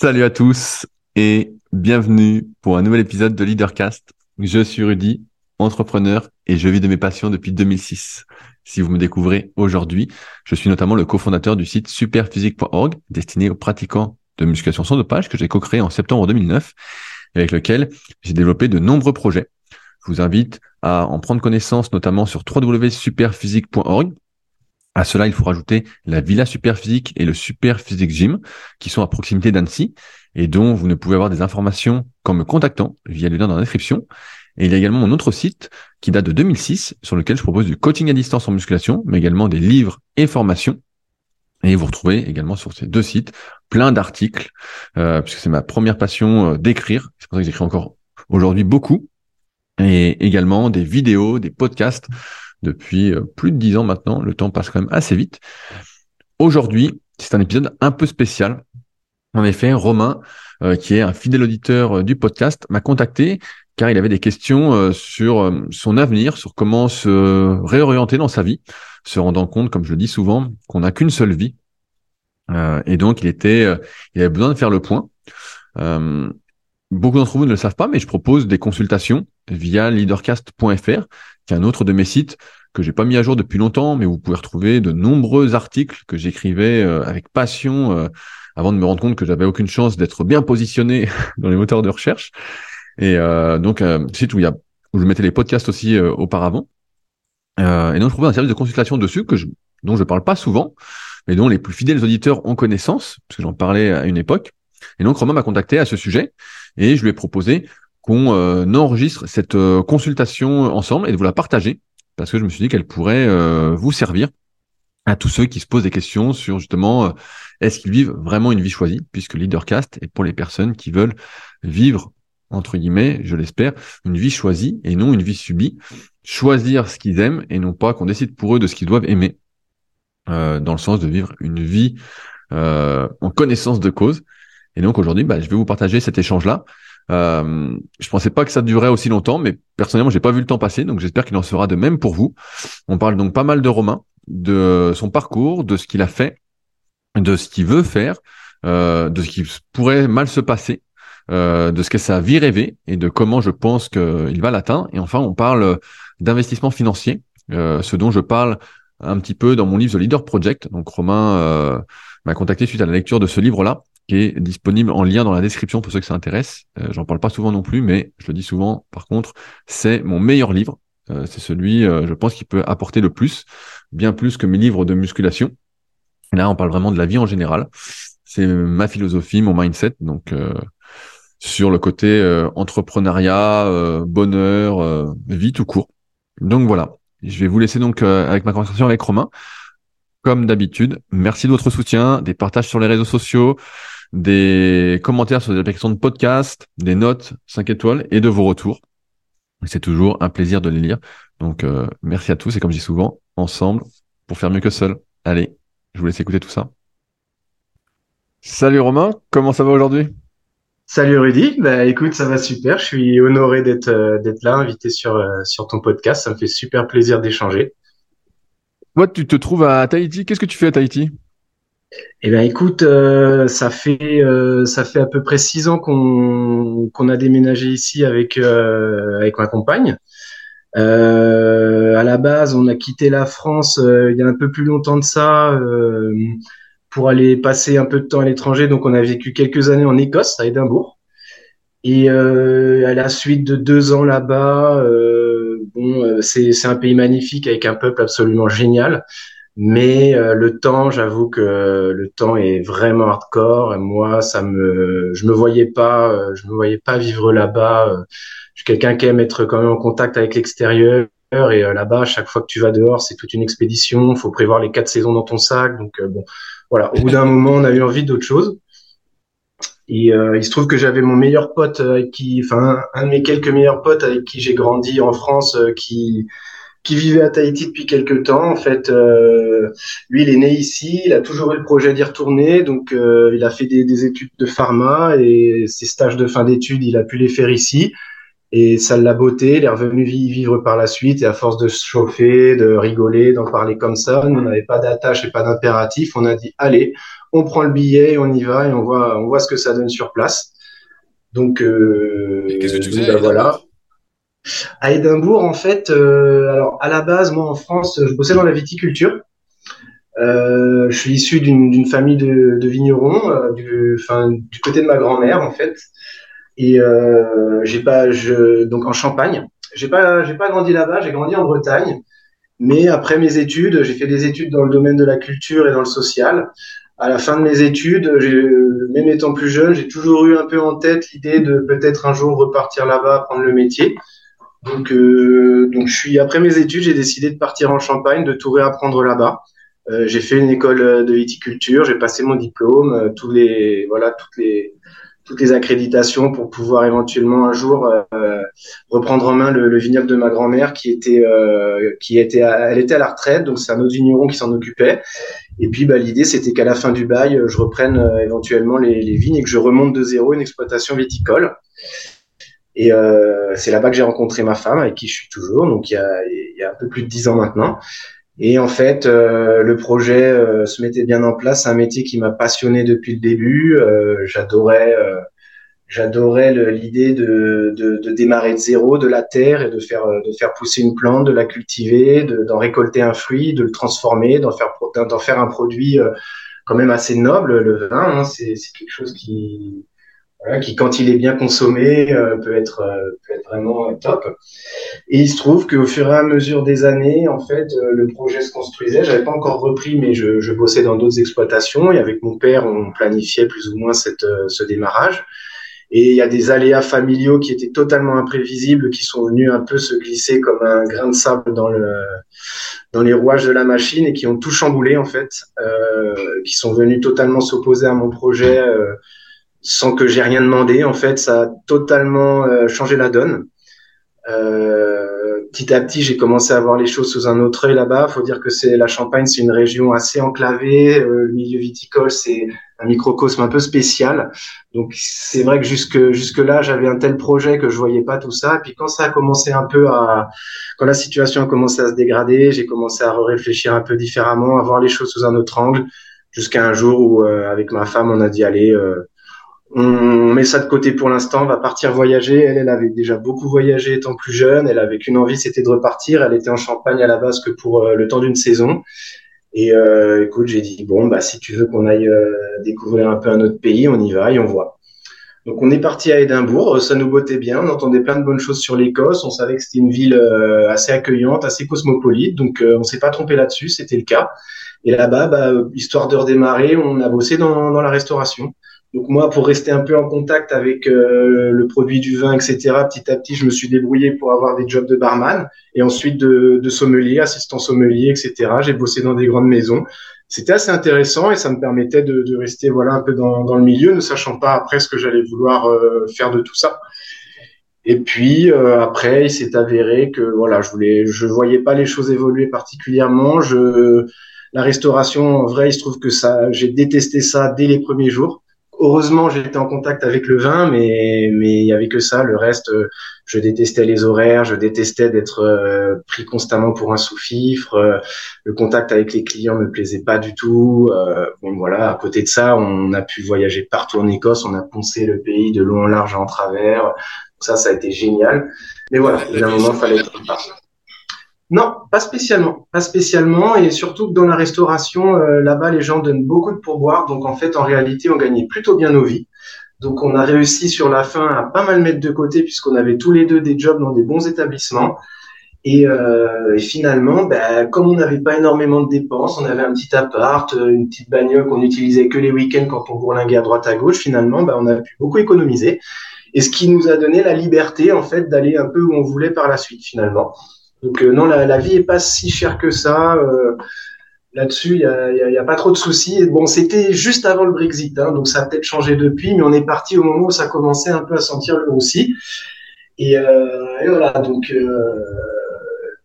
Salut à tous et bienvenue pour un nouvel épisode de Leadercast. Je suis Rudy, entrepreneur et je vis de mes passions depuis 2006. Si vous me découvrez aujourd'hui, je suis notamment le cofondateur du site superphysique.org destiné aux pratiquants de musculation sans dopage que j'ai co-créé en septembre 2009 avec lequel j'ai développé de nombreux projets. Je vous invite à en prendre connaissance notamment sur www.superphysique.org à cela, il faut rajouter la Villa Superphysique et le Superphysique Gym, qui sont à proximité d'Annecy, et dont vous ne pouvez avoir des informations qu'en me contactant via le lien dans la description. Et il y a également mon autre site qui date de 2006, sur lequel je propose du coaching à distance en musculation, mais également des livres et formations. Et vous retrouvez également sur ces deux sites plein d'articles, euh, puisque c'est ma première passion euh, d'écrire. C'est pour ça que j'écris encore aujourd'hui beaucoup. Et également des vidéos, des podcasts depuis euh, plus de dix ans maintenant. Le temps passe quand même assez vite. Aujourd'hui, c'est un épisode un peu spécial. En effet, Romain, euh, qui est un fidèle auditeur euh, du podcast, m'a contacté car il avait des questions sur son avenir, sur comment se réorienter dans sa vie, se rendant compte, comme je le dis souvent, qu'on n'a qu'une seule vie. et donc, il était, il avait besoin de faire le point. beaucoup d'entre vous ne le savent pas, mais je propose des consultations via leadercast.fr, qui est un autre de mes sites que j'ai pas mis à jour depuis longtemps, mais vous pouvez retrouver de nombreux articles que j'écrivais euh, avec passion euh, avant de me rendre compte que j'avais aucune chance d'être bien positionné dans les moteurs de recherche. Et euh, donc, site où il y a où je mettais les podcasts aussi auparavant. et donc, je trouvais un service de consultation dessus que je, dont je parle pas souvent, mais dont les plus fidèles auditeurs ont connaissance, parce que j'en parlais à une époque. Et donc, Romain m'a contacté à ce sujet et je lui ai proposé qu'on enregistre cette consultation ensemble et de vous la partager parce que je me suis dit qu'elle pourrait euh, vous servir à tous ceux qui se posent des questions sur justement euh, est-ce qu'ils vivent vraiment une vie choisie, puisque Leadercast est pour les personnes qui veulent vivre entre guillemets, je l'espère, une vie choisie et non une vie subie, choisir ce qu'ils aiment et non pas qu'on décide pour eux de ce qu'ils doivent aimer, euh, dans le sens de vivre une vie en connaissance de cause. Et donc aujourd'hui, bah, je vais vous partager cet échange-là. Euh, je pensais pas que ça durerait aussi longtemps, mais personnellement, j'ai pas vu le temps passer, donc j'espère qu'il en sera de même pour vous. On parle donc pas mal de Romain, de son parcours, de ce qu'il a fait, de ce qu'il veut faire, euh, de ce qui pourrait mal se passer, euh, de ce que sa vie rêvée et de comment je pense qu'il va l'atteindre. Et enfin, on parle d'investissement financier, euh, ce dont je parle un petit peu dans mon livre The Leader Project. Donc Romain euh, m'a contacté suite à la lecture de ce livre-là qui est disponible en lien dans la description pour ceux que ça intéresse. Euh, J'en parle pas souvent non plus, mais je le dis souvent. Par contre, c'est mon meilleur livre. Euh, c'est celui, euh, je pense, qui peut apporter le plus, bien plus que mes livres de musculation. Là, on parle vraiment de la vie en général. C'est ma philosophie, mon mindset. Donc, euh, sur le côté entrepreneuriat, bonheur, vie tout court. Donc voilà. Je vais vous laisser donc avec ma conversation avec Romain. Comme d'habitude, merci de votre soutien, des partages sur les réseaux sociaux, des commentaires sur les applications de podcast, des notes 5 étoiles et de vos retours. C'est toujours un plaisir de les lire. Donc euh, merci à tous et comme je dis souvent, ensemble pour faire mieux que seul. Allez, je vous laisse écouter tout ça. Salut Romain, comment ça va aujourd'hui? Salut Rudy, bah écoute, ça va super. Je suis honoré d'être euh, là, invité sur euh, sur ton podcast. Ça me fait super plaisir d'échanger. Tu te trouves à Tahiti? Qu'est-ce que tu fais à Tahiti? Eh bien, écoute, euh, ça fait euh, ça fait à peu près six ans qu'on qu'on a déménagé ici avec euh, avec ma compagne. à la base, on a quitté la France il y a un peu plus longtemps de ça pour aller passer un peu de temps à l'étranger. Donc, on a vécu quelques années en Écosse, à Édimbourg. Et à la suite de deux ans là-bas, bon, c'est c'est un pays magnifique avec un peuple absolument génial. Mais euh, le temps, j'avoue que le temps est vraiment hardcore. Moi, ça me, je me voyais pas, euh, je me voyais pas vivre là-bas. Euh, je suis quelqu'un qui aime être quand même en contact avec l'extérieur. Et là-bas, chaque fois que tu vas dehors, c'est toute une expédition. Faut prévoir les quatre saisons dans ton sac. Donc bon, voilà. Au bout d'un moment, on a eu envie d'autre chose. Et il se trouve que j'avais mon meilleur pote avec qui, enfin un de mes quelques meilleurs potes avec qui j'ai grandi en France, qui qui vivait à Tahiti depuis quelques temps. En fait, euh, lui, il est né ici, il a toujours eu le projet d'y retourner, donc euh, il a fait des, des, études de pharma et ses stages de fin d'études, il a pu les faire ici. Et ça l'a beauté, il est revenu vivre par la suite et à force de se chauffer, de rigoler, d'en parler comme ça, on n'avait pas d'attache et pas d'impératif. On a dit allez, on prend le billet, on y va et on voit, on voit ce que ça donne sur place. Donc, euh, qu'est-ce que tu faisais bah, voilà. À Édimbourg, en fait, euh, alors à la base, moi en France, je bossais dans la viticulture. Euh, je suis issu d'une famille de, de vignerons, du, enfin, du côté de ma grand-mère en fait. Et j'ai pas, je, donc en Champagne. J'ai pas, j'ai pas grandi là-bas. J'ai grandi en Bretagne. Mais après mes études, j'ai fait des études dans le domaine de la culture et dans le social. À la fin de mes études, même étant plus jeune, j'ai toujours eu un peu en tête l'idée de peut-être un jour repartir là-bas, prendre le métier. Donc, euh, donc je suis après mes études, j'ai décidé de partir en Champagne, de tout réapprendre là-bas. Euh, j'ai fait une école de viticulture, j'ai passé mon diplôme, euh, tous les voilà toutes les toutes les accréditations pour pouvoir éventuellement un jour euh, reprendre en main le, le vignoble de ma grand-mère qui était euh, qui était à, elle était à la retraite donc c'est un autre vigneron qui s'en occupait et puis bah, l'idée c'était qu'à la fin du bail je reprenne euh, éventuellement les, les, vignes et que je remonte de zéro une exploitation viticole et euh, c'est là-bas que j'ai rencontré ma femme avec qui je suis toujours donc il y a, il y a un peu plus de dix ans maintenant et en fait, euh, le projet euh, se mettait bien en place. C'est un métier qui m'a passionné depuis le début. Euh, j'adorais, j'adorais l'idée de, de, de, démarrer de zéro, de la terre et de faire, de faire pousser une plante, de la cultiver, d'en récolter un fruit, de le transformer, d'en faire, d'en faire un produit quand même assez noble. Le vin, hein, c'est quelque chose qui, qui quand il est bien consommé euh, peut être euh, peut être vraiment top. Et il se trouve qu'au fur et à mesure des années, en fait, euh, le projet se construisait. J'avais pas encore repris, mais je, je bossais dans d'autres exploitations et avec mon père, on planifiait plus ou moins cette, ce démarrage. Et il y a des aléas familiaux qui étaient totalement imprévisibles, qui sont venus un peu se glisser comme un grain de sable dans le dans les rouages de la machine et qui ont tout chamboulé en fait, euh, qui sont venus totalement s'opposer à mon projet. Euh, sans que j'ai rien demandé. En fait, ça a totalement euh, changé la donne. Euh, petit à petit, j'ai commencé à voir les choses sous un autre œil là-bas. Faut dire que c'est la Champagne, c'est une région assez enclavée. Euh, le milieu viticole, c'est un microcosme un peu spécial. Donc c'est vrai que jusque jusque là, j'avais un tel projet que je voyais pas tout ça. Et puis quand ça a commencé un peu à, quand la situation a commencé à se dégrader, j'ai commencé à réfléchir un peu différemment, à voir les choses sous un autre angle. Jusqu'à un jour où, avec ma femme, on a dit allez on met ça de côté pour l'instant, on va partir voyager. Elle, elle avait déjà beaucoup voyagé étant plus jeune. Elle avait qu'une envie, c'était de repartir. Elle était en Champagne à la base que pour euh, le temps d'une saison. Et euh, écoute, j'ai dit bon, bah si tu veux qu'on aille euh, découvrir un peu un autre pays, on y va et on voit. Donc on est parti à Édimbourg, ça nous bottait bien, on entendait plein de bonnes choses sur l'Écosse, on savait que c'était une ville assez accueillante, assez cosmopolite, donc on s'est pas trompé là-dessus, c'était le cas. Et là-bas, bah, histoire de redémarrer, on a bossé dans la restauration. Donc moi, pour rester un peu en contact avec euh, le produit du vin, etc., petit à petit, je me suis débrouillé pour avoir des jobs de barman et ensuite de, de sommelier, assistant sommelier, etc. J'ai bossé dans des grandes maisons. C'était assez intéressant et ça me permettait de, de rester voilà un peu dans, dans, le milieu, ne sachant pas après ce que j'allais vouloir euh, faire de tout ça. Et puis euh, après, il s'est avéré que voilà, je voulais, je voyais pas les choses évoluer particulièrement. Je la restauration, en vrai, il se trouve que ça, j'ai détesté ça dès les premiers jours heureusement, j'étais en contact avec le vin, mais mais il y avait que ça. Le reste, euh, je détestais les horaires, je détestais d'être euh, pris constamment pour un sous-fifre. Euh, le contact avec les clients me plaisait pas du tout. bon voilà. À côté de ça, on a pu voyager partout en Écosse. On a poncé le pays de long en large en travers. Ça, ça a été génial. Mais voilà, il y a un moment, fallait être non, pas spécialement, pas spécialement, et surtout que dans la restauration, euh, là-bas, les gens donnent beaucoup de pourboire, donc en fait, en réalité, on gagnait plutôt bien nos vies. Donc, on a réussi sur la fin à pas mal mettre de côté puisqu'on avait tous les deux des jobs dans des bons établissements. Et, euh, et finalement, ben, comme on n'avait pas énormément de dépenses, on avait un petit appart, euh, une petite bagnole qu'on utilisait que les week-ends quand on bourlinguait à droite à gauche. Finalement, ben, on a pu beaucoup économiser, et ce qui nous a donné la liberté en fait d'aller un peu où on voulait par la suite finalement. Donc euh, non, la, vie est pas si chère que ça. Euh, Là-dessus, il n'y a, y a, a, pas trop de soucis. Bon, c'était juste avant le Brexit, hein, donc ça a peut-être changé depuis, mais on est parti au moment où ça commençait un peu à sentir le roussi. Et, euh, et voilà, donc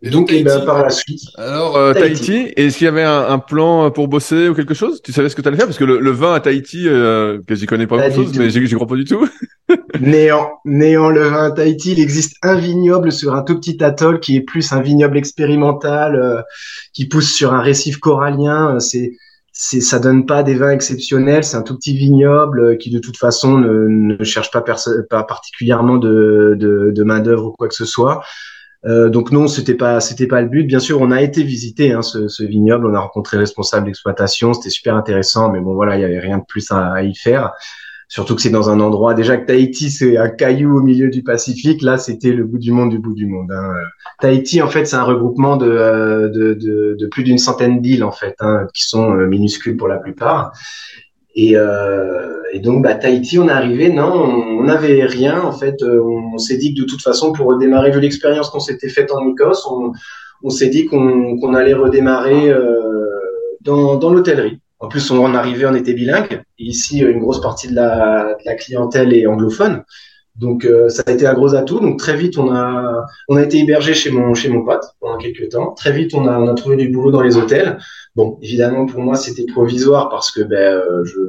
et donc, et ben, par la suite. Alors, euh, Tahiti, est-ce qu'il y avait un, un, plan pour bosser ou quelque chose? Tu savais ce que tu allais faire? Parce que le, le, vin à Tahiti, euh, que j'y connais pas, grand-chose, mais j'y crois pas du tout. néant, néant le vin à Tahiti. Il existe un vignoble sur un tout petit atoll qui est plus un vignoble expérimental euh, qui pousse sur un récif corallien. C'est c'est ça donne pas des vins exceptionnels, c'est un tout petit vignoble euh, qui de toute façon ne, ne cherche pas, pas particulièrement de, de, de main d'œuvre ou quoi que ce soit. Euh, donc non, c'était pas c'était pas le but. Bien sûr, on a été visiter hein, ce, ce, vignoble, on a rencontré le responsable d'exploitation, c'était super intéressant, mais bon voilà, il y avait rien de plus à, y faire. Surtout que c'est dans un endroit déjà que Tahiti c'est un caillou au milieu du Pacifique. Là, c'était le bout du monde du bout du monde. Hein. Tahiti, en fait, c'est un regroupement de, euh, de, de, de plus d'une centaine d'îles en fait, hein, qui sont euh, minuscules pour la plupart. Et, euh, et, donc, bah, Tahiti, on est arrivé, non, on n'avait rien. En fait, euh, on, s'est dit que de toute façon, pour redémarrer, vu l'expérience qu'on s'était faite en Écosse, on, s'est dit qu'on allait redémarrer euh, dans, l'hôtellerie. En plus, on en arrivait, on était bilingue. ici, une grosse partie de la clientèle est anglophone. Donc euh, ça a été un gros atout. Donc très vite on a on a été hébergé chez mon chez mon pote pendant quelques temps. Très vite on a on a trouvé du boulot dans les hôtels. Bon évidemment pour moi c'était provisoire parce que ben euh, je,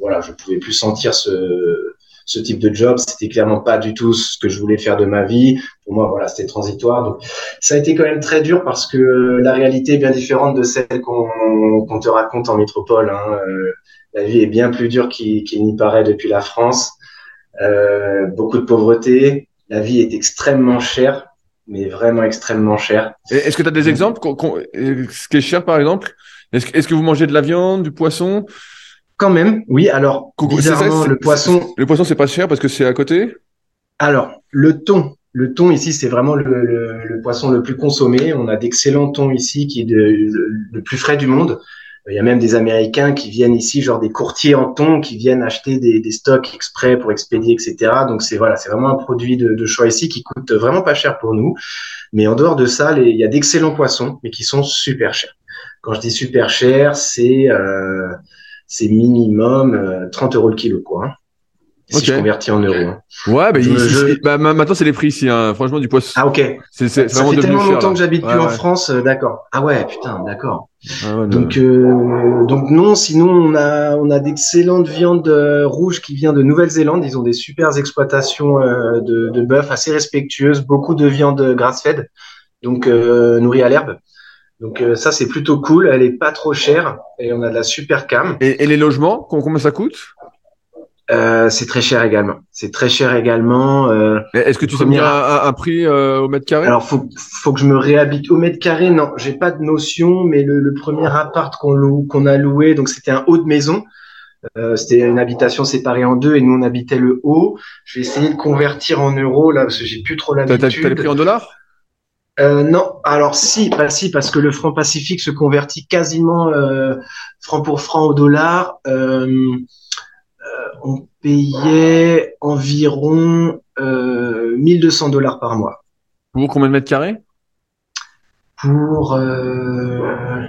voilà je pouvais plus sentir ce ce type de job. C'était clairement pas du tout ce que je voulais faire de ma vie. Pour moi voilà c'était transitoire. Donc ça a été quand même très dur parce que la réalité est bien différente de celle qu'on qu'on te raconte en métropole. Hein. Euh, la vie est bien plus dure qu'il n'y paraît depuis la France. Euh, beaucoup de pauvreté. La vie est extrêmement chère, mais vraiment extrêmement chère. Est-ce que tu as des exemples Ce qui est cher, par exemple? Est-ce est que vous mangez de la viande, du poisson? Quand même, oui. Alors, bizarrement, le poisson... Le poisson, c'est pas cher parce que c'est à côté? Alors, le thon. Le thon ici, c'est vraiment le, le, le, poisson le plus consommé. On a d'excellents thons ici, qui est de, le plus frais du monde. Il y a même des Américains qui viennent ici, genre des courtiers en thon, qui viennent acheter des, des stocks exprès pour expédier, etc. Donc c'est voilà, c'est vraiment un produit de, de, choix ici qui coûte vraiment pas cher pour nous. Mais en dehors de ça, il y a d'excellents poissons, mais qui sont super chers. Quand je dis super cher, c'est euh, c'est minimum 30 euh, euros le kilo, quoi. Hein si je convertis en euros. Hein. Ouais, bah, bah maintenant c'est les prix ici. Hein. Franchement, du poisson. Ah ok. C'est ça fait tellement longtemps que j'habite plus en France, euh, d'accord. Ah ouais, putain, d'accord. Ah donc euh, donc non, sinon on a on a d'excellentes viandes euh, rouges qui viennent de Nouvelle-Zélande. Ils ont des super exploitations euh, de, de bœuf assez respectueuses, beaucoup de viande grass-fed, donc nourrie à l'herbe. Donc ça c'est plutôt cool. Elle est pas trop chère et on a de la super cam. Et, et les logements, combien ça coûte? Euh, c'est très cher également. C'est très cher également. Euh, Est-ce que tu sais bien un, un, prix euh, au mètre carré? Alors faut faut que je me réhabite au mètre carré. Non, j'ai pas de notion, mais le, le premier appart qu'on loue, qu'on a loué, donc c'était un haut de maison. Euh, c'était une habitation séparée en deux et nous on habitait le haut. Je vais essayer de convertir en euros là parce que j'ai plus trop l'habitude. T'as les prix en dollars? Euh, non, alors si, pas si, parce que le franc pacifique se convertit quasiment euh, franc pour franc au dollar. Euh, on payait environ euh, 1200 dollars par mois. Pour combien de mètres carrés? Pour euh...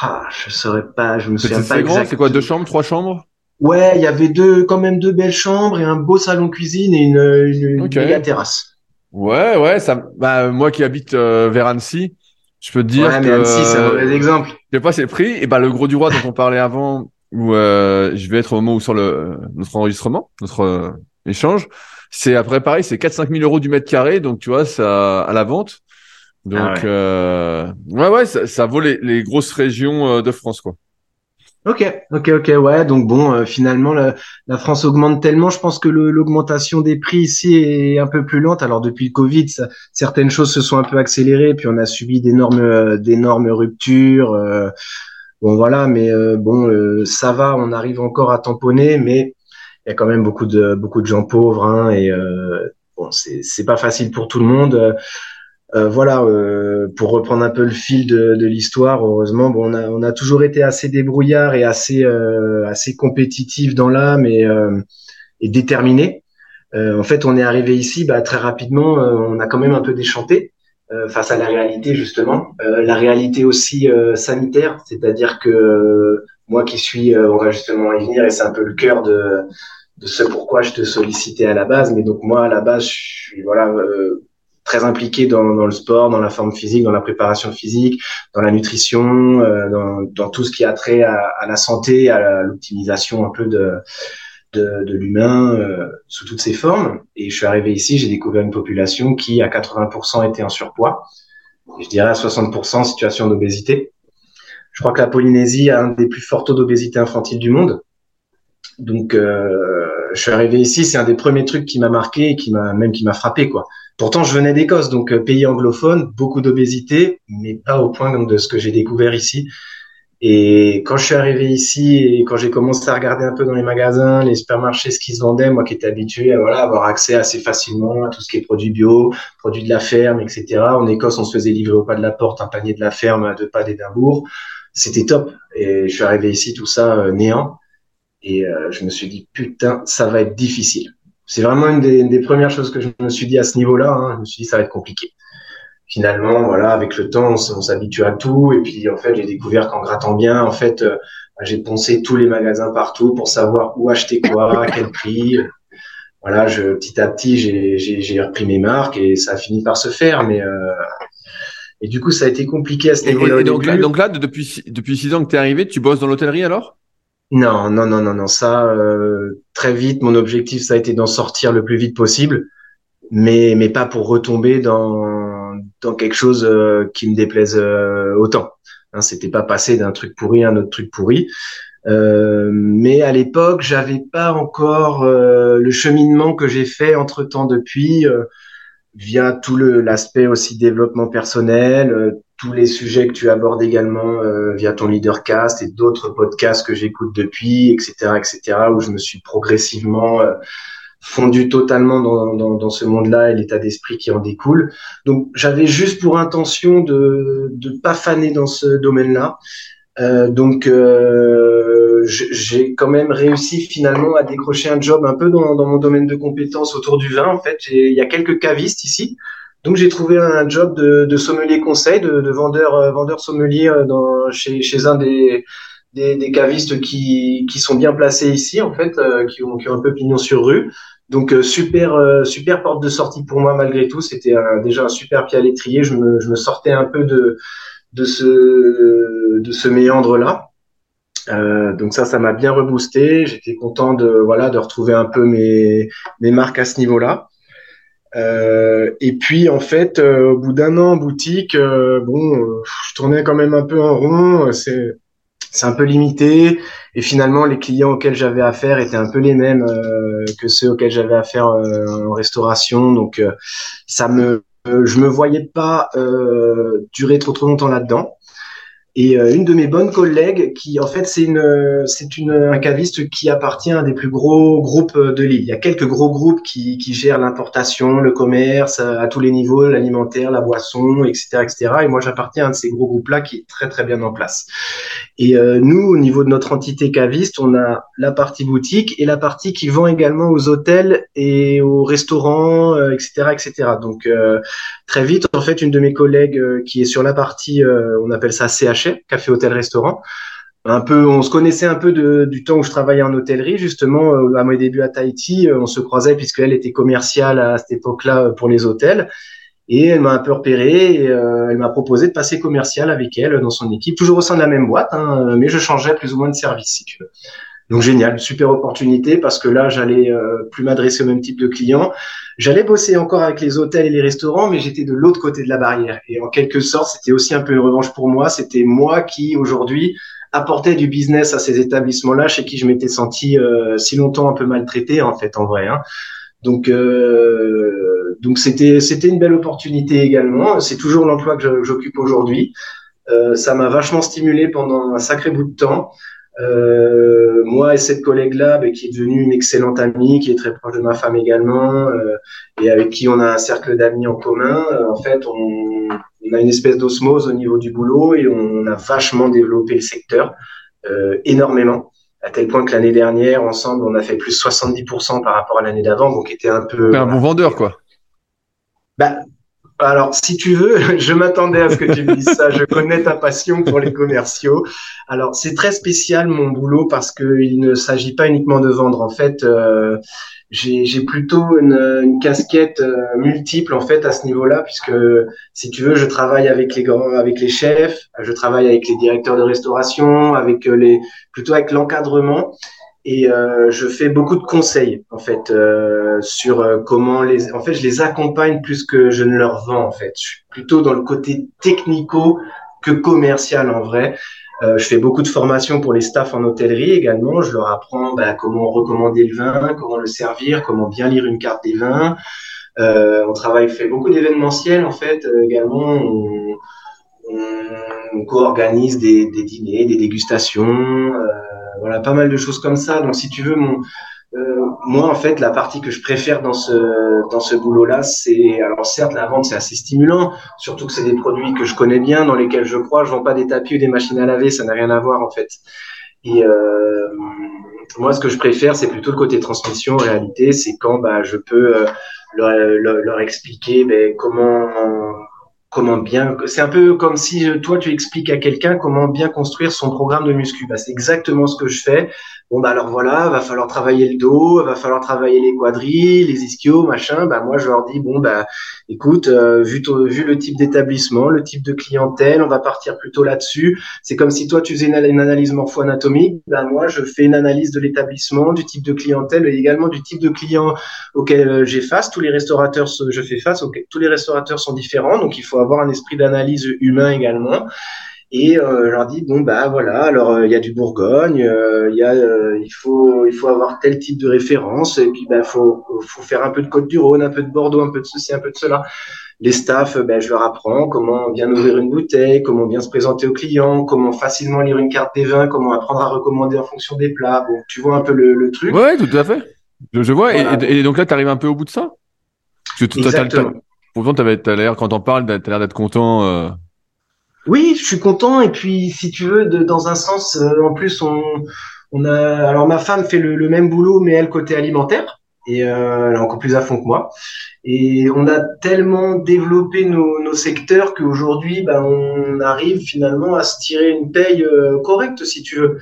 ah, je saurais pas, je me souviens pas exactement. C'est quoi, deux chambres, trois chambres? Ouais, il y avait deux, quand même deux belles chambres et un beau salon cuisine et une, une, terrasse. Ouais, ouais, ça, bah, moi qui habite euh, vers Annecy, je peux te dire ouais, mais Annecy, c'est un mauvais exemple. Je sais pas, c'est le prix. Et bah, le gros du roi dont on parlait avant, où euh, je vais être au moment où sur le notre enregistrement, notre euh, échange, c'est après pareil, c'est 4-5 000 euros du mètre carré, donc tu vois, ça à la vente. Donc ah ouais. Euh, ouais, ouais, ça, ça vaut les, les, grosses régions euh, de France, quoi. Ok, ok, ok, ouais. Donc bon, euh, finalement, la, la, France augmente tellement. Je pense que l'augmentation des prix ici est un peu plus lente. Alors depuis le Covid, ça, certaines choses se sont un peu accélérées, puis on a subi d'énormes, d'énormes ruptures. Bon voilà, mais euh, bon, euh, ça va, on arrive encore à tamponner, mais il y a quand même beaucoup de beaucoup de gens pauvres, hein, et euh, bon, c'est pas facile pour tout le monde. voilà, pour reprendre un peu le fil de, de l'histoire, heureusement, bon, on a on a toujours été assez débrouillard et assez assez compétitif dans l'âme et et déterminé. en fait, on est arrivé ici, bah, très rapidement, on a quand même un peu déchanté. Euh, face à la réalité justement, euh, la réalité aussi euh, sanitaire, c'est-à-dire que moi qui suis, on va justement y venir et c'est un peu le cœur de, de ce pourquoi je te sollicitais à la base. Mais donc moi à la base, je suis voilà très impliqué dans, dans, le sport, dans la forme physique, dans la préparation physique, dans la nutrition, dans, dans, tout ce qui a trait à, à la santé, à l'optimisation un peu de de, de l'humain euh, sous toutes ses formes. Et je suis arrivé ici, j'ai découvert une population qui à 80% était en surpoids, je dirais à 60% en situation d'obésité. Je crois que la Polynésie a un des plus forts taux d'obésité infantile du monde. Donc, euh, je suis arrivé ici, c'est un des premiers trucs qui m'a marqué et qui m'a même qui m'a frappé quoi. Pourtant, je venais d'Écosse, donc euh, pays anglophone, beaucoup d'obésité, mais pas au point de ce que j'ai découvert ici. Et quand je suis arrivé ici et quand j'ai commencé à regarder un peu dans les magasins, les supermarchés, ce qui se vendait, moi qui étais habitué à voilà avoir accès assez facilement à tout ce qui est produits bio, produits de la ferme, etc. En Écosse, on se faisait livrer au pas de la porte un panier de la ferme à deux pas d'Édimbourg. C'était top. Et je suis arrivé ici, tout ça euh, néant. Et euh, je me suis dit, putain, ça va être difficile. C'est vraiment une des, premières choses que je me suis dit à ce niveau-là. Hein. Je me suis dit, ça va être compliqué. Finalement, voilà, avec le temps, on, s'habitue à tout. Et puis, en fait, j'ai découvert qu'en grattant bien, en fait, euh, j'ai poncé tous les magasins partout pour savoir où acheter quoi, à quel prix. Voilà, je, petit à petit, j'ai repris mes marques et ça a fini par se faire. Mais euh, et du coup, ça a été compliqué à ce niveau-là. Et, donc, là, donc là, depuis depuis six ans que tu es arrivé, tu bosses dans l'hôtellerie alors? Non, non, non, non, non. Ça, euh, très vite, mon objectif, ça a été d'en sortir le plus vite possible, mais mais pas pour retomber dans dans quelque chose euh, qui me déplaise euh, autant. Hein, C'était pas passer d'un truc pourri à un autre truc pourri. Euh, mais à l'époque, j'avais pas encore le cheminement que j'ai fait entre temps depuis via tout l'aspect aussi développement personnel, euh, tous les sujets que tu abordes également euh, via ton leadercast et d'autres podcasts que j'écoute depuis, etc., etc., où je me suis progressivement euh, fondu totalement dans, dans, dans ce monde-là et l'état d'esprit qui en découle. Donc, j'avais juste pour intention de ne pas faner dans ce domaine-là. Euh, donc, euh, j'ai quand même réussi finalement à décrocher un job un peu dans, dans mon domaine de compétences autour du vin. En fait, il y a quelques cavistes ici. Donc, j'ai trouvé un job de, de sommelier conseil, de, de vendeur, euh, vendeur sommelier dans, chez, chez un des, des, des, cavistes qui, qui sont bien placés ici, en fait, qui, ont, qui ont un peu pignon sur rue. Donc super super porte de sortie pour moi malgré tout. C'était déjà un super pied à l'étrier. Je me, je me sortais un peu de de ce de ce méandre là. Euh, donc ça, ça m'a bien reboosté. J'étais content de voilà de retrouver un peu mes mes marques à ce niveau-là. Euh, et puis en fait, euh, au bout d'un an en boutique, euh, bon, euh, je tournais quand même un peu en rond. C'est c'est un peu limité. Et finalement, les clients auxquels j'avais affaire étaient un peu les mêmes que ceux auxquels j'avais affaire en restauration. Donc ça me euh, je me voyais pas euh, durer trop trop longtemps là-dedans. Et euh, une de mes bonnes collègues, qui en fait c'est une c'est une un caviste qui appartient à des plus gros groupes de l'île. Il y a quelques gros groupes qui, qui gèrent l'importation, le commerce à, tous les niveaux, l'alimentaire, la boisson, etc., etc. Et moi j'appartiens à un de ces gros groupes-là qui est très très bien en place. Et euh, nous, au niveau de notre entité caviste, on a la partie boutique et la partie qui vend également aux hôtels et aux restaurants, etc., euh, etc. Donc euh, très vite, en fait, une de mes collègues qui est sur la partie, on appelle ça Café hôtel restaurant. Un peu, on se connaissait un peu du temps où je travaillais en hôtellerie, justement à mes débuts à Tahiti, on se croisait puisqu'elle était commerciale à cette époque-là pour les hôtels. Et elle m'a un peu repéré et euh, elle m'a proposé de passer commercial avec elle dans son équipe, toujours au sein de la même boîte, hein, mais je changeais plus ou moins de service si tu veux. Donc génial, super opportunité parce que là j'allais euh, plus m'adresser au même type de clients. J'allais bosser encore avec les hôtels et les restaurants, mais j'étais de l'autre côté de la barrière. Et en quelque sorte, c'était aussi un peu une revanche pour moi. C'était moi qui aujourd'hui apportais du business à ces établissements-là, chez qui je m'étais senti euh, si longtemps un peu maltraité en fait en vrai. Hein. Donc euh, donc c'était c'était une belle opportunité également. C'est toujours l'emploi que j'occupe aujourd'hui. Euh, ça m'a vachement stimulé pendant un sacré bout de temps. Euh, moi et cette collègue-là, bah, qui est devenue une excellente amie, qui est très proche de ma femme également, euh, et avec qui on a un cercle d'amis en commun. Euh, en fait, on, on, a une espèce d'osmose au niveau du boulot et on a vachement développé le secteur euh, énormément à tel point que l'année dernière, ensemble, on a fait plus 70% par rapport à l'année d'avant, donc était un peu. Un bon vendeur, quoi. Bah, alors, si tu veux, je m'attendais à ce que tu me dises ça. Je connais ta passion pour les commerciaux. Alors, c'est très spécial mon boulot parce qu'il ne s'agit pas uniquement de vendre. En fait, euh, j'ai plutôt une, une casquette euh, multiple en fait à ce niveau-là, puisque si tu veux, je travaille avec les grands, avec les chefs, je travaille avec les directeurs de restauration, avec euh, les plutôt avec l'encadrement. Et euh, je fais beaucoup de conseils en fait euh, sur euh, comment les en fait je les accompagne plus que je ne leur vends en fait. Je suis plutôt dans le côté technico que commercial en vrai. Je fais beaucoup de formations pour les staffs en hôtellerie également. Je leur apprends bah, comment recommander le vin comment le servir comment bien lire une carte des vins. On travaille fait beaucoup d'événementiels en fait également. On, on, co-organise des, dîners des dégustations voilà, pas mal de choses comme ça. Donc, si tu veux, mon, euh, moi, en fait, la partie que je préfère dans ce dans ce boulot-là, c'est alors certes la vente c'est assez stimulant, surtout que c'est des produits que je connais bien, dans lesquels je crois. Je vends pas des tapis ou des machines à laver, ça n'a rien à voir en fait. Et euh, moi, ce que je préfère, c'est plutôt le côté transmission. En réalité, c'est quand bah, je peux euh, leur, leur, expliquer ben, comment comment bien. C'est un peu comme si euh, toi tu expliques à quelqu'un comment bien construire son programme de muscu. Bah, c'est exactement ce que je fais. Bon bah alors voilà, va falloir travailler le dos, va falloir travailler les quadrilles, les ischios, machin. Bah moi je leur dis bon bah écoute, euh, vu vu le type d'établissement, le type de clientèle, on va partir plutôt là-dessus. C'est comme si toi tu faisais une, analyse morpho-anatomique. Bah moi je fais une analyse de l'établissement, du type de clientèle et également du type de client auquel euh, j'ai face. Tous les restaurateurs je fais face, okay. tous les restaurateurs sont différents, donc il faut avoir un esprit d'analyse humain également et euh, je leur dis bon bah voilà alors euh, il y a du Bourgogne euh, il y a il faut il faut avoir tel type de référence et puis ben faut faut faire un peu de Côte du Rhône un peu de Bordeaux un peu de ceci un peu de cela. Les staffs ben je leur apprends comment bien ouvrir une bouteille comment bien se présenter aux clients comment facilement lire une carte des vins comment apprendre à recommander en fonction des plats. Bon tu vois un peu le, le truc. Ouais tout à fait. Je, vois. Et, donc là tu arrives un peu au bout de ça? Exactement. pourtant tu as l'air quand on parle t'as l'air d'être content oui, je suis content. Et puis, si tu veux, de, dans un sens, euh, en plus, on, on a. Alors, ma femme fait le, même boulot, mais elle côté alimentaire, et euh, elle est encore plus à fond que moi. Et on a tellement développé nos, nos secteurs qu'aujourd'hui, ben, on arrive finalement à se tirer une paye euh, correcte, si tu veux.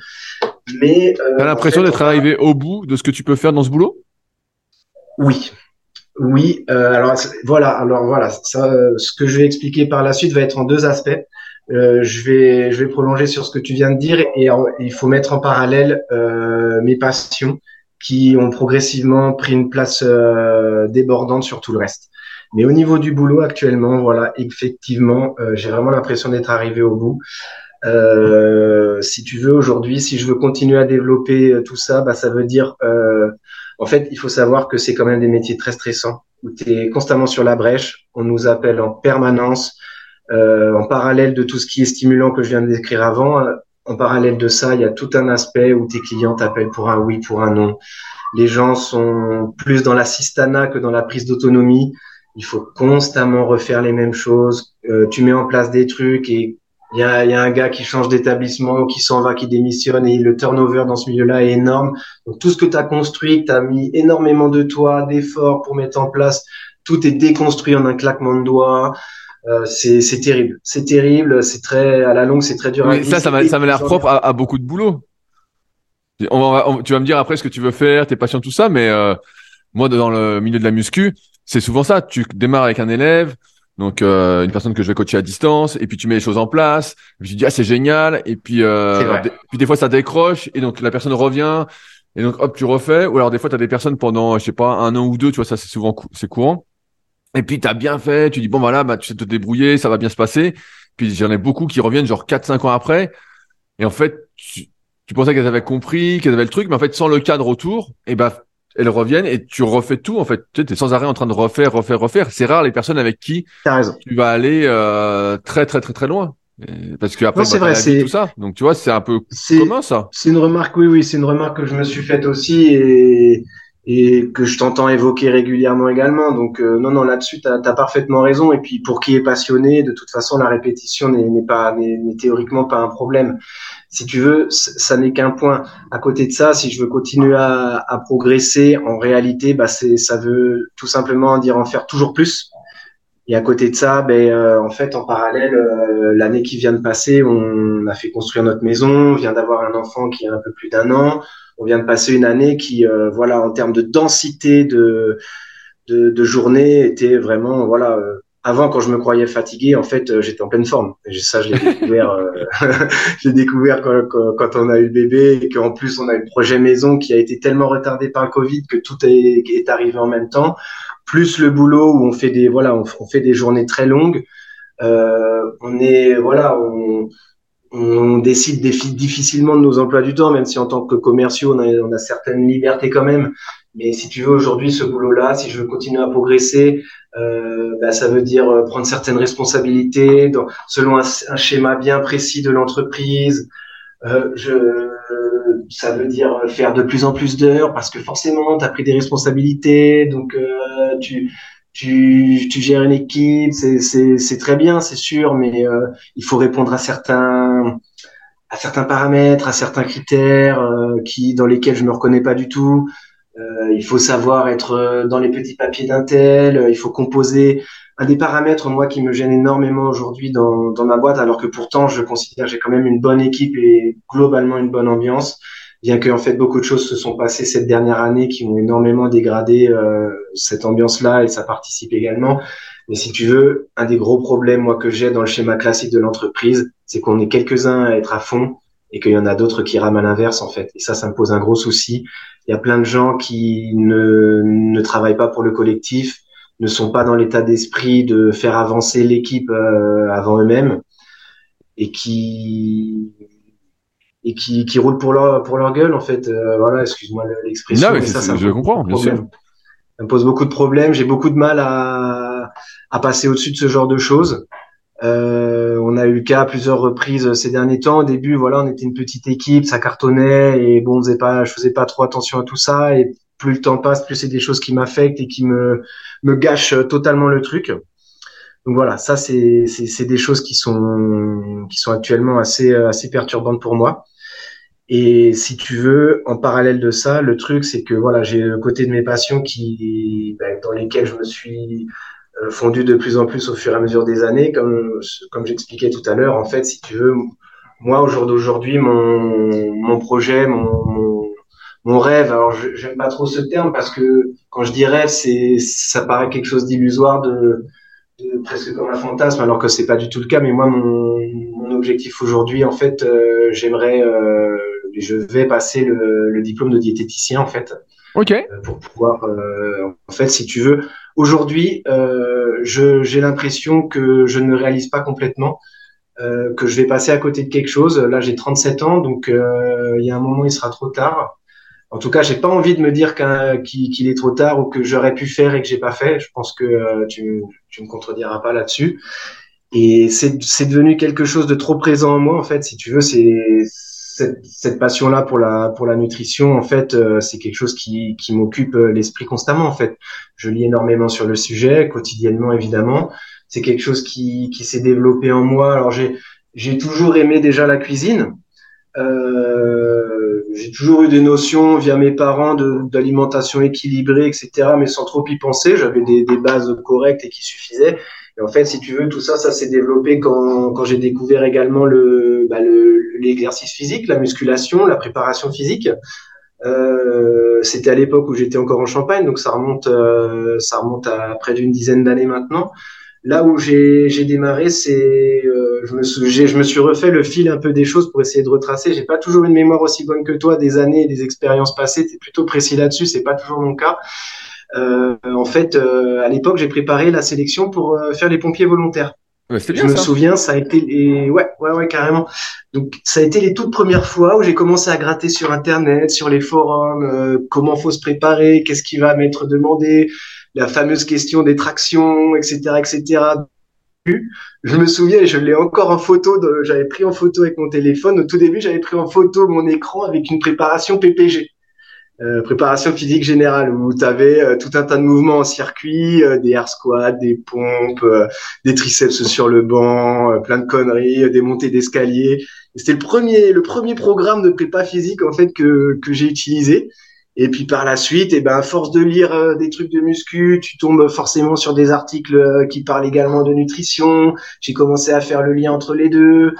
Mais euh, t'as l'impression d'être arrivé au bout de ce que tu peux faire dans ce boulot? Oui, oui, euh, alors voilà, alors voilà, ça, ce que je vais expliquer par la suite va être en deux aspects. Euh, je vais je vais prolonger sur ce que tu viens de dire et il faut mettre en parallèle euh, mes passions qui ont progressivement pris une place euh, débordante sur tout le reste. Mais au niveau du boulot actuellement, voilà, effectivement, euh, j'ai vraiment l'impression d'être arrivé au bout. si tu veux aujourd'hui, si je veux continuer à développer tout ça, bah ça veut dire en fait, il faut savoir que c'est quand même des métiers très stressants où tu es constamment sur la brèche. On nous appelle en permanence. Euh, en parallèle de tout ce qui est stimulant que je viens de décrire avant, euh, en parallèle de ça, il y a tout un aspect où tes clients t'appellent pour un oui, pour un non. Les gens sont plus dans l'assistanat que dans la prise d'autonomie. Il faut constamment refaire les mêmes choses. Euh, tu mets en place des trucs et il y a, y a, un gars qui change d'établissement, qui s'en va, qui démissionne et le turnover dans ce milieu-là est énorme. Donc tout ce que tu as construit, tu as mis énormément de toi, d'efforts pour mettre en place, tout est déconstruit en un claquement de doigts. Euh, c'est terrible. C'est terrible. C'est très à la longue, c'est très dur. à ça, ça m'a l'air propre à, beaucoup de boulot. On tu vas me dire après ce que tu veux faire, tes passions, tout ça, mais euh, moi, dans le milieu de la muscu, c'est souvent ça. Tu démarres avec un élève, donc euh, une personne que je vais coacher à distance, et puis tu mets les choses en place. Et puis tu dis ah c'est génial, et puis euh, puis des fois ça décroche, et donc la personne revient, et donc hop tu refais. Ou alors des fois tu as des personnes pendant je sais pas un an ou deux, tu vois ça c'est souvent c'est courant. Et puis tu as bien fait, tu dis bon voilà, bah tu sais te débrouiller, ça va bien se passer. Puis j'en ai beaucoup qui reviennent genre 4 5 ans après et en fait tu, pensais qu'elles avaient compris, qu'elles avaient le truc mais en fait sans le cadre autour, et ben elles reviennent et tu refais tout en fait. Tu es sans arrêt en train de refaire, refaire, refaire. C'est rare les personnes avec qui tu vas aller euh, très très très très loin. Parce que après, c'est bah, vrai, c'est tout ça. Donc tu vois, c'est un peu commun ça. C'est une remarque, oui, oui, c'est une remarque que je me suis faite aussi et et que je t'entends évoquer régulièrement également. Donc euh, non, non, là-dessus, tu as, parfaitement raison. Et puis pour qui est passionné, de toute façon, la répétition n'est pas n'est théoriquement pas un problème. Si tu veux, ça n'est qu'un point. À côté de ça, si je veux continuer à, à progresser, en réalité, bah ça veut tout simplement dire en faire toujours plus. Et à côté de ça, ben, euh, en fait, en parallèle, euh, l'année qui vient de passer, on a fait construire notre maison, on vient d'avoir un enfant qui a un peu plus d'un an on vient de passer une année qui, euh, voilà, en termes de densité de, de, de, journée, était vraiment, voilà, euh, avant, quand je me croyais fatigué, en fait, euh, j'étais en pleine forme. Et ça, je l'ai découvert, euh, découvert quand, quand, on a eu le bébé et qu'en plus, on a eu le projet maison qui a été tellement retardé par le Covid que tout est, est arrivé en même temps. Plus le boulot où on fait des, voilà, on, fait des journées très longues. Euh, on est, voilà, on, on décide difficilement de nos emplois du temps, même si en tant que commerciaux, on a, on a certaines libertés quand même. Mais si tu veux aujourd'hui ce boulot-là, si je veux continuer à progresser, euh, bah, ça veut dire euh, prendre certaines responsabilités dans, selon un, schéma bien précis de l'entreprise. Euh, je, ça veut dire faire de plus en plus d'heures parce que forcément, tu as pris des responsabilités, donc euh, tu, tu, tu gères une équipe, c'est très bien, c'est sûr, mais euh, il faut répondre à certains à certains paramètres, à certains critères qui dans lesquels je me reconnais pas du tout. Euh, il faut savoir être euh, dans les petits papiers d'un tel. Euh, il faut composer un des paramètres moi qui me gêne énormément aujourd'hui dans, dans ma boîte, alors que pourtant je considère que j'ai quand même une bonne équipe et globalement une bonne ambiance, bien que en fait beaucoup de choses se sont passées cette dernière année qui ont énormément dégradé euh, cette ambiance-là et ça participe également. Mais si tu veux, un des gros problèmes moi que j'ai dans le schéma classique de l'entreprise, c'est qu'on est quelques-uns à être à fond et qu'il y en a d'autres qui rament à l'inverse en fait. Et ça, ça me pose un gros souci. Il y a plein de gens qui ne, ne travaillent pas pour le collectif, ne sont pas dans l'état d'esprit de faire avancer l'équipe euh, avant eux-mêmes et qui et qui, qui roulent pour leur pour leur gueule en fait. Euh, voilà, excuse-moi l'expression. Non, mais, ça, ça, je comprends, bien sûr. Ça me pose beaucoup de problèmes. J'ai beaucoup de mal à à passer au-dessus de ce genre de choses. Euh, on a eu le cas à plusieurs reprises ces derniers temps. Au début, voilà, on était une petite équipe, ça cartonnait et bon, on faisait pas, je faisais pas trop attention à tout ça. Et plus le temps passe, plus c'est des choses qui m'affectent et qui me me gâchent totalement le truc. Donc voilà, ça c'est c'est des choses qui sont qui sont actuellement assez assez perturbantes pour moi. Et si tu veux, en parallèle de ça, le truc c'est que voilà, j'ai le côté de mes passions qui ben, dans lesquelles je me suis euh, fondu de plus en plus au fur et à mesure des années. Comme, comme j'expliquais tout à l'heure, en fait, si tu veux, moi, au jour d'aujourd'hui, mon, mon projet, mon, mon, rêve, alors j'aime pas trop ce terme parce que quand je dis rêve, c'est, ça paraît quelque chose d'illusoire, de, de, presque comme un fantasme, alors que c'est pas du tout le cas. Mais moi, mon, mon objectif aujourd'hui, en fait, euh, j'aimerais, euh, je vais passer le, le, diplôme de diététicien, en fait. Ok. pour pouvoir, en fait, si tu veux, Aujourd'hui, euh, j'ai l'impression que je ne réalise pas complètement, euh, que je vais passer à côté de quelque chose. Là, j'ai 37 ans, donc euh, il y a un moment, il sera trop tard. En tout cas, j'ai pas envie de me dire qu'il est trop tard ou que j'aurais pu faire et que j'ai pas fait. Je pense que euh, tu, tu me contrediras pas là-dessus. Et c'est devenu quelque chose de trop présent en moi, en fait. Si tu veux, c'est cette, cette passion-là pour la pour la nutrition, en fait, euh, c'est quelque chose qui, qui m'occupe euh, l'esprit constamment. En fait, je lis énormément sur le sujet quotidiennement, évidemment. C'est quelque chose qui, qui s'est développé en moi. Alors j'ai j'ai toujours aimé déjà la cuisine. Euh, j'ai toujours eu des notions via mes parents d'alimentation équilibrée, etc. Mais sans trop y penser. J'avais des, des bases correctes et qui suffisaient. Et en fait, si tu veux, tout ça, ça s'est développé quand, j'ai découvert également le, bah, l'exercice physique, la musculation, la préparation physique. Euh, c'était à l'époque où j'étais encore en Champagne, donc ça remonte, euh, ça remonte à près d'une dizaine d'années maintenant. Là où j'ai démarré, c'est, euh, je, me suis, je me suis refait le fil un peu des choses pour essayer de retracer. J'ai pas toujours une mémoire aussi bonne que toi, des années, des expériences passées. T'es plutôt précis là-dessus, c'est pas toujours mon cas. Euh, en fait, euh, à l'époque, j'ai préparé la sélection pour euh, faire les pompiers volontaires. Ouais, bien, je me souviens, ça a été les... ouais, ouais, ouais, carrément. Donc, ça a été les toutes premières fois où j'ai commencé à gratter sur Internet, sur les forums, euh, comment faut se préparer, qu'est-ce qui va m'être demandé, la fameuse question des tractions, etc., etc. Je me souviens, je l'ai encore en photo, j'avais pris en photo avec mon téléphone. Au tout début, j'avais pris en photo mon écran avec une préparation PPG. Euh, préparation physique générale où tu avais euh, tout un tas de mouvements en circuit, euh, des air squats, des pompes, des triceps sur le banc, plein de conneries, des montées d'escalier. C'était le premier le premier programme de prépa physique en fait que que j'ai utilisé. Et puis par la suite, et eh ben à force de lire des trucs de muscu, tu tombes forcément sur des articles qui parlent également de nutrition. J'ai commencé à faire le lien entre les deux.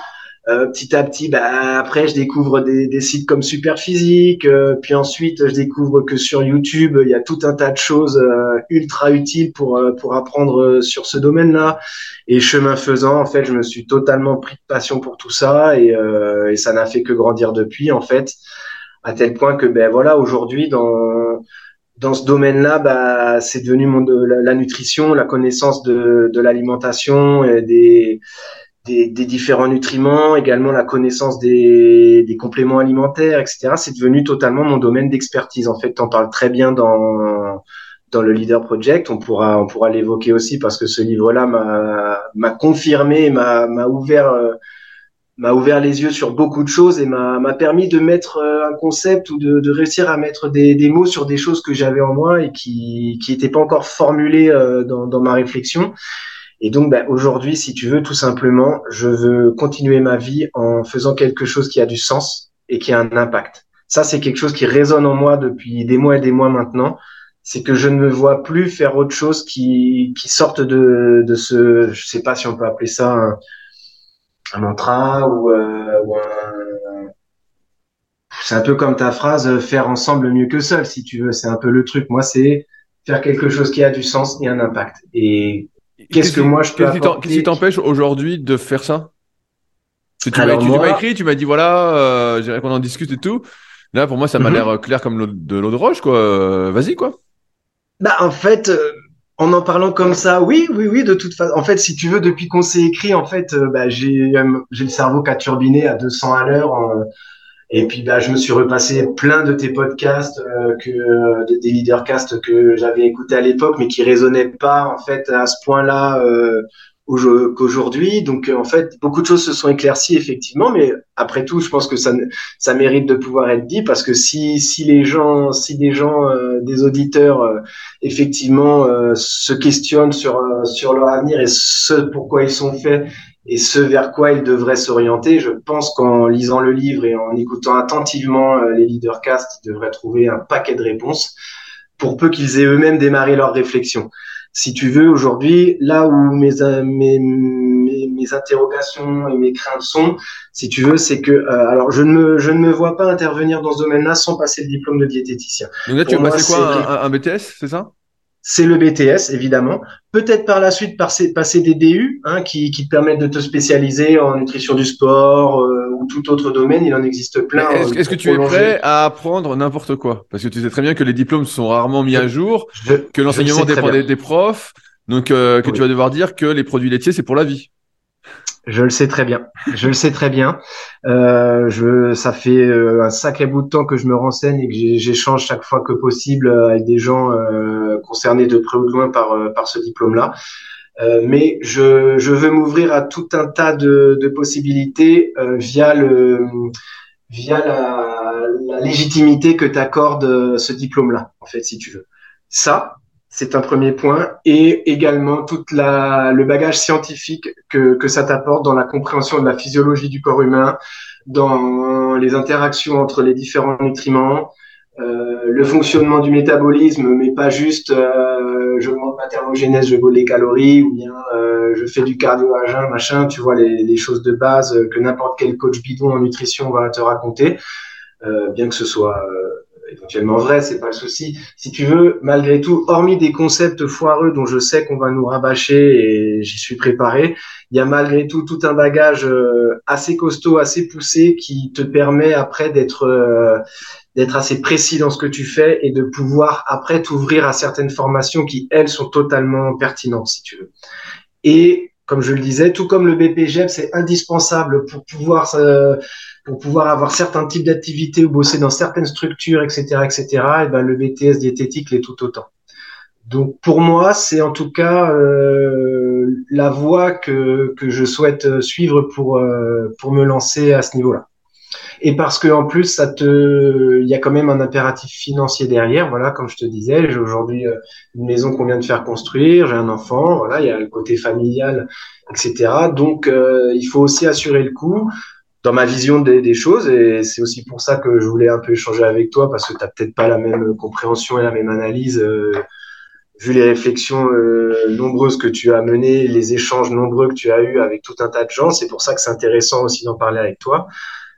Euh, petit à petit, bah, après, je découvre des, des sites comme Superphysique. Euh, puis ensuite, je découvre que sur YouTube, il y a tout un tas de choses euh, ultra utiles pour pour apprendre sur ce domaine-là. Et chemin faisant, en fait, je me suis totalement pris de passion pour tout ça et, et ça n'a fait que grandir depuis, en fait, à tel point que, ben voilà, aujourd'hui, dans dans ce domaine-là, bah, c'est devenu mon, la, nutrition, la connaissance de, de l'alimentation des des, différents nutriments, également la connaissance des, compléments alimentaires, etc. C'est devenu totalement mon domaine d'expertise. En fait, tu en parles très bien dans dans le Leader Project. On pourra on pourra l'évoquer aussi parce que ce livre-là m'a confirmé, m'a ouvert m'a ouvert les yeux sur beaucoup de choses et m'a permis de mettre euh, un concept ou de, de réussir à mettre des, des mots sur des choses que j'avais en moi et qui qui n'étaient pas encore formulées euh, dans dans ma réflexion. Et donc, ben, aujourd'hui, si tu veux, tout simplement, je veux continuer ma vie en faisant quelque chose qui a du sens et qui a un impact. Ça, c'est quelque chose qui résonne en moi depuis des mois et des mois maintenant. C'est que je ne me vois plus faire autre chose qui, qui sorte de, de ce, je sais pas si on peut appeler ça un, un mantra ou, euh, ou un, c'est un peu comme ta phrase, faire ensemble mieux que seul, si tu veux. C'est un peu le truc. Moi, c'est faire quelque chose qui a du sens et un impact. Et Qu'est-ce que moi je peux Qu'est-ce qui t'empêche aujourd'hui de faire ça? Tu m'as écrit, tu m'as dit voilà, euh, j'aimerais qu'on en discute et tout. Là, pour moi, ça m'a mhm. l'air euh, clair comme de l'eau de roche, quoi. Euh, vas-y, quoi. Bah, en fait, euh, en en parlant comme ça, oui, oui, oui, de toute façon. En fait, si tu veux, depuis qu'on s'est écrit, en fait, bah, j'ai j'ai le cerveau qui a turbiné à 200 à l'heure. Et puis bah, je me suis repassé plein de tes podcasts, euh, que euh, des leadercasts que j'avais écoutés à l'époque, mais qui résonnaient pas en fait à ce point-là euh, qu'aujourd'hui. Donc en fait, beaucoup de choses se sont éclaircies effectivement, mais après tout, je pense que ça ça mérite de pouvoir être dit parce que si si les gens, si des gens, des auditeurs effectivement se questionnent sur sur leur avenir et ce pourquoi ils sont faits et ce vers quoi ils devraient s'orienter. Je pense qu'en lisant le livre et en écoutant attentivement euh, les leadercasts, ils devraient trouver un paquet de réponses pour peu qu'ils aient eux-mêmes démarré leur réflexion. Si tu veux, aujourd'hui, là où mes, euh, mes, mes, mes, interrogations et mes craintes sont, si tu veux, c'est que, euh, alors, je ne, me, je ne me vois pas intervenir dans ce domaine-là sans passer le diplôme de diététicien. Donc là, tu vas passer quoi, un BTS, c'est ça? C'est le BTS, évidemment. Peut-être par la suite passer, passer des DU hein, qui, qui te permettent de te spécialiser en nutrition du sport euh, ou tout autre domaine. Il en existe plein. Est-ce que tu es prêt à apprendre n'importe quoi? Parce que tu sais très bien que les diplômes sont rarement mis à jour, que l'enseignement dépend des, profs, donc euh, que tu vas devoir dire que les produits laitiers, c'est pour la vie. Je le sais très bien. Je le sais très bien. Euh, je, ça fait euh, un sacré bout de temps que je me renseigne et que j'échange chaque fois que possible avec des gens euh, concernés de près ou de loin par, euh, par ce diplôme-là. Euh, mais je, je veux m'ouvrir à tout un tas de, de possibilités via le via la, la légitimité que t'accorde ce diplôme-là, en fait, si tu veux. Ça, c'est un premier point, et également toute la, le bagage scientifique que, que ça t'apporte dans la compréhension de la physiologie du corps humain, dans les interactions entre les différents nutriments, euh, le fonctionnement du métabolisme, mais pas juste euh, je monte ma thermogénèse, je brûle les calories, ou bien euh, je fais du cardio à jeun, machin, tu vois les, les choses de base que n'importe quel coach bidon en nutrition va te raconter, euh, bien que ce soit euh, éventuellement vrai, c'est pas le souci. Si tu veux, malgré tout, hormis des concepts foireux dont je sais qu'on va nous rabâcher et j'y suis préparé, il y a malgré tout tout un bagage euh, assez costaud, assez poussé qui te permet après d'être euh, d'être assez précis dans ce que tu fais et de pouvoir après t'ouvrir à certaines formations qui elles sont totalement pertinentes si tu veux. Et comme je le disais, tout comme le BPGEP, c'est indispensable pour pouvoir euh, pour pouvoir avoir certains types d'activités ou bosser dans certaines structures, etc., etc. Et ben le BTS diététique l'est tout autant. Donc pour moi, c'est en tout cas euh, la voie que, que je souhaite suivre pour euh, pour me lancer à ce niveau-là. Et parce que en plus, ça te, il y a quand même un impératif financier derrière. Voilà, comme je te disais, j'ai aujourd'hui euh, une maison qu'on vient de faire construire, j'ai un enfant. Voilà, il y a le côté familial, etc. Donc, euh, il faut aussi assurer le coup dans ma vision des, choses et c'est aussi pour ça que je voulais un peu échanger avec toi parce que tu n'as peut-être pas la même compréhension et la même analyse euh, vu les réflexions nombreuses que tu as menées, les échanges nombreux que tu as eus avec tout un tas de gens, c'est pour ça que c'est intéressant aussi d'en parler avec toi.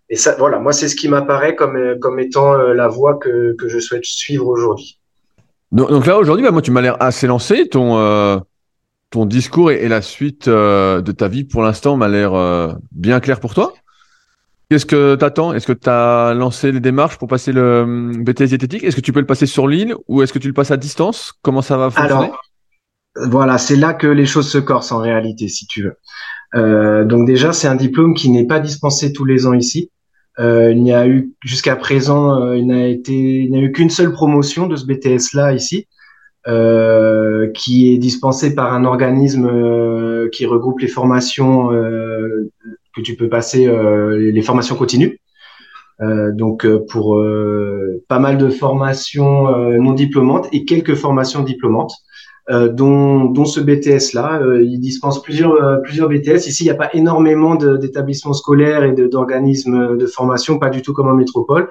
Et ça, voilà, moi, c'est ce qui m'apparaît comme, comme étant la voie que, que je souhaite suivre aujourd'hui. Donc, là, aujourd'hui, bah, moi, tu m'as l'air assez lancé. Ton, ton discours et, la suite de ta vie, pour l'instant, m'a l'air bien clair pour toi. Qu'est-ce que tu attends Est-ce que tu as lancé les démarches pour passer le hum, BTS diététique? Est-ce que tu peux le passer sur ligne ou est-ce que tu le passes à distance? Comment ça va fonctionner? Alors, voilà, c'est là que les choses se corsent en réalité, si tu veux. Euh, donc déjà, c'est un diplôme qui n'est pas dispensé tous les ans ici. Euh, il n'y a eu jusqu'à présent, euh, il n'a été, il n'y a eu qu'une seule promotion de ce BTS là ici, euh, qui est dispensé par un organisme euh, qui regroupe les formations euh, que tu peux passer euh, les formations continues. Euh, donc euh, pour pas mal de formations non diplômantes et quelques formations diplômantes. Euh, dont, dont, ce BTS là. Euh, il dispense plusieurs plusieurs BTS. Ici, il n'y a pas énormément d'établissements scolaires et d'organismes de, formation, pas du tout comme en métropole.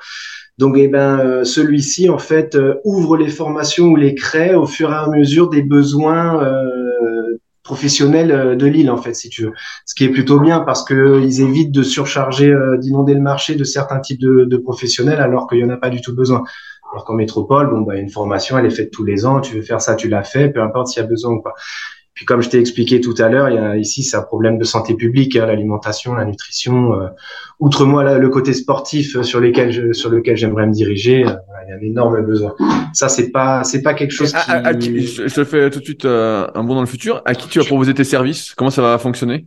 Donc, eh ben, celui-ci en fait ouvre les formations ou les crée au fur et à mesure des besoins professionnels euh, de l'île en fait si tu veux. Ce qui est plutôt bien parce que ils évitent de surcharger euh, d'inonder le marché de certains types de, de professionnels alors qu'il y en a pas du tout besoin. Alors qu'en métropole bon bah une formation elle est faite tous les ans tu veux faire ça tu l'as fait peu importe s'il y a besoin ou pas puis comme je t'ai expliqué tout à l'heure, il y a ici c'est un problème de santé publique, hein, l'alimentation, la nutrition. Euh, outre moi le côté sportif euh, sur lequel je, sur lequel j'aimerais me diriger, euh, il y a un énorme besoin. Ça c'est pas c'est pas quelque chose qui. je te fais tout de suite un bond dans le futur. À qui tu vas proposer tes services? Comment ça va fonctionner?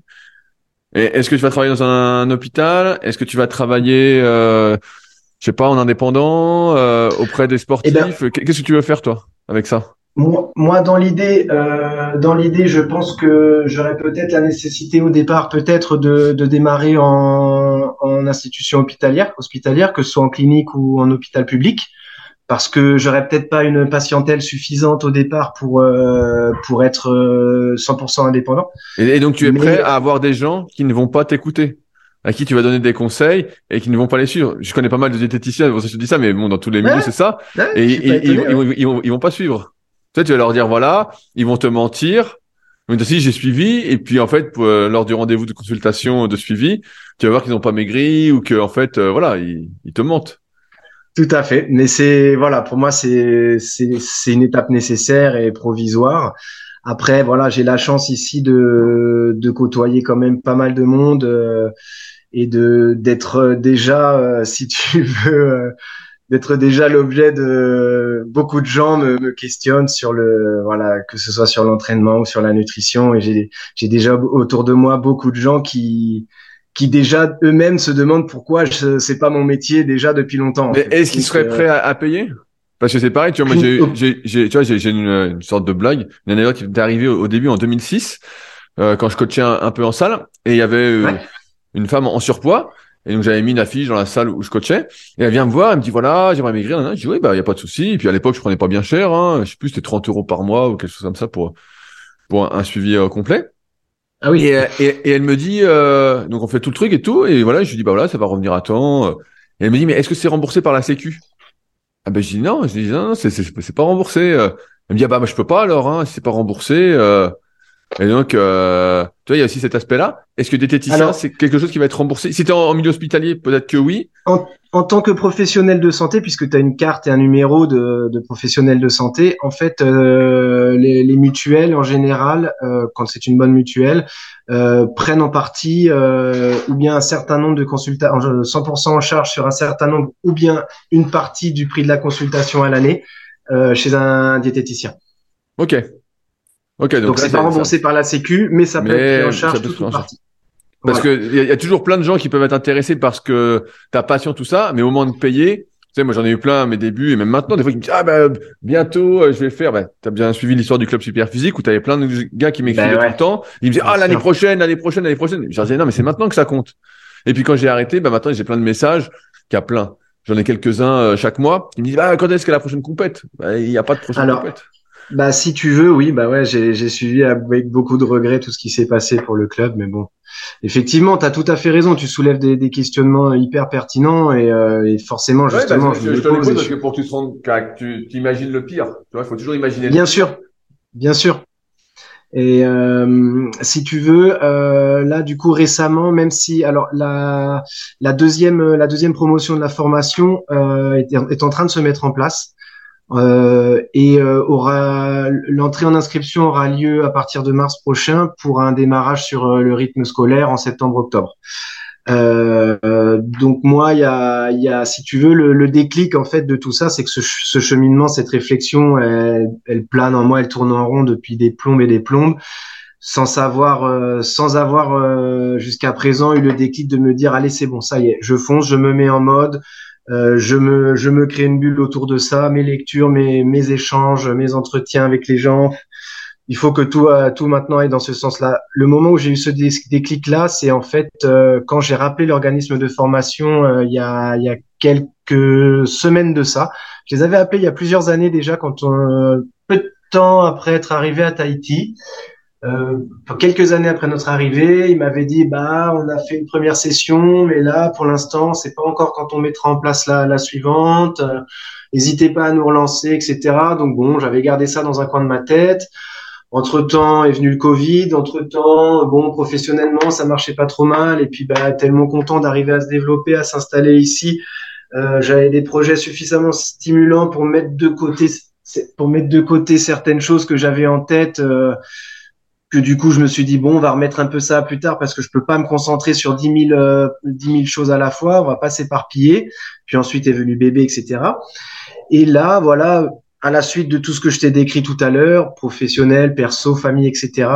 Est-ce que tu vas travailler dans un, hôpital? Est-ce que tu vas travailler je sais pas, en indépendant, auprès des eh ben sportifs? Qu'est-ce que tu veux faire toi avec ça? Moi, dans l'idée, euh, dans l'idée, je pense que j'aurais peut-être la nécessité au départ, peut-être de, de démarrer en, en, institution hospitalière, hospitalière, que ce soit en clinique ou en hôpital public, parce que j'aurais peut-être pas une patientèle suffisante au départ pour euh, pour être 100% euh, indépendant. Et, donc tu es prêt à avoir des gens qui ne vont pas t'écouter à qui tu vas donner des conseils et qui ne vont pas les suivre. Je connais pas mal de diététiciens, je te dis ça, mais bon, dans tous les milieux, c'est ça. et, ils, vont, ils, vont, ils vont pas suivre. Tu tu vas leur dire voilà, ils vont te mentir. Mais si j'ai suivi et puis en fait euh, lors du rendez-vous de consultation de suivi, tu vas voir qu'ils n'ont pas maigri ou que en fait euh, voilà ils, ils, te mentent. Tout à fait, mais c'est voilà pour moi c'est c'est une étape nécessaire et provisoire. Après voilà j'ai la chance ici de de côtoyer quand même pas mal de monde euh, et de d'être déjà si tu veux d'être déjà l'objet de beaucoup de gens me, me, questionnent sur le voilà que ce soit sur l'entraînement ou sur la nutrition. Et j'ai j'ai déjà autour de moi beaucoup de gens qui qui déjà eux-mêmes se demandent pourquoi je c'est pas mon métier déjà depuis longtemps. Mais est-ce qu'ils seraient euh, prêts à, payer? Parce que c'est pareil, tu vois, moi j'ai j'ai tu vois j'ai une, une, sorte de blague, une anecdote qui est arrivée au, début en 2006 euh, quand je coachais un, peu en salle. Et il y avait euh, une femme en surpoids et donc j'avais mis une affiche dans la salle où je coachais. Et elle vient me voir, elle me dit voilà, j'aimerais maigrir. Je dis oui, bah y a pas de souci. Et puis à l'époque, je prenais pas bien cher. Hein. Je sais plus, c'était 30 euros par mois ou quelque chose comme ça pour pour un, suivi euh, complet. Ah oui. Et, et, elle me dit euh, donc on fait tout le truc et tout. Et voilà, je lui dis bah voilà, ça va revenir à temps. Et elle me dit mais est-ce que c'est remboursé par la Sécu? Ah ben je dis non. Je dis non, non c'est c'est pas remboursé. Elle me dit ah bah, bah je peux pas alors. Hein, si c'est pas remboursé. Euh, et donc, euh, tu vois, il y a aussi cet aspect-là. Est-ce que diététicien, c'est quelque chose qui va être remboursé? Si tu es en, milieu hospitalier, peut-être que oui. En, en, tant que professionnel de santé, puisque tu as une carte et un numéro de, de professionnel de santé, en fait, euh, les, les, mutuelles, en général, euh, quand c'est une bonne mutuelle, euh, prennent en partie euh, ou bien un certain nombre de consultations, 100% en charge sur un certain nombre, ou bien une partie du prix de la consultation à l'année euh, chez un diététicien. Ok, donc c'est pas remboursé par la Sécu, mais ça peut être pris en charge toute partie. Parce que il y, a toujours plein de gens qui peuvent être intéressés parce que ta passion tout ça, mais au moment de payer, tu sais, moi j'en ai eu plein à mes débuts et même maintenant, des fois ils me disent ah ben bientôt euh, je vais faire. Ben t'as bien suivi l'histoire du club super physique où t'avais plein de gars qui m'écrivaient ben tout le temps. Ils me disaient ah l'année prochaine, l'année prochaine, l'année prochaine. Je leur disais non mais c'est maintenant que ça compte. Et puis quand j'ai arrêté, ben maintenant j'ai plein de messages, qu'il y a plein. J'en ai quelques-uns euh, chaque mois. Ils me disent ah quand est-ce que la prochaine compète? Ben, Il n'y a pas de prochaine Alors, compète. Bah si tu veux, oui, bah ouais, j'ai suivi avec beaucoup de regrets tout ce qui s'est passé pour le club, mais bon, effectivement, tu as tout à fait raison. Tu soulèves des, des questionnements hyper pertinents et, euh, et forcément, justement, je, je, te pose parce que pour que tu te rendes, tu imagines le pire. Tu vois, il faut toujours imaginer. Bien sûr. bien sûr. Et euh, si tu veux, euh, là du coup récemment, même si alors la la deuxième la deuxième promotion de la formation euh, est, est, en train de se mettre en place euh, et euh, aura l'entrée en inscription aura lieu à partir de mars prochain pour un démarrage sur euh, le rythme scolaire en septembre-octobre. Euh, donc moi, il y a, y a, si tu veux, le, le, déclic en fait de tout ça, c'est que ce, ce, cheminement, cette réflexion, elle, elle, plane en moi, elle tourne en rond depuis des plombes et des plombes, sans savoir, euh, sans avoir jusqu'à présent eu le déclic de me dire allez c'est bon, ça y est, je fonce, je me mets en mode, euh, je me, je me crée une bulle autour de ça, mes lectures, mes, mes échanges, mes entretiens avec les gens, il faut que tout, euh, tout maintenant aille dans ce sens-là. Le moment où j'ai eu ce déclic-là, c'est en fait euh, quand j'ai rappelé l'organisme de formation euh, il, y a, il y a quelques semaines de ça. Je les avais appelés il y a plusieurs années déjà, quand on, peu de temps après être arrivé à Tahiti. Euh, quelques années après notre arrivée, il m'avait dit bah on a fait une première session, mais là pour l'instant c'est pas encore quand on mettra en place la, la suivante. N'hésitez pas à nous relancer, etc. Donc bon, j'avais gardé ça dans un coin de ma tête. Entre temps est venu le Covid. Entre temps, bon, professionnellement, ça marchait pas trop mal. Et puis, bah, tellement content d'arriver à se développer, à s'installer ici. Euh, J'avais des projets suffisamment stimulants pour mettre de côté, pour mettre de côté certaines choses que j'avais en tête. Euh, que du coup, je me suis dit bon, on va remettre un peu ça plus tard parce que je peux pas me concentrer sur 10 000, euh, 10 000 choses à la fois. On va pas s'éparpiller. Puis ensuite est venu bébé, etc. Et là, voilà, à la suite de tout ce que je t'ai décrit tout à l'heure, professionnel, perso, famille, etc.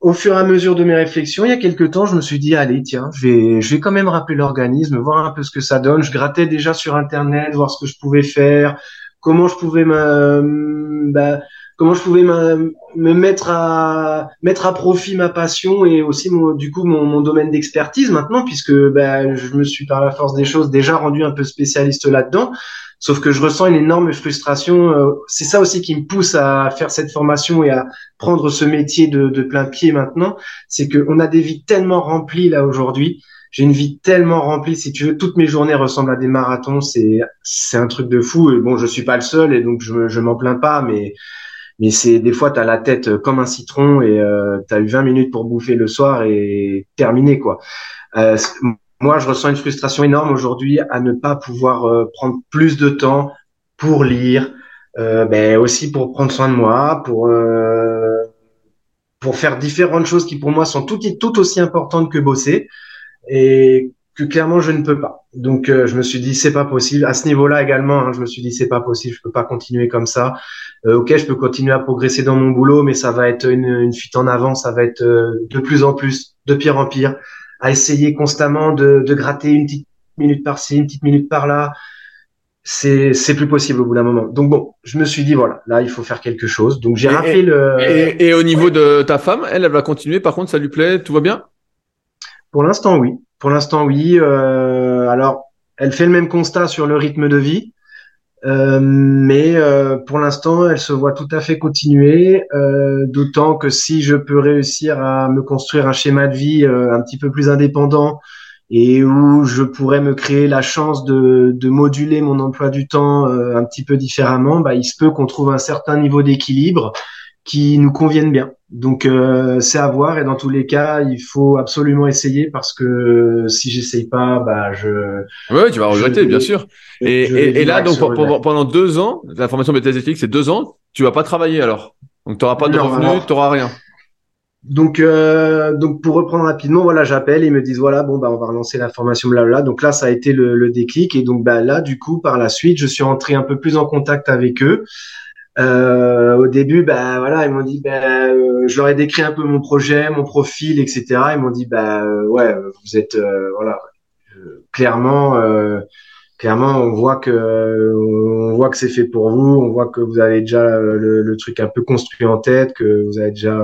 Au fur et à mesure de mes réflexions, il y a quelques temps, je me suis dit, allez, tiens, je vais, je vais quand même rappeler l'organisme, voir un peu ce que ça donne. Je grattais déjà sur Internet, voir ce que je pouvais faire, comment je pouvais me, bah, comment je pouvais me, mettre à mettre à profit ma passion et aussi mon, du coup mon, mon domaine d'expertise maintenant puisque bah, je me suis par la force des choses déjà rendu un peu spécialiste là-dedans Sauf que je ressens une énorme frustration. Euh, c'est ça aussi qui me pousse à faire cette formation et à prendre ce métier de, de plein pied maintenant. C'est qu'on a des vies tellement remplies là aujourd'hui. J'ai une vie tellement remplie. Si tu veux, toutes mes journées ressemblent à des marathons. C'est c'est un truc de fou. Et bon, je suis pas le seul et donc je je m'en plains pas, mais mais c'est des fois tu as la tête comme un citron et euh, tu as eu 20 minutes pour bouffer le soir et terminé quoi. Euh, moi, je ressens une frustration énorme aujourd'hui à ne pas pouvoir euh, prendre plus de temps pour lire, euh, ben aussi pour prendre soin de moi, pour euh, pour faire différentes choses qui pour moi sont tout, tout aussi importantes que bosser et que clairement je ne peux pas. Donc euh, je me suis dit c'est pas possible. À ce niveau-là également, hein, je me suis dit c'est pas possible, je peux pas continuer comme ça. Euh, ok, je peux continuer à progresser dans mon boulot, mais ça va être une, une fuite en avant, ça va être de plus en plus, de pire en pire à essayer constamment de, de gratter une petite minute par-ci, une petite minute par-là. C'est, c'est plus possible au bout d'un moment. Donc bon, je me suis dit voilà, là il faut faire quelque chose. Donc j'ai rappelé le. Et, et, au niveau de ta femme, elle, elle va continuer. Par contre, ça lui plaît, tout va bien? Pour l'instant, oui. Pour l'instant, oui. Euh, alors, elle fait le même constat sur le rythme de vie. Euh, mais euh, pour l'instant, elle se voit tout à fait continuer, d'autant que si je peux réussir à me construire un schéma de vie un petit peu plus indépendant et où je pourrais me créer la chance de, moduler mon emploi du temps un petit peu différemment, bah, il se peut qu'on trouve un certain niveau d'équilibre qui nous conviennent bien. Donc euh, c'est à voir. Et dans tous les cas il faut absolument essayer parce que si j'essaye pas bah je ouais tu vas regretter bien sûr. et, et, et là donc pendant deux ans la formation BTS c'est deux ans tu vas pas travailler alors? Donc tu n'auras pas de revenus tu n'auras rien. Donc euh, donc pour reprendre rapidement voilà j'appelle ils me disent voilà bon bah on va relancer la formation blabla donc là ça a été le, le déclic. Et donc bah là du coup par la suite je suis entré un peu plus en contact avec eux euh, au début, bah voilà, ils m'ont dit, bah, euh, je leur ai décrit un peu mon projet, mon profil, etc. Ils m'ont dit, bah euh, ouais, vous êtes, euh, voilà, clairement, clairement, on voit que, on voit que c'est fait pour vous, on voit que vous avez déjà le, le, truc un peu construit en tête, que vous avez déjà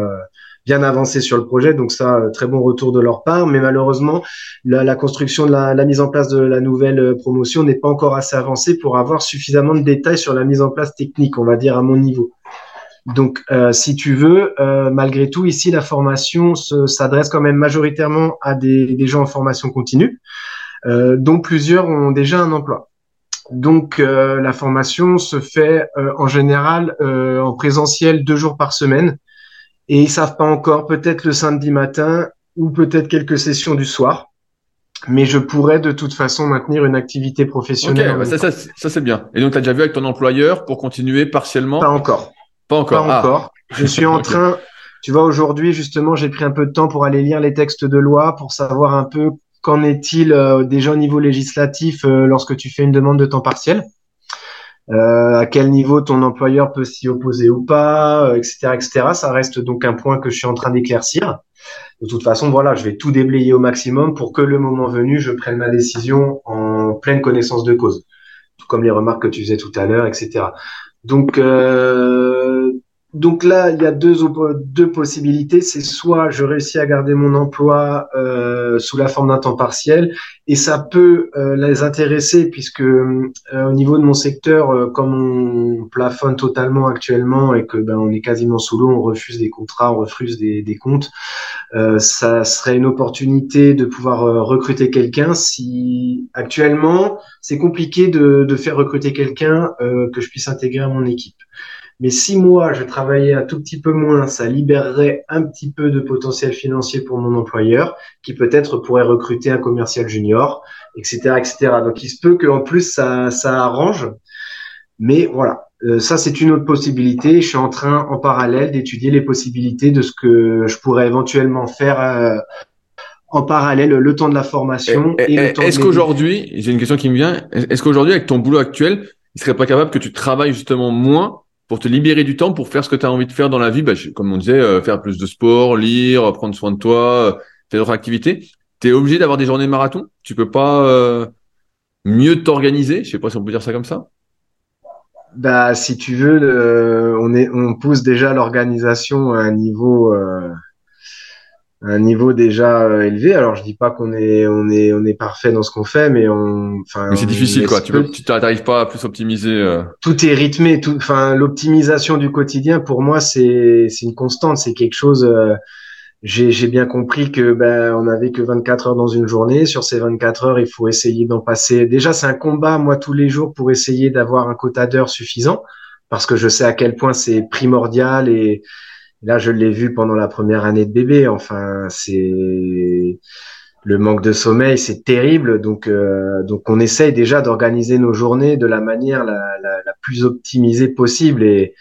bien avancé sur le projet. Donc ça, euh, très bon retour de leur part. Mais malheureusement, la, la construction de la, la, mise en place de la nouvelle euh, promotion n'est pas encore assez avancée pour avoir suffisamment de détails sur la mise en place technique, on va dire à mon niveau. Donc, euh, si tu veux, euh, malgré tout, ici, la formation s'adresse quand même majoritairement à des, des, gens en formation continue, euh, dont plusieurs ont déjà un emploi. Donc la formation se fait en général en présentiel deux jours par semaine et ils savent pas encore peut-être le samedi matin ou peut-être quelques sessions du soir mais je pourrais de toute façon maintenir une activité professionnelle. Bah, ça, ça, ça c'est bien. Et donc, tu as déjà vu avec ton employeur pour continuer partiellement? Pas encore. Pas encore. Pas encore. Ah. Je suis en train, tu vois, aujourd'hui, justement, j'ai pris un peu de temps pour aller lire les textes de loi, pour savoir un peu qu'en est-il euh, déjà au niveau législatif euh, lorsque tu fais une demande de temps partiel. Euh, à quel niveau ton employeur peut s'y opposer ou pas, etc., euh, etc. Ça reste donc un point que je suis en train d'éclaircir de toute façon, voilà, je vais tout déblayer au maximum pour que le moment venu, je prenne ma décision en pleine connaissance de cause. Tout comme les remarques que tu faisais tout à l'heure, etc. Donc, euh, donc là, il y a deux, deux possibilités. C'est soit je réussis à garder mon emploi euh, sous la forme d'un temps partiel, et ça peut euh, les intéresser puisque euh, au niveau de mon secteur, euh, comme on plafonne totalement actuellement et que ben, on est quasiment sous l'eau, on refuse des contrats, on refuse des, des comptes, ça serait une opportunité de pouvoir recruter quelqu'un. Si actuellement c'est compliqué de, de, faire recruter quelqu'un que je puisse intégrer à mon équipe. Mais si moi, je travaillais un tout petit peu moins, ça libérerait un petit peu de potentiel financier pour mon employeur, qui peut-être pourrait recruter un commercial junior, etc., etc. Donc, il se peut qu'en plus, ça, ça arrange. Mais voilà, euh, ça, c'est une autre possibilité. Je suis en train, en parallèle, d'étudier les possibilités de ce que je pourrais éventuellement faire euh, en parallèle le temps de la formation et, le temps Est-ce qu'aujourd'hui, j'ai une question qui me vient, est-ce qu'aujourd'hui, avec ton boulot actuel, il serait pas capable que tu travailles justement moins pour te libérer du temps pour faire ce que tu as envie de faire dans la vie, bah, comme on disait, euh, faire plus de sport, lire, prendre soin de toi, faire d'autres activités. Tu es obligé d'avoir des journées de marathon Tu peux pas euh, mieux t'organiser Je sais pas si on peut dire ça comme ça. Bah, si tu veux, on pousse déjà l'organisation à un niveau euh, un niveau déjà euh, élevé. Alors je dis pas qu'on est on est on est parfait dans ce qu'on fait, mais on. Mais c'est difficile quoi. Tu tu n'arrives pas à plus optimiser. Euh. Tout est rythmé. Tout enfin l'optimisation du quotidien pour moi c'est c'est une constante. C'est quelque chose. Euh, j'ai j'ai bien compris que ben on avait que 24 heures dans une journée. Sur ces 24 heures, il faut essayer d'en passer. Déjà c'est un combat moi tous les jours pour essayer d'avoir un quota d'heures suffisant parce que je sais à quel point c'est primordial et Là, je l'ai vu pendant la première année de bébé. Enfin, c'est le manque de sommeil, c'est terrible. Donc, euh, donc, on essaye déjà d'organiser nos journées de la manière la, plus optimisée possible et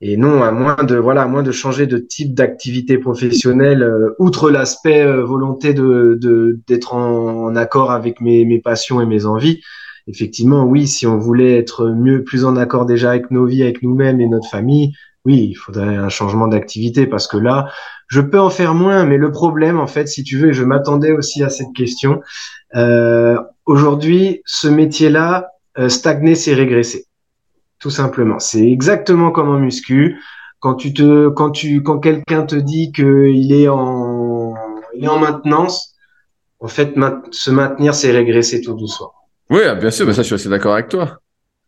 et non à moins de voilà à moins de changer de type d'activité professionnelle euh, outre l'aspect euh, volonté de d'être en, en, accord avec mes, mes passions et mes envies effectivement oui si on voulait être mieux plus en accord déjà avec nos vies avec nous-mêmes et notre famille oui, il faudrait un changement d'activité parce que là, je peux en faire moins, mais le problème, en fait, si tu veux, et je m'attendais aussi à cette question, euh, aujourd'hui, ce métier-là, euh, stagner, c'est régresser, tout simplement. C'est exactement comme en muscu. Quand tu te, quand tu, quand quelqu'un te dit qu'il est en, il est en maintenance, en fait, se maintenir, c'est régresser tout doucement. Oui, bien sûr, mais ça, je suis assez d'accord avec toi.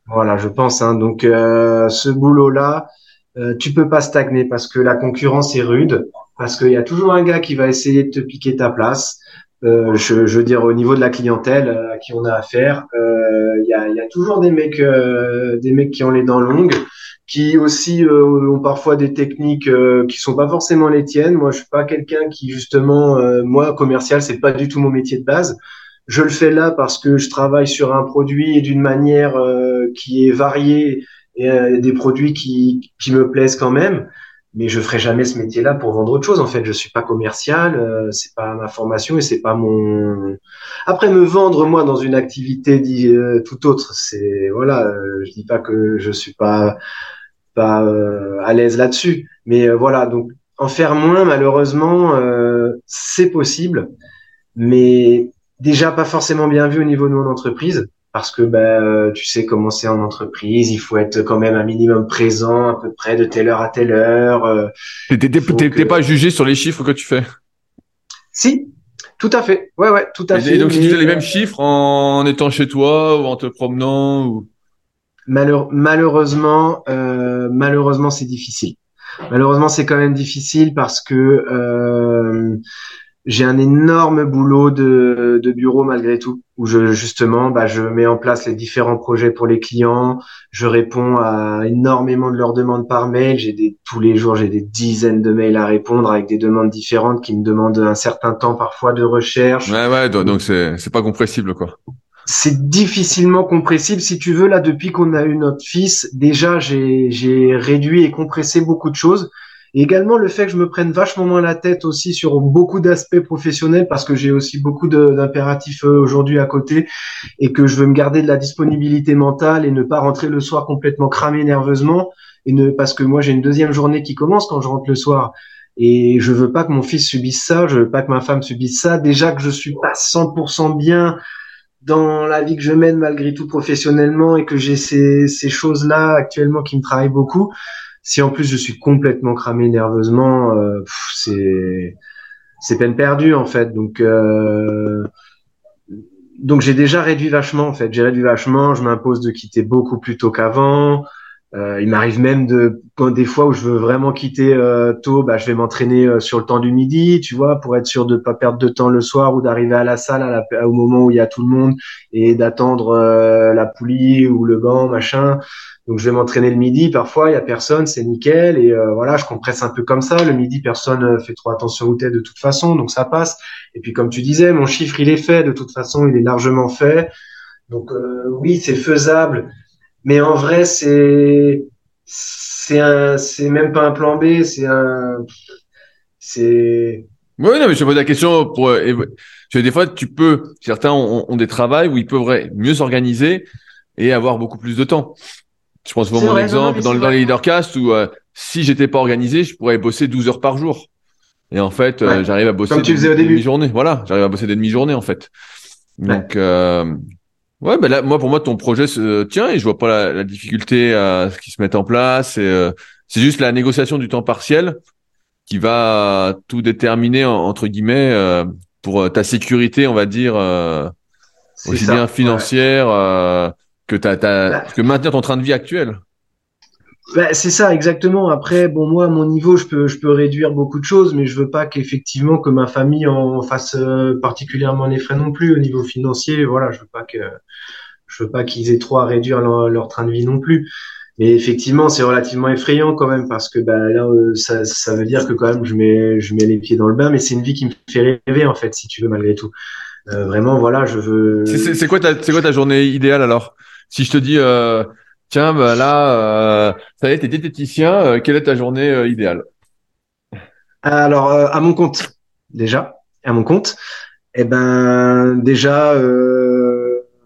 Voilà, je pense. Hein. Donc, euh, ce boulot-là, euh, tu peux pas stagner parce que la concurrence est rude, parce qu'il y a toujours un gars qui va essayer de te piquer ta place. Euh, je, je, veux dire au niveau de la clientèle euh, à qui on a affaire, euh, il y, a, y, a, toujours des mecs, des mecs qui ont les dents longues, qui aussi ont parfois des techniques qui sont pas forcément les tiennes. Moi, je suis pas quelqu'un qui justement, moi commercial, c'est pas du tout mon métier de base. Je le fais là parce que je travaille sur un produit d'une manière qui est variée et euh, des produits qui, qui me plaisent quand même. Mais je ferai jamais ce métier-là pour vendre autre chose. En fait, je suis pas commercial, euh, c'est pas ma formation et c'est pas mon. Après, me vendre moi dans une activité dit, euh, tout autre, c'est voilà. Euh, je dis pas que je suis pas pas à l'aise là-dessus, mais voilà. Donc en faire moins, malheureusement, c'est possible, mais déjà pas forcément bien vu au niveau de mon entreprise parce que ben tu sais comment c'est en entreprise, il faut être quand même un minimum présent à peu près de telle heure à telle heure. Euh, T'es pas jugé sur les chiffres que tu fais Si, tout à fait. Ouais, ouais, tout à fait. Et donc tu fais les mêmes chiffres en étant chez toi ou en te promenant ou malheureusement, euh, malheureusement c'est difficile. Malheureusement c'est quand même difficile parce que euh, j'ai un énorme boulot de, de, bureau malgré tout, où je justement, bah, je mets en place les différents projets pour les clients, je réponds à énormément de leurs demandes par mail. J'ai des tous les jours, j'ai des dizaines de mails à répondre avec des demandes différentes qui me demandent un certain temps parfois de recherche. Ouais, ouais, donc c'est c'est pas compressible quoi. C'est difficilement compressible. Si tu veux, là, depuis qu'on a eu notre fils, déjà, j'ai j'ai réduit et compressé beaucoup de choses et également le fait que je me prenne vachement moins la tête aussi sur beaucoup d'aspects professionnels parce que j'ai aussi beaucoup d'impératifs euh, aujourd'hui à côté et que je veux me garder de la disponibilité mentale et ne pas rentrer le soir complètement cramé nerveusement et ne parce que moi j'ai une deuxième journée qui commence quand je rentre le soir et je veux pas que mon fils subisse ça, je veux pas que ma femme subisse ça. Déjà que je suis pas 100% bien dans la vie que je mène malgré tout professionnellement et que j'ai ces, ces choses-là actuellement qui me travaillent beaucoup si en plus je suis complètement cramé nerveusement, euh, c'est c'est peine perdue en fait. Donc euh, donc j'ai déjà réduit vachement en fait. J'ai réduit vachement. Je m'impose de quitter beaucoup plus tôt qu'avant. Euh, il m'arrive même de quand des fois où je veux vraiment quitter euh, tôt, bah, je vais m'entraîner euh, sur le temps du midi, tu vois, pour être sûr de pas perdre de temps le soir ou d'arriver à la salle à la, au moment où il y a tout le monde et d'attendre la poulie ou le banc, machin. Donc je vais m'entraîner le midi, parfois il y a personne, c'est nickel et voilà, je compresse un peu comme ça. Le midi, personne fait trop attention au thé de toute façon, donc ça passe. Et puis comme tu disais, mon chiffre il est fait, de toute façon il est largement fait. Donc oui, c'est faisable mais en vrai, c'est c'est un c'est même pas un plan B, c'est un c'est oui, non, mais je pose la question pour euh, des fois tu peux certains ont, des travails où ils peuvent mieux s'organiser et avoir beaucoup plus de temps. Je pense pour mon exemple dans, dans les leadercast où euh, si j'étais pas organisé, je pourrais bosser 12 heures par jour. Et en fait, euh, j'arrive à bosser des, demi-journées. Voilà, j'arrive à bosser des demi-journées en fait. Donc euh, Ouais, ben là, moi, pour moi, ton projet se tient et je vois pas la, la difficulté à ce qui se met en place. Et, euh, c'est juste la négociation du temps partiel qui va tout déterminer entre guillemets euh, pour euh, ta sécurité, on va dire, aussi bien financière que ta, ta bah. que maintenir ton train de vie actuel. Bah, c'est ça, exactement. Après, bon, moi, à mon niveau, je peux, je peux réduire beaucoup de choses, mais je veux pas qu'effectivement que ma famille en fasse euh, particulièrement les frais non plus au niveau financier. Voilà, je veux pas que, je veux pas qu'ils aient trop à réduire leur, train de vie non plus. Mais effectivement, c'est relativement effrayant quand même parce que bah, là, euh, ça, ça veut dire que quand même, je mets, je mets les pieds dans le bain, mais c'est une vie qui me fait rêver en fait, si tu veux, malgré tout. Euh, vraiment, voilà, je veux. C'est quoi ta, c'est quoi ta journée idéale alors? Si je te dis. Euh Tiens, bah là, euh, ça y est, t'es diététicien. Euh, quelle est ta journée euh, idéale? Alors, à mon compte, déjà, à mon compte. Eh ben, déjà,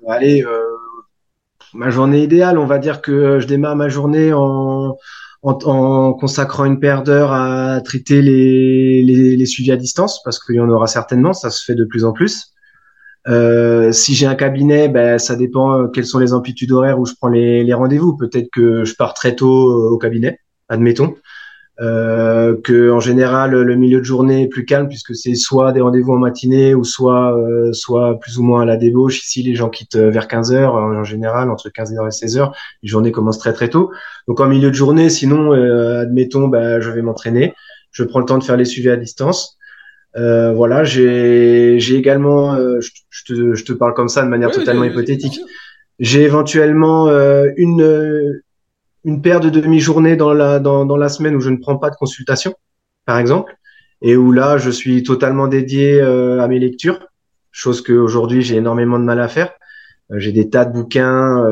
allez, ma journée idéale, on va dire que je démarre ma journée en, en, consacrant une paire d'heures à traiter les, les, les à distance, parce qu'il y en aura certainement, ça se fait de plus en plus. Euh, si j'ai un cabinet, ben, ça dépend euh, quelles sont les amplitudes horaires où je prends les, les rendez-vous. Peut-être que je pars très tôt euh, au cabinet, admettons. Euh, que en général le milieu de journée est plus calme puisque c'est soit des rendez-vous en matinée ou soit soit plus ou moins à la débauche. Ici, les gens quittent vers 15 heures en général entre 15 h et 16 heures. Les journées commencent très très tôt. Donc en milieu de journée, sinon, admettons, ben, je vais m'entraîner. Je prends le temps de faire les suivis à distance. Euh, voilà, j'ai également, euh, je, te, je, te, parle comme ça de manière totalement hypothétique. J'ai éventuellement euh, une une paire de demi-journées dans la dans, dans la semaine où je ne prends pas de consultation, par exemple, et où là je suis totalement dédié à mes lectures, chose que aujourd'hui j'ai énormément de mal à faire. J'ai des tas de bouquins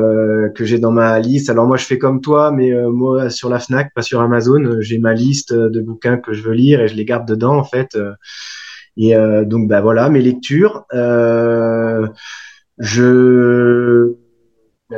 que j'ai dans ma liste. Alors moi je fais comme toi, mais moi sur la Fnac, pas sur Amazon, j'ai ma liste de bouquins que je veux lire et je les garde dedans en fait. Et euh, donc, bah voilà, mes lectures. Euh, je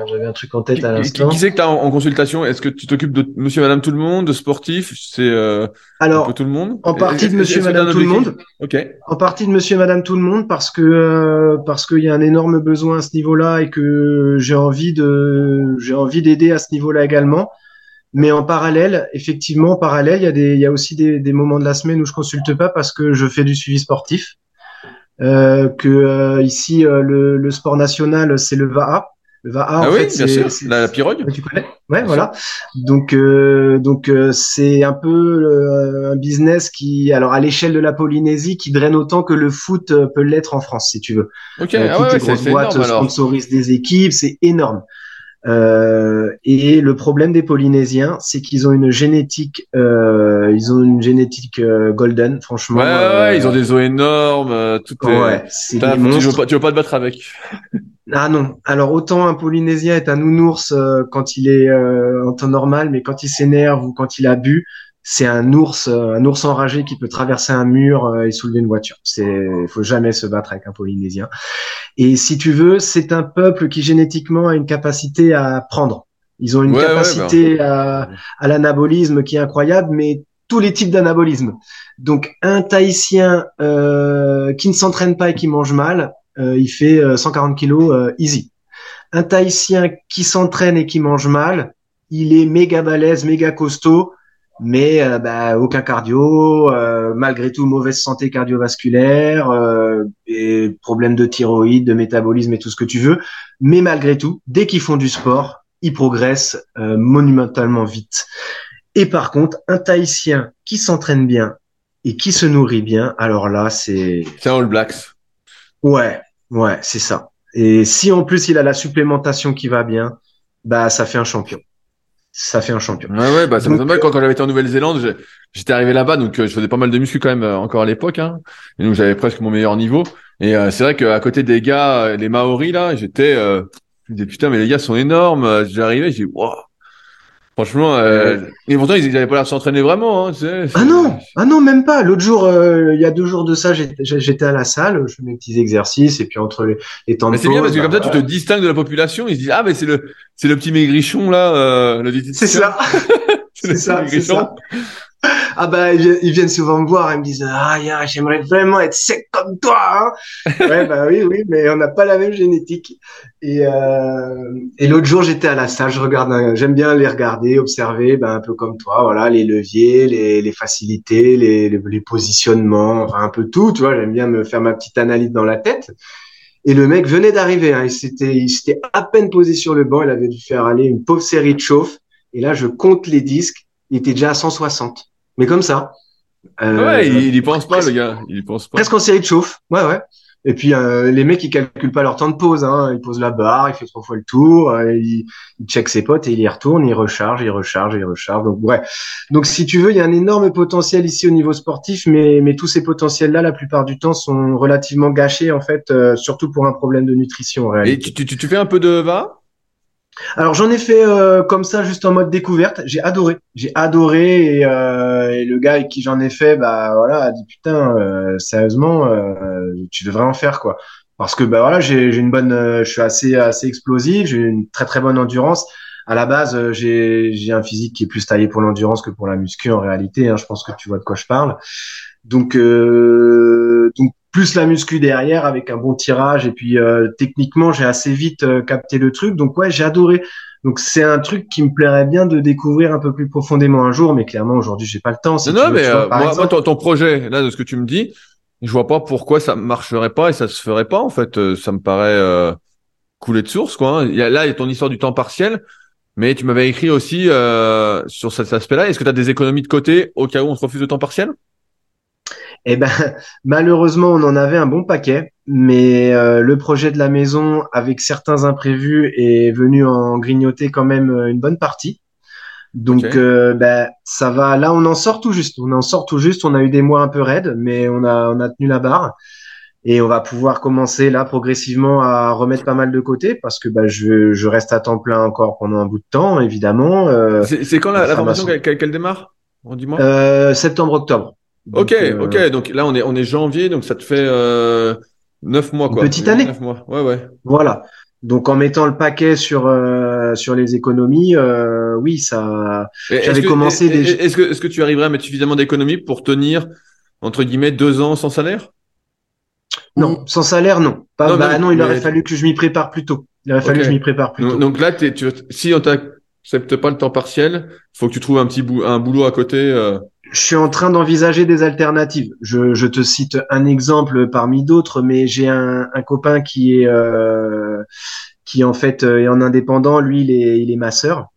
j'avais un truc en tête à l'instant. Qui, c'est que tu as en, consultation Est-ce que tu t'occupes de monsieur, madame, tout le monde, de sportifs C'est euh, Alors, tout le monde? En partie de monsieur, madame, tout le monde? Ok. En partie de monsieur, madame, tout le monde parce que euh, parce qu'il y a un énorme besoin à ce niveau-là et que j'ai envie de j'ai envie d'aider à ce niveau-là également. Mais en parallèle, effectivement, en parallèle, il y a, des, il y a aussi des, des, moments de la semaine où je consulte pas parce que je fais du suivi sportif. Euh, que euh, ici, euh, le, le, sport national, c'est le VAA, Le VAA, ah en oui, fait, bien c'est- sûr. La, la pirogue. Ouais, tu connais Ouais, voilà. Donc, euh, donc euh, c'est un peu euh, un business qui, alors à l'échelle de la Polynésie, qui draine autant que le foot euh, peut l'être en France, si tu veux. Ok, Euh, ah toutes ouais, les grosses boîtes énorme alors. sponsorisent des équipes, c'est énorme. Euh, et le problème des Polynésiens, c'est qu'ils ont une génétique, euh, ils ont une génétique euh, golden, franchement. Ouais, ouais, ils ont des os énormes, tout est... Ouais, c'est T'as- des tu, veux pas, tu veux pas te battre avec. Ah non. Alors autant un Polynésien est un nounours euh, quand il est euh, en temps normal, mais quand il s'énerve ou quand il a bu, c'est un ours, euh, un ours enragé qui peut traverser un mur euh, et soulever une voiture. C'est, faut jamais se battre avec un Polynésien. Et si tu veux, c'est un peuple qui génétiquement a une capacité à prendre. Ils ont une Ouais, ouais, capacité à, à l'anabolisme qui est incroyable, mais tous les types d'anabolisme. Donc un Tahitien euh, qui ne s'entraîne pas et qui mange mal, euh, il fait euh, 140 kilos euh, easy. Un Tahitien qui s'entraîne et qui mange mal, il est méga balèze, méga costaud, mais euh, bah, aucun cardio, euh, malgré tout mauvaise santé cardiovasculaire, euh, et problèmes de thyroïde, de métabolisme et tout ce que tu veux. Mais malgré tout, dès qu'ils font du sport, ils progressent euh, monumentalement vite. Et par contre, un Tahitien qui s'entraîne bien et qui se nourrit bien, alors là, c'est C'est All Blacks. Ouais, ouais, c'est ça. Et si en plus il a la supplémentation qui va bien, bah ça fait un champion. Ça fait un champion. Ouais, ouais, bah, ça Donc, me semble quand, quand j'avais été en Nouvelle-Zélande, j'étais arrivé là-bas, donc euh, je faisais pas mal de muscu quand même euh, encore à l'époque, hein. Et donc j'avais presque mon meilleur niveau. Et euh, c'est vrai qu'à côté des gars, euh, les Maoris là, j'étais, euh, je me disais putain, mais les gars sont énormes. Euh, J'arrivais, j'ai dit wow. Franchement, euh, et pourtant ils avaient pas l'air de s'entraîner vraiment. Hein, tu sais. Ah non, ah non, même pas. L'autre jour, euh, il y a deux jours de ça, j'étais à la salle, je fais mes petits exercices et puis entre les, les temps de Mais c'est bien parce que comme bah, ça, tu te distingues de la population. Ils se disent ah mais c'est le c'est le petit maigrichon là, euh, le C'est ça. C'est ça. Ah bah ils viennent, souvent me voir et me disent ah ya, j'aimerais vraiment être sec comme toi. Hein. ouais bah oui oui mais on n'a pas la même génétique. Et euh, et l'autre jour j'étais à la salle, je regarde, j'aime bien les regarder, observer, ben un peu comme toi, voilà les leviers, les les facilités, les les, les positionnements, enfin un peu tout, tu vois. J'aime bien me faire ma petite analyse dans la tête. Et le mec venait d'arriver, hein, il s'était il s'était à peine posé sur le banc, il avait dû faire aller une pauvre série de chauffe. Et là je compte les disques, il était déjà à 160. Mais comme ça. Euh, Ouais, il, il y pense pas le gars, il y pense pas. Presque en série de chauffe. Ouais, ouais. Et puis euh, les mecs ils calculent pas leur temps de pause. Hein. Ils posent la barre, il fait trois fois le tour, euh, il, il check ses potes et il y retourne, il recharge, il recharge, il recharge. Donc ouais. Donc si tu veux, il y a un énorme potentiel ici au niveau sportif, mais mais tous ces potentiels là, la plupart du temps, sont relativement gâchés en fait, euh, surtout pour un problème de nutrition en Et tu, tu, tu fais un peu de va Alors j'en ai fait euh, comme ça juste en mode découverte. J'ai adoré, j'ai adoré et, euh, et le gars avec qui j'en ai fait, bah voilà, a dit putain, euh, sérieusement, tu devrais en faire quoi. Parce que bah voilà, j'ai une bonne, je suis assez assez explosif, j'ai une très très bonne endurance. À la base, j'ai un physique qui est plus taillé pour l'endurance que pour la muscu en réalité. Hein, je pense que tu vois de quoi je parle. Donc plus la muscu derrière avec un bon tirage et puis euh, techniquement j'ai assez vite euh, capté le truc donc ouais j'ai adoré donc c'est un truc qui me plairait bien de découvrir un peu plus profondément un jour mais clairement aujourd'hui j'ai pas le temps si Non, tu non, veux, mais vois, euh, par moi, exemple. moi, ton, ton projet, là, de ce que tu me dis, je vois pas pourquoi ça marcherait pas et ça se ferait pas. En fait, Euh, ça me paraît euh, couler de source, quoi. hein. Il y a, là, il y a ton histoire du temps partiel, mais tu m'avais écrit aussi euh, sur cet aspect-là. Est-ce que tu as des économies de côté au cas où on se refuse le temps partiel? Eh ben, malheureusement, on en avait un bon paquet, mais euh, le projet de la maison, avec certains imprévus, est venu en grignoter quand même euh, une bonne partie. Donc, euh, ben, ça va. Là, on en sort tout juste. On en sort tout juste. On a eu des mois un peu raides, mais on a, on a tenu la barre. Et on va pouvoir commencer là progressivement à remettre pas mal de côté parce que ben, je, je reste à temps plein encore pendant un bout de temps, évidemment. Euh, C'est quand la, formation m'a- qu'elle démarre? Dis-moi. euh, ok, Donc, euh, ok. Donc là, on est, on est janvier, donc ça te fait euh, neuf mois, Une quoi. petite année. Neuf mois. Ouais, ouais. Voilà. Donc en mettant le paquet sur euh, sur les économies, euh, oui, ça. J'avais est-ce commencé est- déjà- est- Est-ce que, est-ce que tu arriverais à mettre suffisamment d'économies pour tenir entre guillemets deux ans sans salaire? Non, sans salaire, non. Pas, Non, bah mais- non, il aurait fallu que je m'y prépare plus tôt. Il aurait fallu que je m'y prépare plus Donc, tôt. donc là, tu, si on t'accepte pas le temps partiel, faut que tu trouves un petit bou- un boulot à côté. euh. Je suis en train d'envisager des alternatives. Je, te cite un exemple parmi d'autres, mais j'ai un, copain qui est euh, qui en fait est en indépendant. Lui, il est, il est masseur.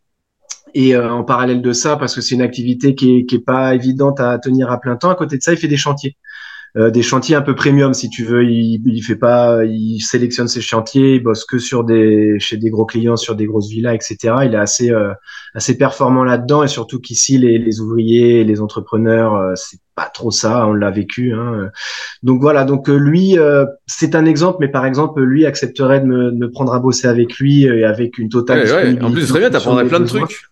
Et en parallèle de ça, parce que c'est une activité qui est, qui est pas évidente à tenir à plein temps, à côté de ça, il fait des chantiers. Euh, des chantiers un peu premium si tu veux. Il, il fait pas, il sélectionne ses chantiers, il bosse que sur des chez des gros clients, sur des grosses villas, etc. Il est assez euh, assez performant là-dedans et surtout qu'ici les, les ouvriers, les entrepreneurs, euh, c'est pas trop ça. On l'a vécu. Hein. Donc voilà. Donc lui, c'est un exemple, mais par exemple, lui accepterait de me, de me prendre à bosser avec lui et avec une totale. Ouais, En plus, très bien. T'apprendrais plein de trucs.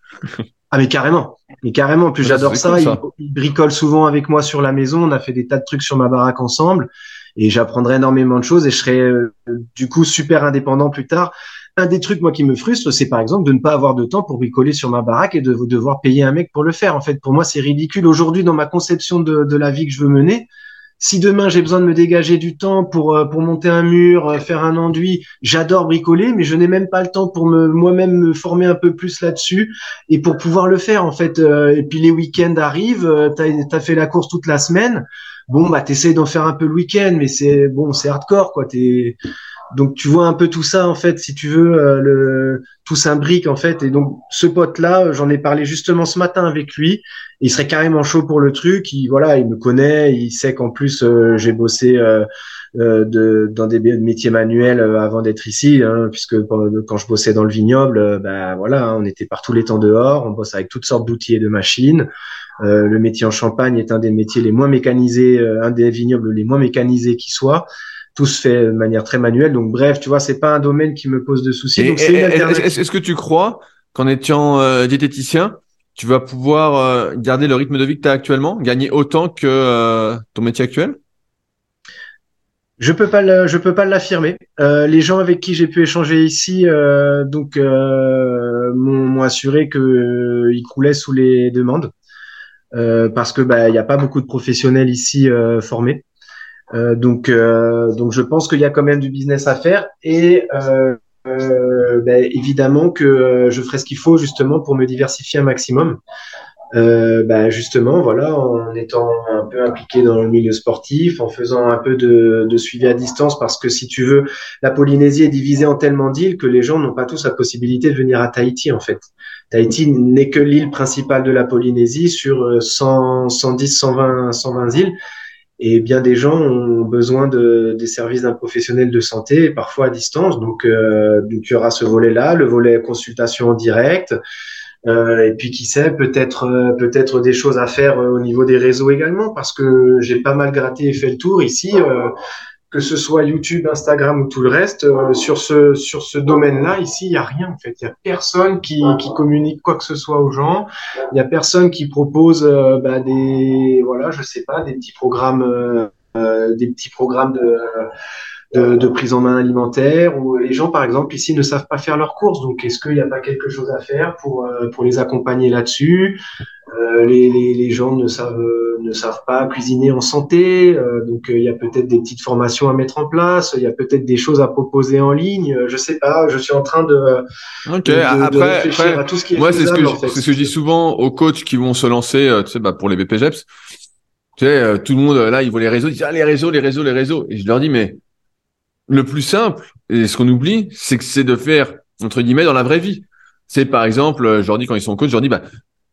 Ah mais carrément, mais carrément. En plus j'adore ça. Il, bricole souvent avec moi sur la maison. On a fait des tas de trucs sur ma baraque ensemble et j'apprendrai énormément de choses et je serai euh, du coup super indépendant plus tard. Un des trucs moi qui me frustre, c'est par exemple de ne pas avoir de temps pour bricoler sur ma baraque et de devoir payer un mec pour le faire. En fait, pour moi c'est ridicule aujourd'hui dans ma conception de, de la vie que je veux mener si demain j'ai besoin de me dégager du temps pour euh, pour monter un mur, euh, faire un enduit, j'adore bricoler, mais je n'ai même pas le temps pour me moi-même me former un peu plus là-dessus et pour pouvoir le faire en fait. Euh, et puis les week-ends arrivent, t'as as fait la course toute la semaine. Bon bah t'essayes d'en faire un peu le week-end, mais c'est bon, c'est hardcore quoi. T'es donc tu vois un peu tout ça en fait, si tu veux, euh, le, tout s'imbrique en fait. Et donc ce pote-là, j'en ai parlé justement ce matin avec lui. Il serait carrément chaud pour le truc. Il voilà, il me connaît, il sait qu'en plus euh, j'ai bossé euh, dans des métiers manuels avant d'être ici, hein, puisque quand je bossais dans le vignoble, bah voilà, hein, on était par tous les temps dehors, on bosse avec toutes sortes d'outils et de machines. le métier en Champagne est un des métiers les moins mécanisés, un des vignobles les moins mécanisés qui soit tout se fait de manière très manuelle. Donc bref, tu vois, c'est pas un domaine qui me pose de soucis. Est-ce que tu crois qu'en étant euh, diététicien, tu vas pouvoir euh, garder le rythme de vie que tu as actuellement, gagner autant que euh, ton métier actuel? Je peux pas je peux pas l'affirmer. les gens avec qui j'ai pu échanger ici, donc m'ont assuré que ils coulaient sous les demandes parce que bah il y a pas beaucoup de professionnels ici formés. Euh, donc, euh, donc je pense qu'il y a quand même du business à faire et euh, ben, évidemment que je ferai ce qu'il faut justement pour me diversifier un maximum. Euh, ben justement, voilà, en étant un peu impliqué dans le milieu sportif, en faisant un peu de, de suivi à distance, parce que si tu veux, la Polynésie est divisée en tellement d'îles que les gens n'ont pas tous la possibilité de venir à Tahiti, en fait. Tahiti n'est que l'île principale de la Polynésie sur 100, 110, 120, 120 îles. Et bien des gens ont besoin de, des services d'un professionnel de santé, parfois à distance. Donc, euh, donc il y aura ce volet-là, le volet consultation en direct. Euh, et puis qui sait, peut-être euh, peut-être des choses à faire euh, au niveau des réseaux également, parce que j'ai pas mal gratté et fait le tour ici que ce soit YouTube, Instagram ou tout le reste, euh, sur ce sur ce domaine-là, ici, il y a rien en fait. Il y a personne qui, qui communique quoi que ce soit aux gens. Il y a personne qui propose euh, bah, des voilà, je sais pas, des petits programmes, euh, des petits programmes de de, de, prise en main alimentaire où les gens par exemple ici ne savent pas faire leurs courses donc est-ce qu'il n'y a pas quelque chose à faire pour pour les accompagner là-dessus? euh, les, les, les, gens ne savent ne savent pas cuisiner en santé, euh, donc euh, il y a peut-être des petites formations à mettre en place, il y a peut-être des choses à proposer en ligne, je sais pas, je suis en train de, de, après, réfléchir à tout ce qui est moi c'est ce que c'est ce que je dis souvent aux coachs qui vont se lancer, tu sais, bah, pour les BPGEPS, tu sais, tout le monde là, ils voient les réseaux, ils disent ah les réseaux, les réseaux, les réseaux, et je leur dis mais le plus simple et ce qu'on oublie, c'est que c'est de faire entre guillemets dans la vraie vie. C'est par exemple, je leur dis quand ils sont coach, je leur dis bah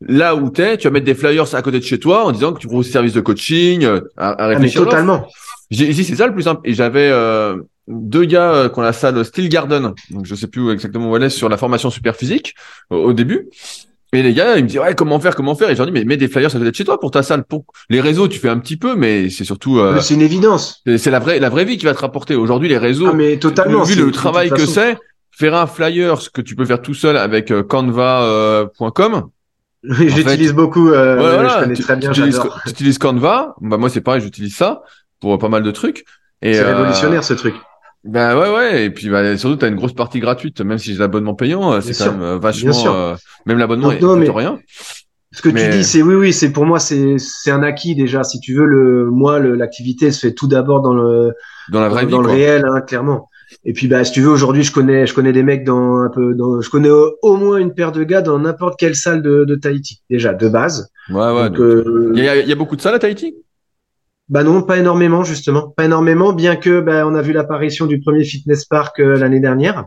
là où t'es, tu vas mettre des flyers à côté de chez toi en disant que tu proposes service de coaching, euh, à, à réfléchir. Ah, totalement. J'ai dit c'est ça le plus simple. Et j'avais euh, deux gars euh, qui ont la salle Steel Garden, donc je sais plus exactement où elle est sur la formation super physique au, début. Et les gars, ils me disent ouais comment faire, comment faire? Et j'en dis mais mets des flyers à côté de chez toi pour ta salle. Pour les réseaux, tu fais un petit peu, mais c'est surtout. Euh, c'est une évidence. C'est la vraie la vraie vie qui va te rapporter. Aujourd'hui, les réseaux. Ah mais totalement. Vu le travail que c'est, faire un flyer, ce que tu peux faire tout seul avec canva.com j'utilise beaucoup. Euh, je connais très bien. Tu utilises Canva. Bah moi c'est pareil, j'utilise ça pour pas mal de trucs. C'est euh, révolutionnaire ce truc. Ben ouais ouais et puis bah, surtout t'as une grosse partie gratuite même si j'ai l'abonnement payant euh, c'est quand même euh, vachement même l'abonnement est mais... rien. Ce que tu dis c'est oui oui c'est pour moi c'est c'est un acquis déjà si tu veux le moi l'activité se fait tout d'abord dans le dans la vraie dans, vie, le réel hein, clairement. Et puis bah si tu veux aujourd'hui je connais je connais des mecs dans un peu dans je connais au, moins une paire de gars dans n'importe quelle salle de, de Tahiti déjà de base. Ouais ouais. Euh, il y, a, y, a, beaucoup de salles à Tahiti? Bah non pas énormément justement pas énormément bien que bah, on a vu l'apparition du premier fitness park euh, l'année dernière.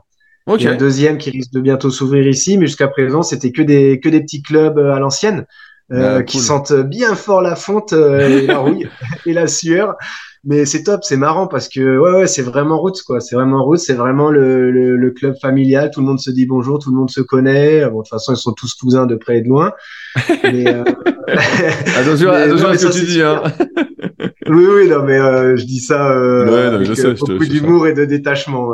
Il y a un deuxième qui risque de bientôt s'ouvrir ici, mais jusqu'à présent, c'était que des que des petits clubs à l'ancienne. Euh, ah, qui sentent bien fort la fonte euh, et la rouille et la sueur. Mais c'est top, c'est marrant parce que ouais ouais c'est vraiment route quoi, c'est vraiment route, c'est vraiment le, le, le, club familial, tout le monde se dit bonjour, tout le monde se connaît. Bon de toute façon ils sont tous cousins de près et de loin. Mais, euh... attention, attention à ce que tu dis hein. oui oui non mais euh, je dis ça euh, ouais, non, avec je sais, beaucoup d'humour et de détachement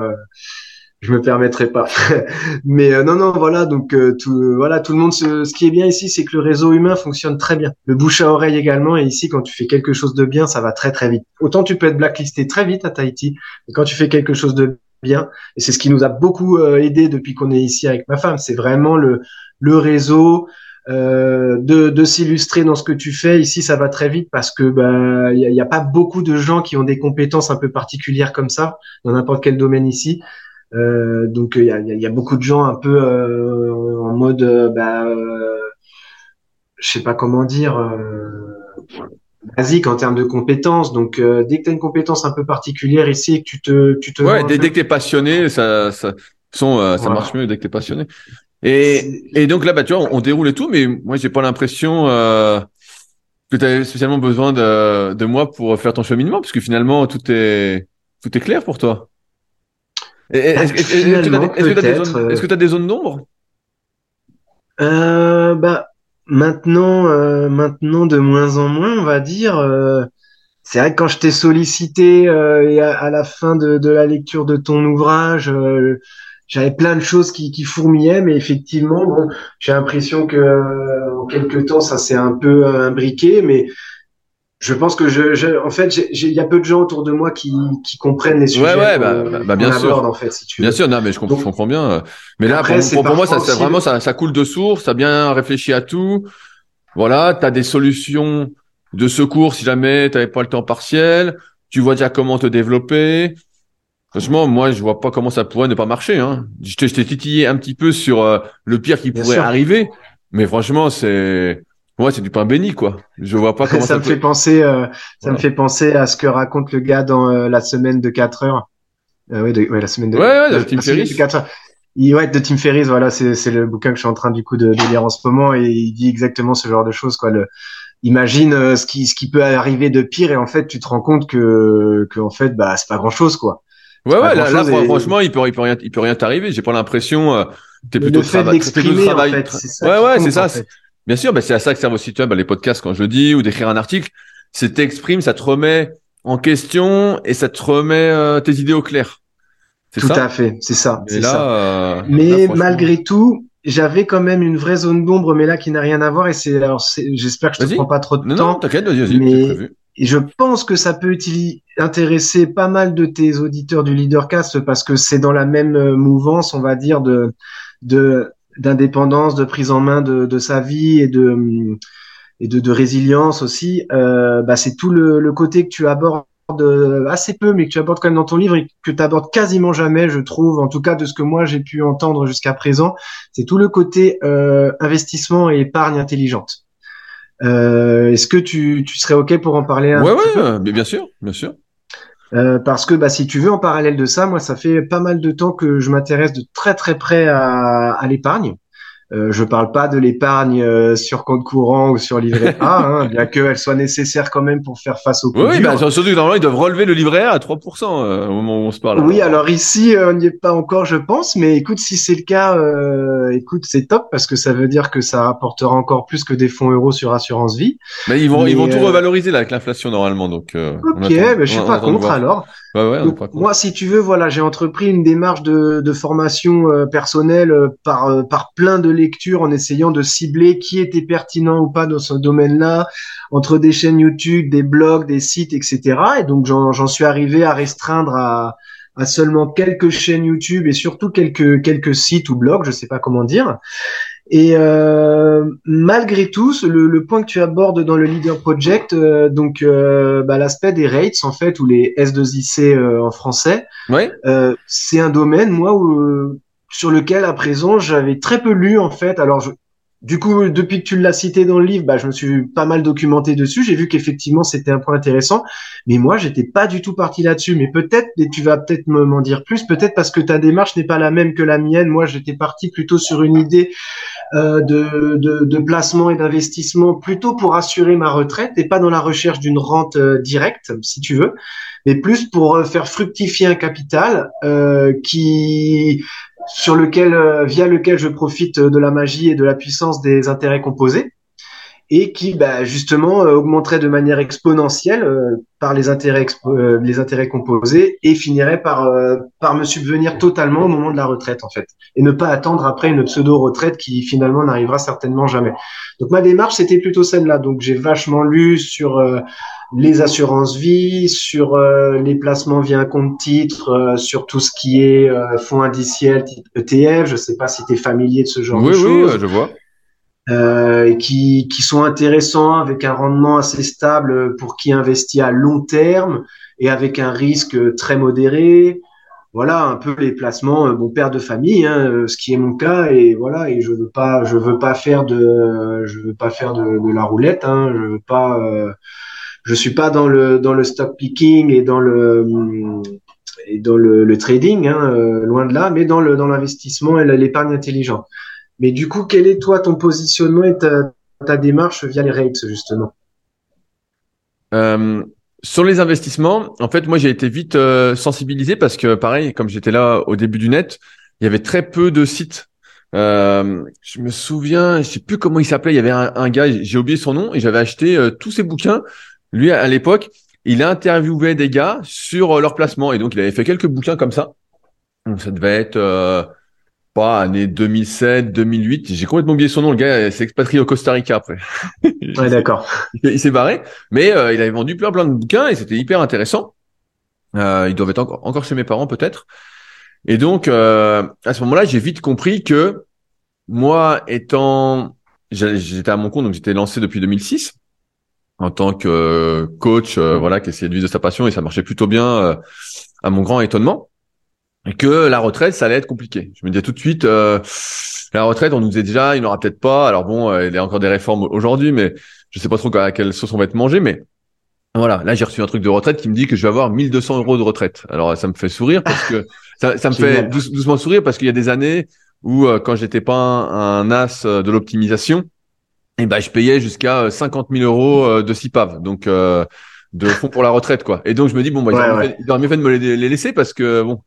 je me permettrai pas. Mais euh, non, non, voilà. Donc euh, tout, voilà, tout le monde. Ce, ce qui est bien ici, c'est que le réseau humain fonctionne très bien. Le bouche à oreille également. Et ici, quand tu fais quelque chose de bien, ça va très très vite. Autant tu peux être blacklisté très vite à Tahiti, mais quand tu fais quelque chose de bien, et c'est ce qui nous a beaucoup euh, aidé depuis qu'on est ici avec ma femme, c'est vraiment le le réseau. Euh, de, de s'illustrer dans ce que tu fais ici ça va très vite parce que bah il y a, pas beaucoup de gens qui ont des compétences un peu particulières comme ça dans n'importe quel domaine ici euh, donc il y a, y a, beaucoup de gens un peu euh, en mode, euh, bah, je sais pas comment dire, basique en termes de compétences. Donc dès que tu as une compétence un peu particulière ici et que tu te, tu te ouais, dès, dès, que t'es passionné, ça, ça, son, ça marche mieux dès que t'es passionné. Et, et donc là, bah, tu vois, on, déroule et tout, mais moi, j'ai pas l'impression euh, que tu as spécialement besoin de, de moi pour faire ton cheminement, parce que finalement, tout est, tout est clair pour toi. Est-ce que tu as, des zones d'ombre? Euh, bah, maintenant, euh, maintenant de moins en moins, on va dire. Euh, c'est vrai que quand je t'ai sollicité et à, la fin de, la lecture de ton ouvrage, j'avais plein de choses qui, qui fourmillaient, mais effectivement, bon, j'ai l'impression que en quelques temps, ça s'est un peu imbriqué, mais je pense que je, je en fait, il y a peu de gens autour de moi qui, qui comprennent les sujets. Ouais, ouais, bah, bah, bah bien sûr. en fait, si tu veux. Bien sûr, non, mais je comprends, je comprends bien. Mais là, pour, pour, moi, ça, ça vraiment, ça, ça coule de source. Ça bien réfléchi à tout. Voilà, tu as des solutions de secours si jamais tu pas le temps partiel. Tu vois déjà comment te développer. Franchement, moi, je vois pas comment ça pourrait ne pas marcher. Hein. Je t'ai titillé un petit peu sur euh, le pire qui pourrait arriver, mais franchement, c'est Ouais, c'est du pain béni, quoi. Je vois pas comment ça, me fait penser. Euh, ça me fait penser à ce que raconte le gars dans euh, la semaine de 4 heures. Euh, ouais, de, ouais, la semaine de. Ouais, ouais, de, Tim Ferriss. Il, ouais, de Tim Ferriss. Voilà, c'est le bouquin que je suis en train du coup de, de, lire en ce moment et il dit exactement ce genre de choses, quoi. Le, imagine euh, ce qui ce qui peut arriver de pire et en fait tu te rends compte que que en fait bah c'est pas grand chose, quoi. Ouais, ouais, là, là franchement, il peut, il peut rien, il peut rien t'arriver. J'ai pas l'impression, euh, t'es plutôt. En fait, ouais, ouais, c'est ça. Bien sûr, bah, c'est à ça que servent aussi tu vois, les podcasts quand je le dis ou d'écrire un article. C'est t'exprimes, ça te remet en question et ça te remet euh, tes idées au clair. Tout ça? à fait, c'est ça. Là, ça. Euh, mais malgré tout, j'avais quand même une vraie zone d'ombre, mais là qui n'a rien à voir. Et c'est alors, j'espère que je te prends pas trop de non, temps. Non, t'inquiète, vas-y, mais je pense que ça peut intéresser pas mal de tes auditeurs du Leadercast parce que c'est dans la même euh, mouvance, on va dire, de de d'indépendance, de prise en main de, de, sa vie et de et de, de résilience aussi, euh, bah c'est tout le, le, côté que tu abordes assez peu, mais que tu abordes quand même dans ton livre et que tu abordes quasiment jamais, je trouve, en tout cas de ce que moi j'ai pu entendre jusqu'à présent, c'est tout le côté euh, investissement et épargne intelligente. Euh, Est-ce que tu, tu serais ok pour en parler un ouais, ouais, bien sûr, bien sûr. Euh, parce que bah, si tu veux, en parallèle de ça, moi, ça fait pas mal de temps que je m'intéresse de très très près à, à l'épargne. Euh, je parle pas de l'épargne euh, sur compte courant ou sur livret A, hein, bien qu'elle soit nécessaire quand même pour faire face au Oui, oui bah, surtout que normalement ils doivent relever le livret A à 3% euh, au moment où on se parle. Oui, alors ici on n'y est pas encore, je pense, mais écoute, si c'est le cas, écoute, c'est top parce que ça veut dire que ça rapportera encore plus que des fonds euros sur assurance vie. Mais ils vont ils vont tout revaloriser là avec l'inflation normalement, donc. ok, mais je suis pas contre alors. moi, si tu veux, voilà, j'ai entrepris une démarche de, de formation personnelle par par plein de lecture en essayant de cibler qui était pertinent ou pas dans ce domaine-là, entre des chaînes YouTube, des blogs, des sites, etc. Et donc j'en suis arrivé à restreindre à, à seulement quelques chaînes YouTube et surtout quelques quelques sites ou blogs, je sais pas comment dire. Et euh, malgré tout, le, le, point que tu abordes dans le Leader Project, euh, donc euh, bah, l'aspect des rates en fait ou les S2IC en français, ouais. c'est un domaine moi où sur lequel à présent j'avais très peu lu en fait. Alors je, du coup, depuis que tu l'as cité dans le livre, bah, je me suis pas mal documenté dessus. J'ai vu qu'effectivement, c'était un point intéressant. Mais moi, j'étais pas du tout parti là-dessus. Mais peut-être, et tu vas peut-être m'en dire plus, peut-être parce que ta démarche n'est pas la même que la mienne. Moi, j'étais parti plutôt sur une idée euh, de, de, de, placement et d'investissement plutôt pour assurer ma retraite et pas dans la recherche d'une rente euh, directe, si tu veux, mais plus pour euh, faire fructifier un capital euh, qui sur lequel, euh, via lequel je profite de la magie et de la puissance des intérêts composés et qui bah, justement euh, augmenterait de manière exponentielle euh, par les intérêts les intérêts composés et finirait par par me subvenir totalement au moment de la retraite en fait et ne pas attendre après une pseudo retraite qui finalement n'arrivera certainement jamais. Donc ma démarche c'était plutôt celle-là. Donc j'ai vachement lu sur les assurances vie, sur euh, les placements via un compte titre, euh, sur tout ce qui est euh, fonds indiciels, ETF. Je ne sais pas si tu es familier de ce genre de choses. Oui, je vois. qui, qui sont intéressants avec un rendement assez stable pour qui investit à long terme et avec un risque très modéré. Voilà un peu les placements bon père de famille, hein, ce qui est mon cas et voilà et je veux pas je veux pas faire de je veux pas faire de, de la roulette, hein, je veux pas je suis pas dans le dans le stock picking et dans le et dans le, le trading, hein, euh, loin de là, mais dans le dans l'investissement et l'épargne intelligente. Mais du coup, quel est toi ton positionnement et ta, ta démarche via les rates justement? Euh, Sur les investissements, en fait, moi j'ai été vite euh, sensibilisé parce que pareil, comme j'étais là au début du net, il y avait très peu de sites euh, je me souviens, je sais plus comment il s'appelait. Il y avait un, un gars, j'ai oublié son nom, et j'avais acheté euh, tous ses bouquins lui, à l'époque, il interviewait des gars sur euh, leur placement. Et donc, il avait fait quelques bouquins comme ça. Donc, ça devait être, euh, pas, année 2007, 2008. J'ai complètement oublié son nom. Le gars s'est expatrié au Costa Rica après. Ouais, d'accord. il s'est barré. Mais euh, il avait vendu plein, plein de bouquins et c'était hyper intéressant. Euh, il doivent être encore, encore chez mes parents, peut-être. Et donc, euh, à ce moment-là, j'ai vite compris que moi, étant... J'étais à mon compte, donc j'étais lancé depuis 2006 en tant que euh, coach, euh, voilà, qui essayait de vivre de sa passion et ça marchait plutôt bien euh, à mon grand étonnement. Et que la retraite, ça allait être compliqué. Je me disais tout de suite, la retraite, on nous disait déjà, il n'y aura peut-être pas. Alors bon, il y a encore des réformes aujourd'hui, mais je sais pas trop à quelle sauce on va être mangé, mais voilà, là j'ai reçu un truc de retraite qui me dit que je vais avoir 1200 euros de retraite. Alors ça me fait sourire parce que ça, ça me fait doucement sourire parce qu'il y a des années où quand j'étais pas un as de l'optimisation, et ben je payais jusqu'à 50 euh, 000 euros euh, de CIPAV, donc euh, de fonds pour la retraite, quoi. Et donc je me dis bon, bah, il aurait mieux fait de me les, laisser parce que bon.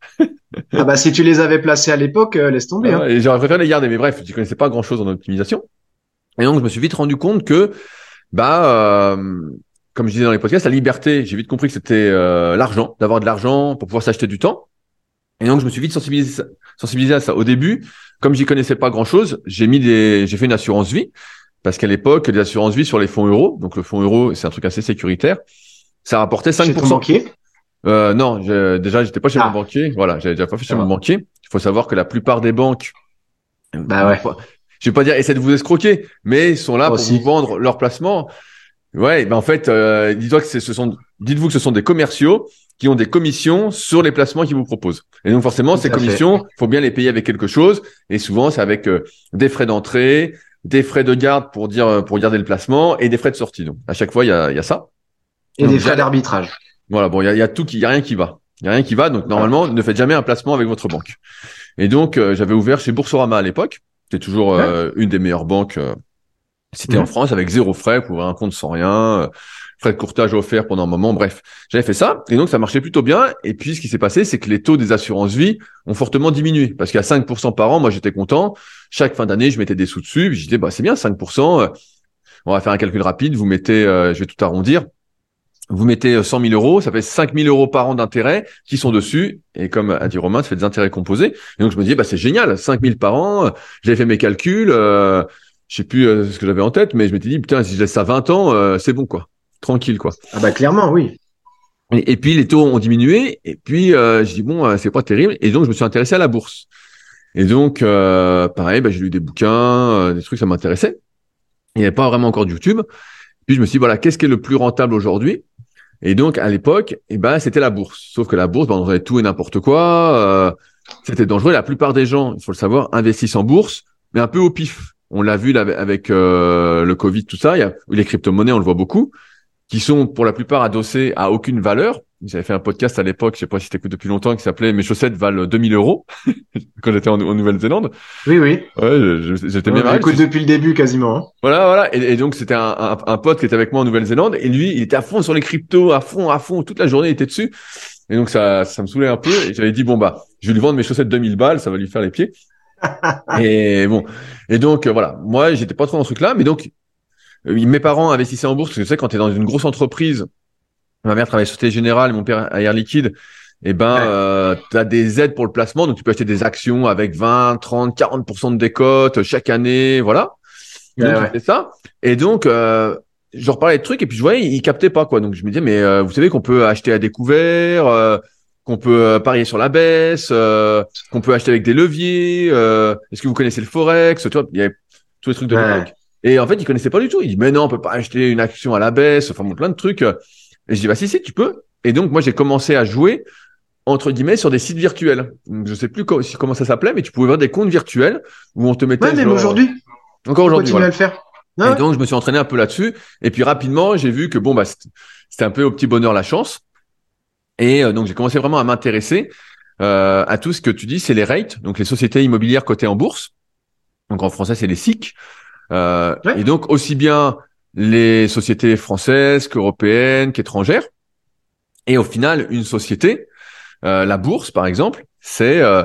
ah bah si tu les avais placés à l'époque, laisse tomber. Hein. Et j'aurais préféré les garder, mais bref, je connaissais pas grand chose en optimisation. Et donc je me suis vite rendu compte que bah comme je disais dans les podcasts, la liberté, j'ai vite compris que c'était l'argent, d'avoir de l'argent pour pouvoir s'acheter du temps. Et donc je me suis vite sensibilisé, sensibilisé à ça. Au début, comme j'y connaissais pas grand chose, j'ai mis des, j'ai fait une assurance vie parce qu'à l'époque, les assurances vie sur les fonds euros, donc le fonds euro, c'est un truc assez sécuritaire, ça rapportait 5%. Chez ton banquier? Euh, Non, déjà, j'étais pas chez mon ah. banquier. Voilà, j'avais déjà pas fait chez mon banquier. Il faut savoir que la plupart des banques, bah ouais. je vais pas dire essaient de vous escroquer, mais ils sont là pour vous vendre leur placement. Ouais, ben en fait, euh, dites-vous que ce sont, dites-vous que ce sont des commerciaux qui ont des commissions sur les placements qu'ils vous proposent. Et donc forcément, ces commissions, il faut bien les payer avec quelque chose. Et souvent, c'est avec euh, des frais d'entrée, des frais de garde pour dire pour garder le placement et des frais de sortie. Donc à chaque fois il y a, y a ça. Et des frais d'arbitrage. Voilà, bon il y a, y a, tout qui, y a rien qui va. Il y a rien qui va. Donc normalement ne faites jamais un placement avec votre banque. Et donc euh, j'avais ouvert chez Boursorama à l'époque. C'était toujours euh, une des meilleures banques. Euh, c'était en France avec zéro frais pour un compte sans rien frais de courtage offerts pendant un moment. Bref, j'avais fait ça et donc ça marchait plutôt bien. Et puis ce qui s'est passé, c'est que les taux des assurances vie ont fortement diminué parce qu'à 5% par an, moi j'étais content. Chaque fin d'année, je mettais des sous dessus. je disais bah c'est bien 5%. Euh, on va faire un calcul rapide. Vous mettez, euh, je vais tout arrondir. Vous mettez 100 euh, 000 euros, ça fait 5 000 euros par an d'intérêts qui sont dessus. Et comme a dit Romain, ça fait des intérêts composés. Et donc je me disais, bah c'est génial, 5 000 par an. J'avais fait mes calculs. Euh, je sais plus ce que j'avais en tête, mais je m'étais dit, putain, si je laisse ça 20 ans, c'est bon, quoi tranquille quoi. Ah bah clairement oui. Et, puis les taux ont diminué et puis euh, je dis bon euh, c'est pas terrible et donc je me suis intéressé à la bourse. Et donc euh, pareil bah, j'ai lu des bouquins, euh, des trucs ça m'intéressait. Il n'y avait pas vraiment encore de YouTube. Puis je me suis dit voilà qu'est-ce qui est le plus rentable aujourd'hui? Et donc à l'époque et eh ben c'était la bourse. Sauf que la bourse bah, on faisait tout et n'importe quoi. c'était dangereux. La plupart des gens il faut le savoir investissent en bourse mais un peu au pif on l'a vu là, avec le Covid, tout ça, il y a les crypto-monnaies, on le voit beaucoup, qui sont pour la plupart adossées à aucune valeur. J'avais fait un podcast à l'époque, je sais pas si t'écoutes depuis longtemps, qui s'appelait Mes chaussettes valent 2000 euros quand j'étais en, Nouvelle-Zélande. Oui, oui. Ouais, j'étais bien marré. Écoute depuis le début quasiment. Hein. Voilà, voilà. Et, donc c'était un, un, un, pote qui était avec moi en Nouvelle-Zélande et lui, il était à fond sur les cryptos, à fond, à fond, toute la journée, il était dessus. Et donc ça, ça me saoulait un peu. Et j'avais dit bon bah, je vais lui vendre mes chaussettes 2000 balles, ça va lui faire les pieds. et bon. Et donc voilà, moi j'étais pas trop dans ce truc-là, mais donc euh, mes parents investissaient en bourse, parce que tu sais, quand tu es dans une grosse entreprise, ma mère travaillait Société Générale, mon père à Air Liquide, et eh ben, euh, tu as des aides pour le placement, donc tu peux acheter des actions avec 20, 30, 40% de décote chaque année, voilà. c'est ça. Et donc, euh, je leur parlais de trucs, et puis je voyais, ils captaient pas, quoi. Donc je me disais, mais euh, vous savez qu'on peut acheter à découvert, euh, qu'on peut parier sur la baisse, qu'on peut acheter avec des leviers, est-ce que vous connaissez le Forex, tu vois, il y a tous les trucs de l'époque. Et en fait, il connaissait pas du tout. Il dit, mais non, on peut pas acheter une action à la baisse. Enfin, plein de trucs. Et je dis, bah, si, si, tu peux. Et donc, moi, j'ai commencé à jouer, entre guillemets, sur des sites virtuels. Donc, je sais plus comment ça s'appelait, mais tu pouvais voir des comptes virtuels où on te mettait. Ouais, même aujourd'hui. Encore aujourd'hui. Voilà. à le faire. et donc, je me suis entraîné un peu là-dessus. Et puis, rapidement, j'ai vu que, bon, bah, c'était un peu au petit bonheur la chance. Et euh, donc, j'ai commencé vraiment à m'intéresser euh, à tout ce que tu dis, c'est les rates, donc les sociétés immobilières cotées en bourse. Donc, en français, c'est les SIC. Euh, Et donc aussi bien les sociétés françaises qu'européennes, qu'étrangères. Et au final, une société, euh, la bourse par exemple, c'est euh,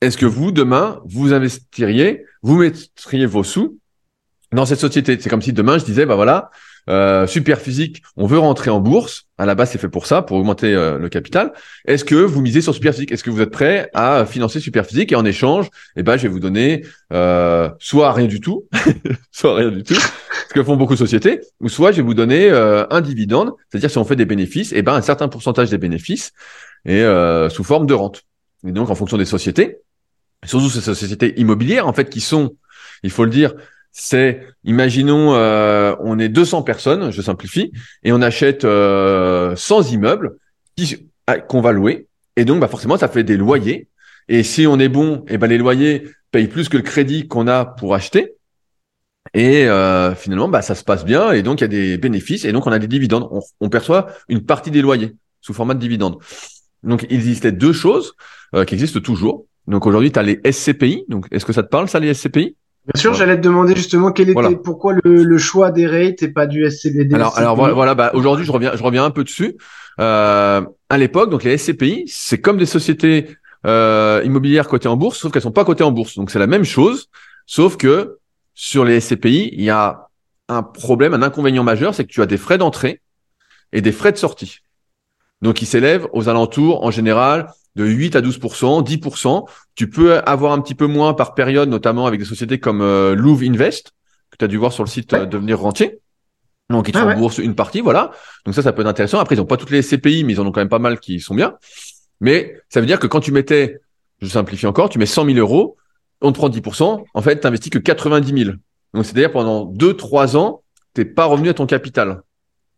est-ce que vous demain vous investiriez, vous mettriez vos sous dans cette société? C'est comme si demain je disais bah voilà, euh, super physique, on veut rentrer en bourse. À la base, c'est fait pour ça, pour augmenter euh, le capital. Est-ce que vous misez sur super physique? Est-ce que vous êtes prêt à financer super physique? Et en échange, eh ben, je vais vous donner euh, soit rien du tout, soit rien du tout, ce que font beaucoup de sociétés, ou soit je vais vous donner euh, un dividende, c'est-à-dire si on fait des bénéfices, eh ben un certain pourcentage des bénéfices et sous forme de rente. Et donc en fonction des sociétés, surtout ces sociétés immobilières en fait qui sont, il faut le dire, c'est, imaginons, euh, on est 200 personnes, je simplifie, et on achète euh, 100 immeubles ah, qu'on va louer. Et donc, bah forcément, ça fait des loyers. Et si on est bon, et eh ben les loyers payent plus que le crédit qu'on a pour acheter. Et euh, finalement, bah, ça se passe bien. Et donc, il y a des bénéfices. Et donc, on a des dividendes. On, perçoit une partie des loyers sous format de dividendes. Donc, il existait deux choses euh, qui existent toujours. Donc, aujourd'hui, tu as les SCPI. Donc, est-ce que ça te parle, ça, les SCPI Bien sûr, j'allais te demander justement quel était, pourquoi le, le, choix des rates et pas du SCBD. Alors, alors voilà, bah, aujourd'hui, je reviens, je reviens un peu dessus. Euh, à l'époque, donc les SCPI, c'est comme des sociétés euh, immobilières cotées en bourse, sauf qu'elles sont pas cotées en bourse. Donc c'est la même chose, sauf que sur les SCPI, il y a un problème, un inconvénient majeur, c'est que tu as des frais d'entrée et des frais de sortie. Donc ils s'élèvent aux alentours, en général, de 8 à 12% 10% Tu peux avoir un petit peu moins par période, notamment avec des sociétés comme euh, Louvre Invest, que tu as dû voir sur le site euh, Devenir Rentier. Donc, ils te ah une partie, voilà. Donc ça, ça peut être intéressant. Après, ils n'ont pas toutes les CPI, mais ils en ont quand même pas mal qui sont bien. Mais ça veut dire que quand tu mettais, je simplifie encore, tu mets 100 000 euros, on te prend 10%, en fait, tu n'investis que 90 000. Donc, c'est-à-dire pendant 2-3 ans, t'es pas revenu à ton capital.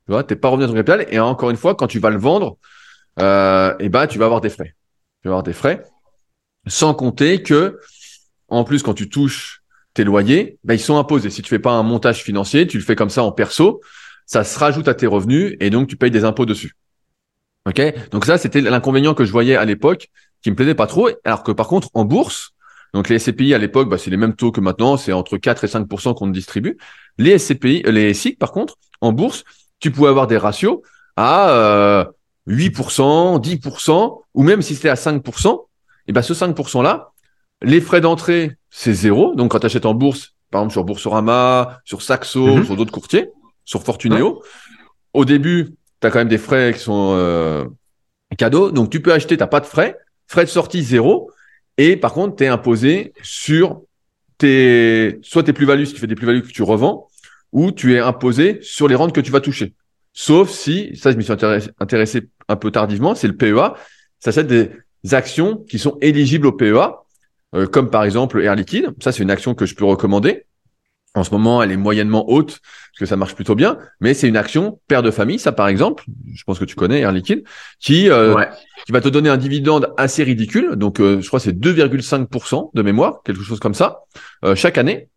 Tu vois, t'es pas revenu à ton capital. Et encore une fois, quand tu vas le vendre, euh, eh ben, tu vas avoir des frais tu vas avoir des frais. Sans compter que, en plus, quand tu touches tes loyers, ben, ils sont imposés. Si tu fais pas un montage financier, tu le fais comme ça en perso, ça se rajoute à tes revenus et donc tu payes des impôts dessus. Ok? Donc ça, c'était l'inconvénient que je voyais à l'époque, qui me plaisait pas trop. Alors que par contre, en bourse, donc les SCPI à l'époque, bah, c'est les mêmes taux que maintenant, c'est entre 4 et 5% qu'on distribue. Les SCPI, euh, les SIC par contre, en bourse, tu pouvais avoir des ratios à euh, 8%, 10%, ou même si c'était à 5%, et ben ce 5%-là, les frais d'entrée, c'est zéro. Donc quand tu achètes en bourse, par exemple sur Boursorama, sur Saxo, mhm. sur d'autres courtiers, sur Fortuneo, au début, tu as quand même des frais qui sont euh, cadeaux. Donc tu peux acheter, tu pas de frais. Frais de sortie, zéro. Et par contre, tu es imposé sur tes soit tes plus-values, si tu fais des plus-values que tu revends, ou tu es imposé sur les rentes que tu vas toucher. Sauf si, ça je me suis intéressé, un peu tardivement, c'est le PEA. Ça c'est des actions qui sont éligibles au PEA, euh, comme par exemple Air Liquide. Ça c'est une action que je peux recommander. En ce moment, elle est moyennement haute parce que ça marche plutôt bien, mais c'est une action père de famille, ça par exemple. Je pense que tu connais Air Liquide, qui euh, qui va te donner un dividende assez ridicule. Donc, euh, je crois que c'est 2,5% de mémoire, quelque chose comme ça, chaque année.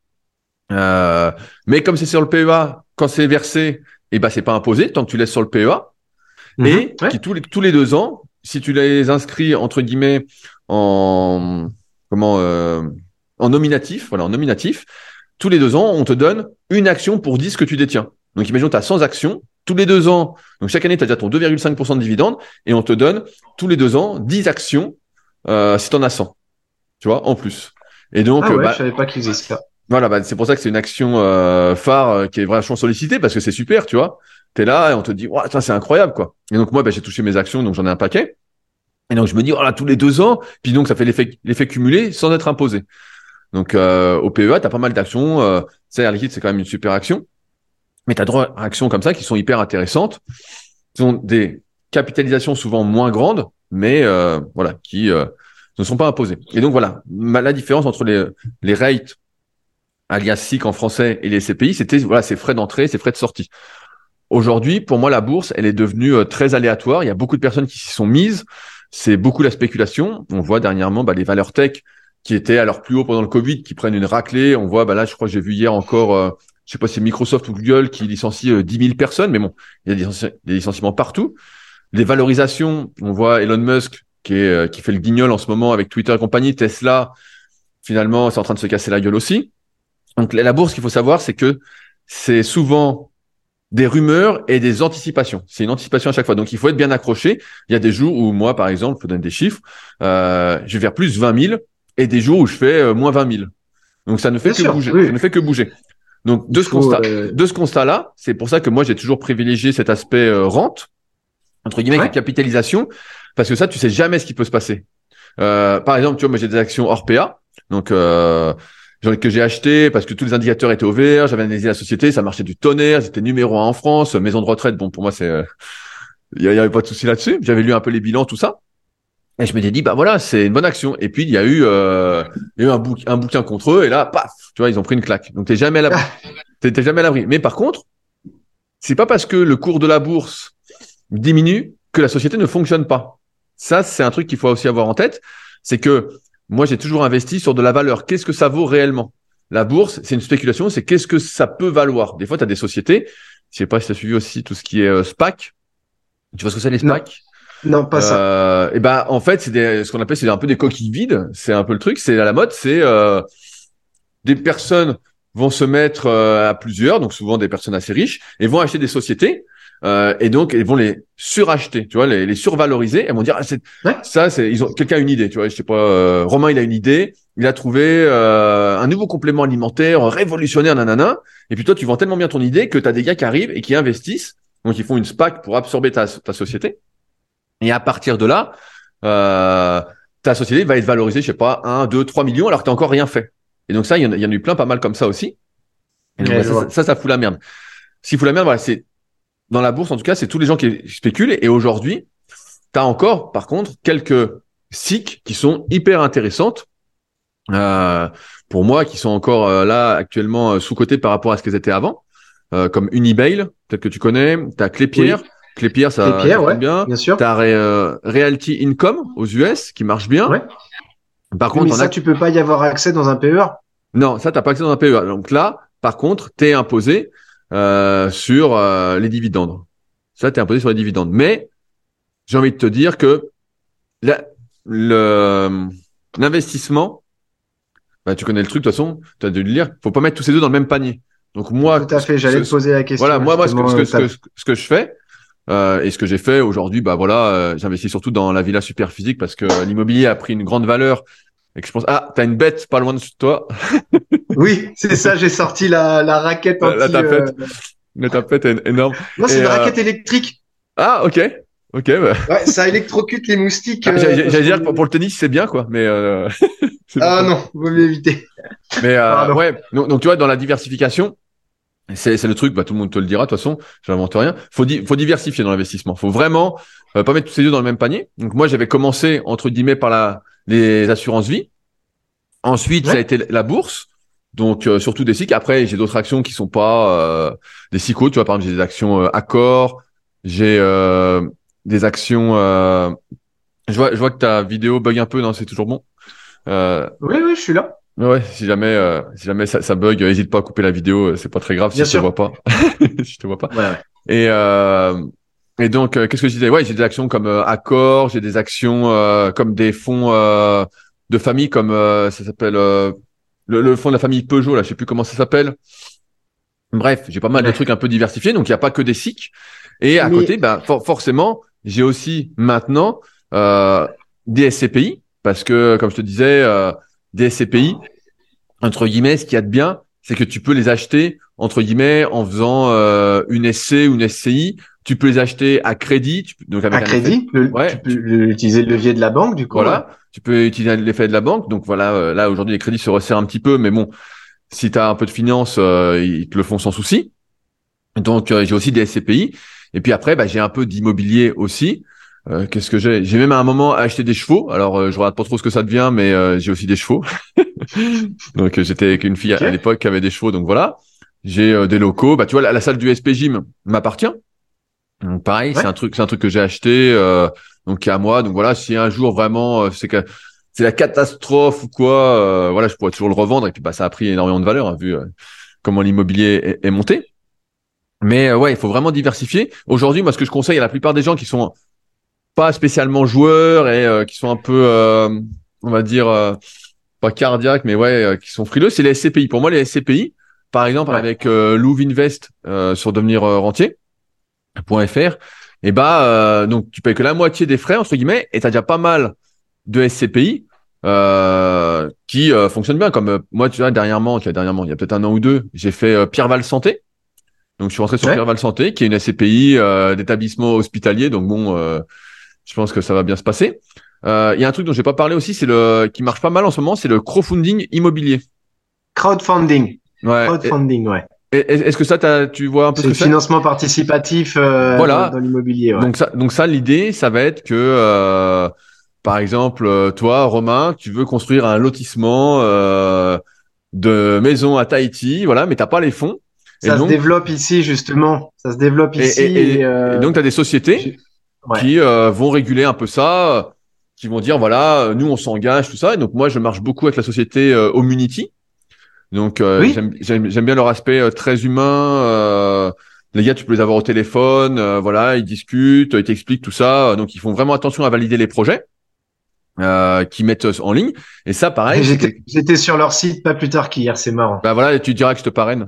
Euh, mais comme c'est sur le PEA, quand c'est versé, eh ben c'est pas imposé tant que tu laisses sur le PEA. Mhm, et ouais. qui tous les tous les deux ans, si tu les inscris entre guillemets en comment euh, en nominatif, voilà en nominatif, tous les deux ans on te donne une action pour 10 que tu détiens. Donc imagine tu as 100 actions tous les deux ans. Donc chaque année tu as déjà ton 2,5% de dividende et on te donne tous les deux ans 10 actions euh, si tu en as 100. Tu vois en plus. Et donc ah ouais, bah, je savais pas qu'ils faisaient ça. Voilà, bah, c'est pour ça que c'est une action euh, phare euh, qui est vachement sollicitée parce que c'est super, tu vois. T'es là et on te dit, c'est incroyable, quoi. Et donc moi, bah, j'ai touché mes actions, donc j'en ai un paquet. Et donc je me dis, voilà, tous les deux ans, puis donc ça fait l'effet cumulé sans être imposé. Donc euh, au PEA, t'as pas mal d'actions. Euh, c'est Air Liquide, c'est quand même une super action, mais t'as droit actions comme ça qui sont hyper intéressantes. Qui ont des capitalisations souvent moins grandes, mais euh, voilà, qui euh, ne sont pas imposées. Et donc voilà, la différence entre les les rates alias SIC en français et les CPI, c'était voilà, ces frais d'entrée, ces frais de sortie. Aujourd'hui, pour moi, la bourse, elle est devenue euh, très aléatoire. Il y a beaucoup de personnes qui s'y sont mises. C'est beaucoup la spéculation. On voit dernièrement bah, les valeurs tech qui étaient à leur plus haut pendant le Covid, qui prennent une raclée. On voit, bah là, je crois que j'ai vu hier encore, euh, je sais pas si c'est Microsoft ou Google qui licencie euh, 10 000 personnes, mais bon, il y a des, des licenciements partout. Les valorisations, on voit Elon Musk qui, est, euh, qui fait le guignol en ce moment avec Twitter et compagnie, Tesla, finalement, c'est en train de se casser la gueule aussi. Donc la bourse, ce qu'il faut savoir, c'est que c'est souvent des rumeurs et des anticipations. C'est une anticipation à chaque fois. Donc il faut être bien accroché. Il y a des jours où moi, par exemple, je vous donne des chiffres, euh, je vais faire plus 20 000 et des jours où je fais euh, moins 20 000. Donc ça ne fait Bien que sûr, bouger. oui. Ça ne fait que bouger. Donc de Il ce faut, constat, euh, de ce constat-là, c'est pour ça que moi j'ai toujours privilégié cet aspect rente entre guillemets Ouais. capitalisation parce que ça tu sais jamais ce qui peut se passer. Euh, par exemple, tu vois, moi j'ai des actions Orpea, donc euh, que j'ai acheté parce que tous les indicateurs étaient au vert, j'avais analysé la société, ça marchait du tonnerre, j'étais numéro un en France, maison de retraite, bon pour moi c'est euh, il y, a- il y avait pas de souci là-dessus. J'avais lu un peu les bilans, tout ça. Et je m'étais dit, bah voilà, c'est une bonne action. Et puis, il y a eu, euh, il y a eu un, bouc- un bouquin contre eux, et là, paf, tu vois, ils ont pris une claque. Donc, t'es jamais à l'abri. T'es t'es jamais à l'abri. Mais par contre, c'est pas parce que le cours de la bourse diminue que la société ne fonctionne pas. Ça, c'est un truc qu'il faut aussi avoir en tête. C'est que moi, j'ai toujours investi sur de la valeur. Qu'est-ce que ça vaut réellement? La bourse, c'est une spéculation, c'est qu'est-ce que ça peut valoir? Des fois, tu as des sociétés, je sais pas si tu as suivi aussi tout ce qui est euh, SPAC. Tu vois ce que c'est les. SPAC? Non, pas ça. Euh, et ben en fait c'est ce qu'on appelle c'est un peu des coquilles vides. C'est un peu le truc. C'est à la mode. C'est euh, des personnes vont se mettre euh, à plusieurs, donc souvent des personnes assez riches, et vont acheter des sociétés. Euh, et donc ils vont les suracheter, tu vois, les, les survaloriser. Elles vont dire ah, c'est, Ouais. ça c'est ils ont quelqu'un a une idée, tu vois. Je sais pas. euh, Romain il a une idée. Il a trouvé euh, un nouveau complément alimentaire révolutionnaire, nanana. Et puis toi tu vends tellement bien ton idée que tu as des gars qui arrivent et qui investissent. Donc ils font une SPAC pour absorber ta, ta société. Et à partir de là, euh, ta société va être valorisée, je sais pas, 1, 2, 3 millions alors que tu encore rien fait. Et donc ça, il y, en y en a eu plein pas mal comme ça aussi. Et donc, Ouais, bah, ça, ça, ça, ça fout la merde. Qui fout la merde, voilà, c'est dans la bourse, en tout cas, c'est tous les gens qui spéculent. Et aujourd'hui, tu as encore, par contre, quelques SIC qui sont hyper intéressantes. Euh, pour moi, qui sont encore euh, là actuellement euh, sous-cotées par rapport à ce qu'elles étaient avant, euh, comme Unibail, peut-être que tu connais, tu as Clépierre, Clépierre, ça, Clépierre, ouais. bien. Bien sûr. T'as euh, Realty Income aux US qui marche bien. Ouais. Par Oui, contre, mais ça, a... tu peux pas y avoir accès dans un PEA. non, ça t'as pas accès dans un PEA. Donc là, par contre, t'es imposé euh, sur euh, les dividendes. Ça, t'es imposé sur les dividendes. Mais j'ai envie de te dire que l'investissement, bah, tu connais le truc de toute façon, tu as dû le lire. Faut pas mettre tous ces deux dans le même panier. Donc moi, Tout à fait. J'allais te poser la question. voilà, moi, moi, ce que, ce que, justement, ce que, ce que je fais, euh, et ce que j'ai fait aujourd'hui, bah voilà, euh, j'investis surtout dans la villa super physique parce que l'immobilier a pris une grande valeur et que je pense, ah, t'as une bête pas loin de toi, Oui, c'est ça. J'ai sorti la, la raquette La- tapette. euh, la tapette est énorme. Non, c'est une euh, raquette électrique. Ah, ok, ok. Bah. Ouais, ça électrocute les moustiques. Ah, euh, J'allais dire pour, pour le tennis c'est bien quoi, mais euh, Ah non, vaut mieux éviter. mais euh, ouais. Donc, donc tu vois dans la diversification, c'est le truc, bah tout le monde te le dira de toute façon. Je n'invente rien. Faut di- faut diversifier dans l'investissement. Faut vraiment pas mettre tous ses œufs dans le même panier. Donc moi j'avais commencé entre guillemets par la les assurances vie. Ensuite ça a été la bourse. Donc euh, surtout des SIC. Après j'ai d'autres actions qui sont pas euh, des SICO. Tu vois par exemple j'ai des actions euh, Accor. J'ai euh, des actions. euh, Je vois je vois que ta vidéo bug un peu. Non c'est toujours bon. Euh, Oui, oui, je suis là. Ouais, si jamais, euh, si jamais ça, ça bug, n'hésite pas à couper la vidéo, c'est pas très grave si je te vois pas. si je te vois pas. Ouais, ouais. Et euh, et donc, qu'est-ce que je disais? Ouais, j'ai des actions comme Accor, j'ai des actions comme des fonds de famille, comme ça s'appelle le, le fonds de la famille Peugeot, là, je sais plus comment ça s'appelle. Bref, j'ai pas mal de trucs un peu diversifiés, donc il n'y a pas que des SIC. Et à côté, bah, forcément, j'ai aussi maintenant euh, des SCPI, parce que, comme je te disais, euh, des SCPI, entre guillemets, ce qu'il y a de bien, c'est que tu peux les acheter, entre guillemets, en faisant euh, une SC ou une SCI. Tu peux les acheter à crédit. Tu, donc avec à crédit ouais, Tu peux utiliser le levier de la banque, du coup. Voilà, tu peux utiliser l'effet de la banque. Donc voilà, euh, là, aujourd'hui, les crédits se resserrent un petit peu, mais bon, si tu as un peu de finance, euh, ils te le font sans souci. Donc euh, j'ai aussi des SCPI. Et puis après, bah, j'ai un peu d'immobilier aussi. Euh, Qu'est-ce que j'ai? J'ai même à un moment acheté des chevaux. Alors euh, je regarde pas trop ce que ça devient, mais j'ai aussi des chevaux. donc j'étais avec une fille à l'époque qui avait des chevaux. Donc voilà. J'ai des locaux. Bah tu vois, la, salle du SP Gym m'appartient. Donc pareil, c'est un truc, c'est un truc que j'ai acheté, donc qui est à moi. Donc voilà, si un jour vraiment c'est que c'est la catastrophe ou quoi, euh, voilà, je pourrais toujours le revendre. Et puis bah ça a pris énormément de valeur hein, vu euh, comment l'immobilier est, monté. Mais euh, ouais, il faut vraiment diversifier. Aujourd'hui, moi, ce que je conseille à la plupart des gens qui sont pas spécialement joueurs et qui sont un peu, on va dire, pas cardiaques, mais ouais, qui sont frileux, c'est les SCPI. Pour moi, les SCPI, par exemple, avec Louvre Invest sur devenir rentier.fr, et eh bah donc tu payes que la moitié des frais entre guillemets et t'as déjà pas mal de SCPI euh, qui euh, fonctionne bien. Comme euh, moi, tu vois, dernièrement, y a dernièrement, il y a peut-être un an ou deux, j'ai fait euh, Pierre Val Santé. Donc, je suis rentré sur Pierre Val Santé, qui est une SCPI d'établissement hospitalier. Donc, bon, je pense que ça va bien se passer. Il y a un truc dont j'ai pas parlé aussi, c'est le qui marche pas mal en ce moment, c'est le crowdfunding immobilier. Crowdfunding. Ouais. Crowdfunding, ouais. Est-ce que ça, tu vois un peu ce que c'est? financement participatif voilà. dans, l'immobilier. Ouais. Donc ça, donc ça, l'idée, ça va être que par exemple, euh, toi, Romain, tu veux construire un lotissement euh, de maison à Tahiti, voilà, mais t'as pas les fonds. Ça se développe ici justement. Ça se développe ici. Et, euh, donc tu as des sociétés qui vont réguler un peu ça, qui vont dire voilà, nous on s'engage tout ça. Et donc moi je marche beaucoup avec la société Omunity. Donc j'aime bien leur aspect très humain. les gars, tu peux les avoir au téléphone, voilà, ils discutent, ils t'expliquent tout ça. Donc ils font vraiment attention à valider les projets. Euh, qui mettent en ligne. Et ça, pareil. J'étais sur leur site pas plus tard qu'hier, c'est marrant. Bah voilà, tu diras que je te parraine.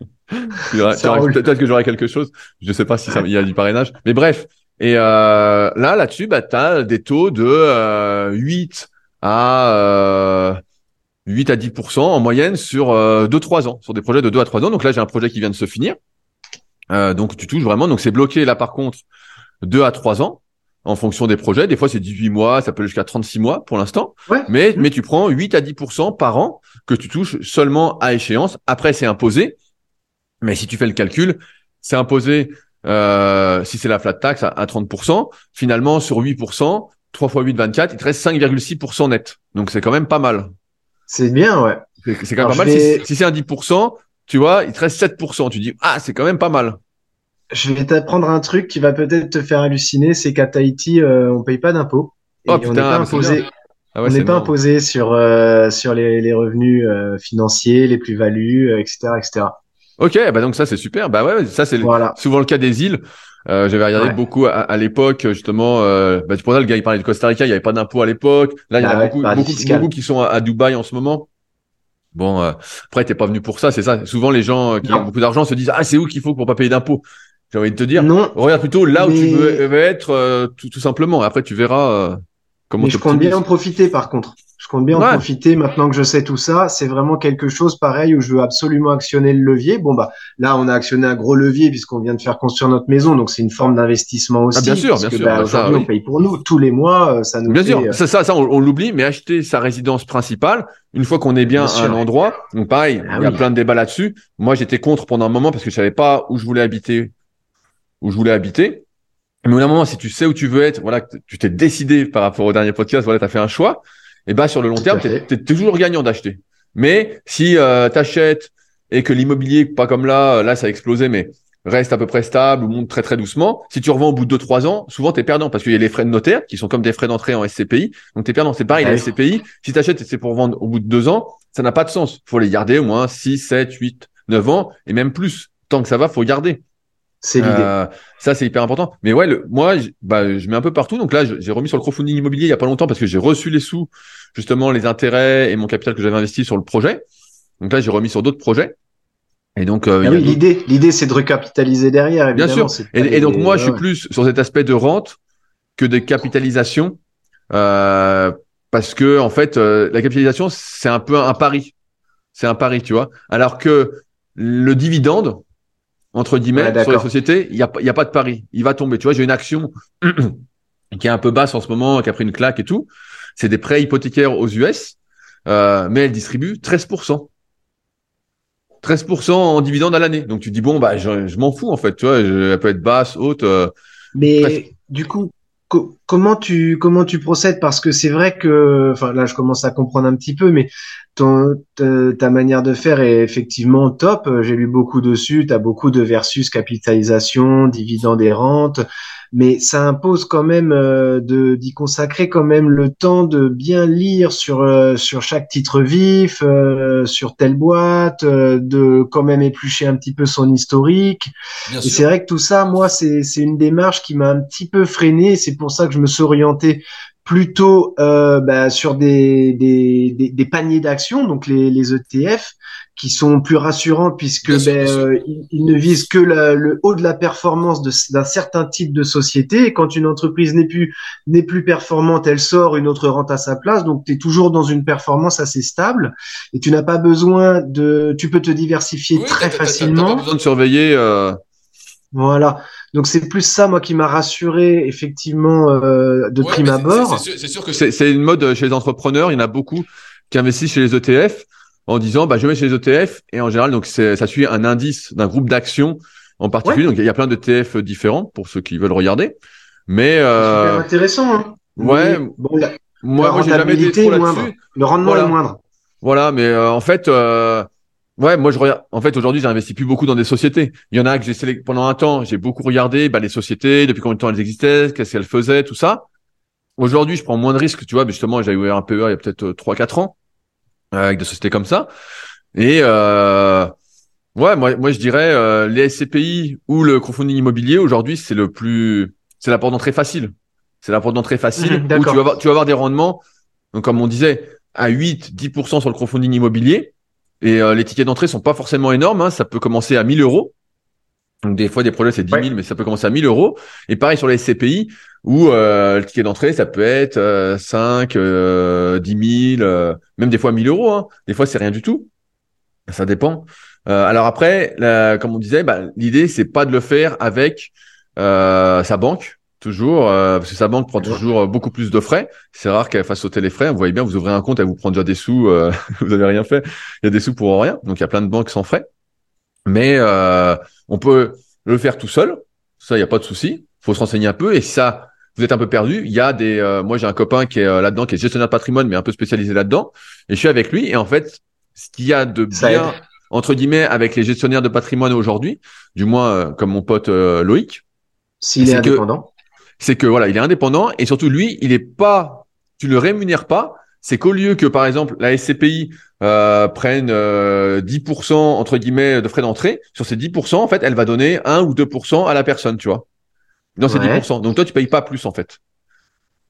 Peut-être que j'aurai quelque chose. Je sais pas si ça, il y a du parrainage. Mais bref. Et euh, là, là-dessus, bah, tu as des taux de euh, 8 à 8 euh, à 10% en moyenne sur euh, 2-3 ans, sur des projets de 2 à 3 ans. Donc là, j'ai un projet qui vient de se finir. Euh, donc tu touches vraiment. Donc c'est bloqué là par contre 2 à 3 ans en fonction des projets. Des fois, c'est 18 mois, ça peut aller jusqu'à 36 mois pour l'instant. Mais, mais tu prends 8 à 10% par an que tu touches seulement à échéance. Après, c'est imposé. Mais si tu fais le calcul, c'est imposé, euh, si c'est la flat tax à, 30%. Finalement, sur 8%, 3 fois 8, 24, il te reste 5,6% net. Donc, c'est quand même pas mal. C'est bien, ouais. C'est quand même pas mal. Si, si c'est un 10%, tu vois, il te reste 7%. Tu dis, ah, c'est quand même pas mal je vais t'apprendre un truc qui va peut-être te faire halluciner, c'est qu'à Tahiti, euh, on paye pas d'impôts. Oh, on n'est pas imposé. Ah on n'est pas imposé sur euh, sur les, les revenus euh, financiers, les plus-values, etc., etc. Ok, bah donc ça c'est super. Bah ouais, ça c'est souvent le cas des îles. J'avais regardé beaucoup à, l'époque justement. bah pour ça le gars il parlait de Costa Rica, il y avait pas d'impôts à l'époque. Là il y en a bah beaucoup, beaucoup, beaucoup, qui sont à, Dubaï en ce moment. Bon, euh, après t'es pas venu pour ça, c'est ça. Souvent les gens qui ont beaucoup d'argent se disent ah c'est où qu'il faut pour pas payer d'impôts? J'ai envie de te dire, non, regarde plutôt là où tu veux, être, euh, tout, tout, simplement. Après, tu verras euh, comment. Mais je compte bien en profiter, par contre. Compte bien en profiter maintenant que je sais tout ça. C'est vraiment quelque chose pareil où je veux absolument actionner le levier. Bon bah là, on a actionné un gros levier puisqu'on vient de faire construire notre maison, donc c'est une forme d'investissement aussi. Ah, bien sûr, bien sûr. Bah, aujourd'hui, on paye pour nous tous les mois. Euh, ça nous. Bien sûr, ça, ça, ça, on, l'oublie. Mais acheter sa résidence principale, une fois qu'on est bien, à un endroit, donc pareil, ah il y a plein de débats là-dessus. Moi, j'étais contre pendant un moment parce que je savais pas où je voulais habiter où je voulais habiter. Mais au bout d'un moment, si tu sais où tu veux être, voilà, tu t'es décidé par rapport au dernier podcast, voilà, tu as fait un choix, et bah sur le long terme, tu es, toujours gagnant d'acheter. Mais si euh, tu achètes et que l'immobilier, pas comme là, euh, là ça a explosé, mais reste à peu près stable ou monte très très doucement, si tu revends au bout de 2-3 ans, souvent tu es perdant parce qu'il y a les frais de notaire qui sont comme des frais d'entrée en SCPI. Donc tu es perdant. C'est pareil, les SCPI, si tu achètes c'est pour vendre au bout de 2 ans, ça n'a pas de sens. faut les garder au moins 6, 7, 8, 9 ans et même plus. Tant que ça va, faut garder. C'est l'idée. Euh, ça, c'est hyper important. Mais ouais, le, moi, bah, je mets un peu partout. Donc là, j'ai remis sur le crowdfunding immobilier il y a pas longtemps parce que j'ai reçu les sous, justement, les intérêts et mon capital que j'avais investi sur le projet. Donc là, j'ai remis sur d'autres projets. Et donc, euh, ah oui, l'idée, l'idée, c'est de recapitaliser derrière. Évidemment, Bien sûr. Et, donc, moi, je suis plus sur cet aspect de rente que de capitalisation, euh, parce que en fait, euh, la capitalisation, c'est un peu un pari. C'est un pari, tu vois. Alors que le dividende, entre guillemets, sur les sociétés, il n'y a, y a pas de pari. Il va tomber. Tu vois, j'ai une action qui est un peu basse en ce moment, qui a pris une claque et tout. C'est des prêts hypothécaires aux US, euh, mais elle distribue 13%. 13% en dividende à l'année. Donc tu dis bon bah je, m'en fous en fait, tu vois, elle peut être basse, haute. Euh, mais du coup, comment tu comment tu procèdes? Parce que c'est vrai que, enfin là je commence à comprendre un petit peu, mais ton, ta, manière de faire est effectivement top. J'ai lu beaucoup dessus. Tu as beaucoup de versus capitalisation, dividende et rente mais ça impose quand même euh, de d'y consacrer quand même le temps de bien lire sur euh, sur chaque titre vif, euh, sur telle boîte, de quand même éplucher un petit peu son historique. et c'est vrai que tout ça, moi, c'est c'est une démarche qui m'a un petit peu freiné. C'est pour ça que je me suis orienté plutôt bah, sur des, des, des, des paniers d'actions, donc les, les ETF, qui sont plus rassurants puisque ben, euh, ils, ne visent que le haut de la performance d'un certain type de société. Et quand une entreprise n'est plus n'est plus performante, elle sort une autre rente à sa place. Donc tu es toujours dans une performance assez stable et tu n'as pas besoin de, tu peux te diversifier très facilement. Pas besoin de surveiller. Euh... Voilà. Donc c'est plus ça moi qui m'a rassuré effectivement euh, de prime abord. C'est sûr, que c'est une mode chez les entrepreneurs. Il y en a beaucoup qui investissent chez les ETF en disant bah je mets chez les ETF et en général donc ça suit un indice d'un groupe d'actions en particulier. Donc il y a plein de ETF différents pour ceux qui veulent regarder. Mais euh... super intéressant hein. ouais bon, moi moi j'ai jamais été trop là-dessus. le rendement est moindre. Voilà mais euh, en fait euh... Ouais, moi je regarde. En fait, aujourd'hui, j'investis plus beaucoup dans des sociétés. Il y en a que j'ai sélectionné pendant un temps. J'ai beaucoup regardé bah, les sociétés, depuis combien de temps elles existaient, qu'est-ce qu'elles faisaient, tout ça. Aujourd'hui, je prends moins de risques. Tu vois, mais justement, j'avais ouvert un PEA il y a peut-être trois quatre ans. Euh, avec des sociétés comme ça. Et euh, ouais, moi, moi je dirais euh, les SCPI ou le crowdfunding immobilier aujourd'hui, c'est le plus, c'est la porte d'entrée facile. C'est la porte d'entrée facile mmh, où tu vas avoir, tu vas avoir des rendements. Donc comme on disait, à 8, 10% sur le crowdfunding immobilier. Et euh, les tickets d'entrée sont pas forcément énormes. Hein. Ça peut commencer à 1000 euros. Donc des fois des projets c'est 10 000, mais ça peut commencer à 1000 euros. Et pareil sur les SCPI, où euh, le ticket d'entrée, ça peut être euh, 5, euh, 10 000, euh, même des fois 1000 euros. Hein. Des fois, c'est rien du tout. Ça dépend. Euh, alors après, comme on disait, bah, l'idée, c'est pas de le faire avec sa banque, toujours, parce que sa banque prend toujours beaucoup plus de frais. C'est rare qu'elle fasse sauter les frais. Vous voyez bien, vous ouvrez un compte, elle vous prend déjà des sous, vous avez rien fait. Il y a des sous pour rien. Donc, il y a plein de banques sans frais. Mais on peut le faire tout seul. Ça, il n'y a pas de souci. faut se renseigner un peu. Et ça, vous êtes un peu perdu, il y a des, euh, moi j'ai un copain qui est euh, là-dedans, qui est gestionnaire de patrimoine, mais un peu spécialisé là-dedans, et je suis avec lui. Et en fait, ce qu'il y a de bien entre guillemets avec les gestionnaires de patrimoine aujourd'hui, du moins euh, comme mon pote Loïc, s'il est, indépendant, c'est que voilà, il est indépendant et surtout lui, il est pas, tu le rémunères pas. C'est qu'au lieu que par exemple la SCPI euh, prenne 10% entre guillemets de frais d'entrée, sur ces 10%, en fait, elle va donner 1 ou 2% à la personne, tu vois. Non, c'est 10%. Donc toi, tu payes pas plus en fait.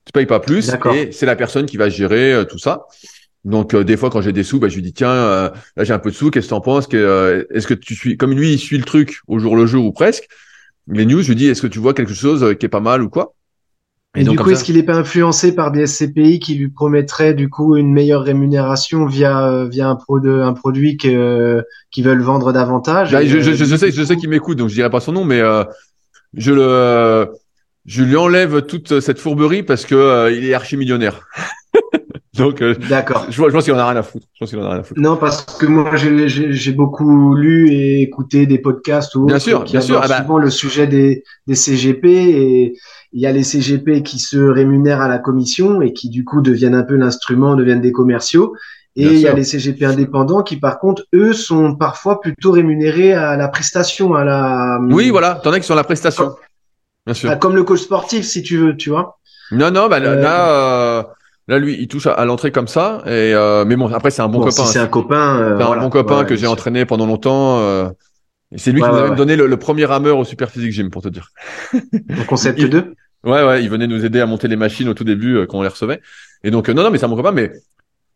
Tu payes pas plus et c'est la personne qui va gérer euh, tout ça. Donc euh, des fois, quand j'ai des sous, bah, je lui dis tiens, euh, là j'ai un peu de sous, qu'est-ce que tu en penses Est-ce que tu suis comme lui, il suit le truc au jour le jour ou presque les news, je lui dis est-ce que tu vois quelque chose qui est pas mal ou quoi? Et, du coup, est-ce qu'il n'est pas influencé par des SCPI qui lui promettraient du coup une meilleure rémunération via via un, pro de, un produit que qui veulent vendre davantage? Bah, je, je, je, sais, je sais qu'il m'écoute, donc je dirais pas son nom, mais je le, je lui enlève toute cette fourberie parce que euh, il est archi millionnaire. Donc, euh, d'accord. Je, je, pense qu'il en a rien à foutre. Je pense qu'il en a rien à foutre. Non, parce que moi, j'ai beaucoup lu et écouté des podcasts où bien sûr, bien sûr, ah bah le sujet des, des CGP et il y a les CGP qui se rémunèrent à la commission et qui du coup deviennent un peu l'instrument, deviennent des commerciaux. Et il y a les CGP indépendants qui, par contre, eux, sont parfois plutôt rémunérés à la prestation, à la. Oui, voilà. T'en as qui sont à la prestation. Bien sûr. Ah, comme le coach sportif, si tu veux, tu vois. Non, non, bah, là, euh, Là, lui, il touche à, l'entrée comme ça. Et euh, mais bon, après, c'est un bon, copain. c'est un copain. Euh, c'est un bon copain que j'ai entraîné pendant longtemps. Euh, c'est lui qui nous a même donné le, premier rameur au Super Physique Gym, pour te dire. Au concept 2 Ouais, ouais, il venait nous aider à monter les machines au tout début quand on les recevait. Et donc, non, non, mais c'est un bon copain. Mais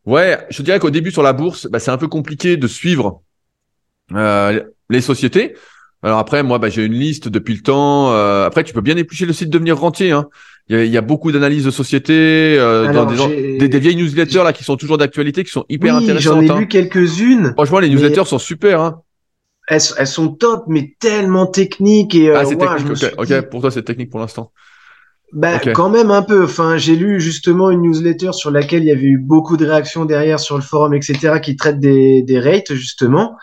ouais, je dirais qu'au début sur la bourse, bah, c'est un peu compliqué de suivre les sociétés. Alors après, moi, bah, j'ai une liste depuis le temps. après, tu peux bien éplucher le site Devenir Rentier. Hein. Il y a, il y a beaucoup d'analyses de société, euh, dans des, des, vieilles newsletters là qui sont toujours d'actualité, qui sont hyper oui, intéressantes. J'en ai hein. lu quelques-unes. Franchement, les newsletters sont super. Hein. Elles, elles, sont top, mais tellement techniques et. Euh, ah, c'est technique. ok, pour toi, c'est technique pour l'instant. Bah, quand même un peu. Enfin, j'ai lu justement une newsletter sur laquelle il y avait eu beaucoup de réactions derrière sur le forum, etc., qui traite des, des rates justement.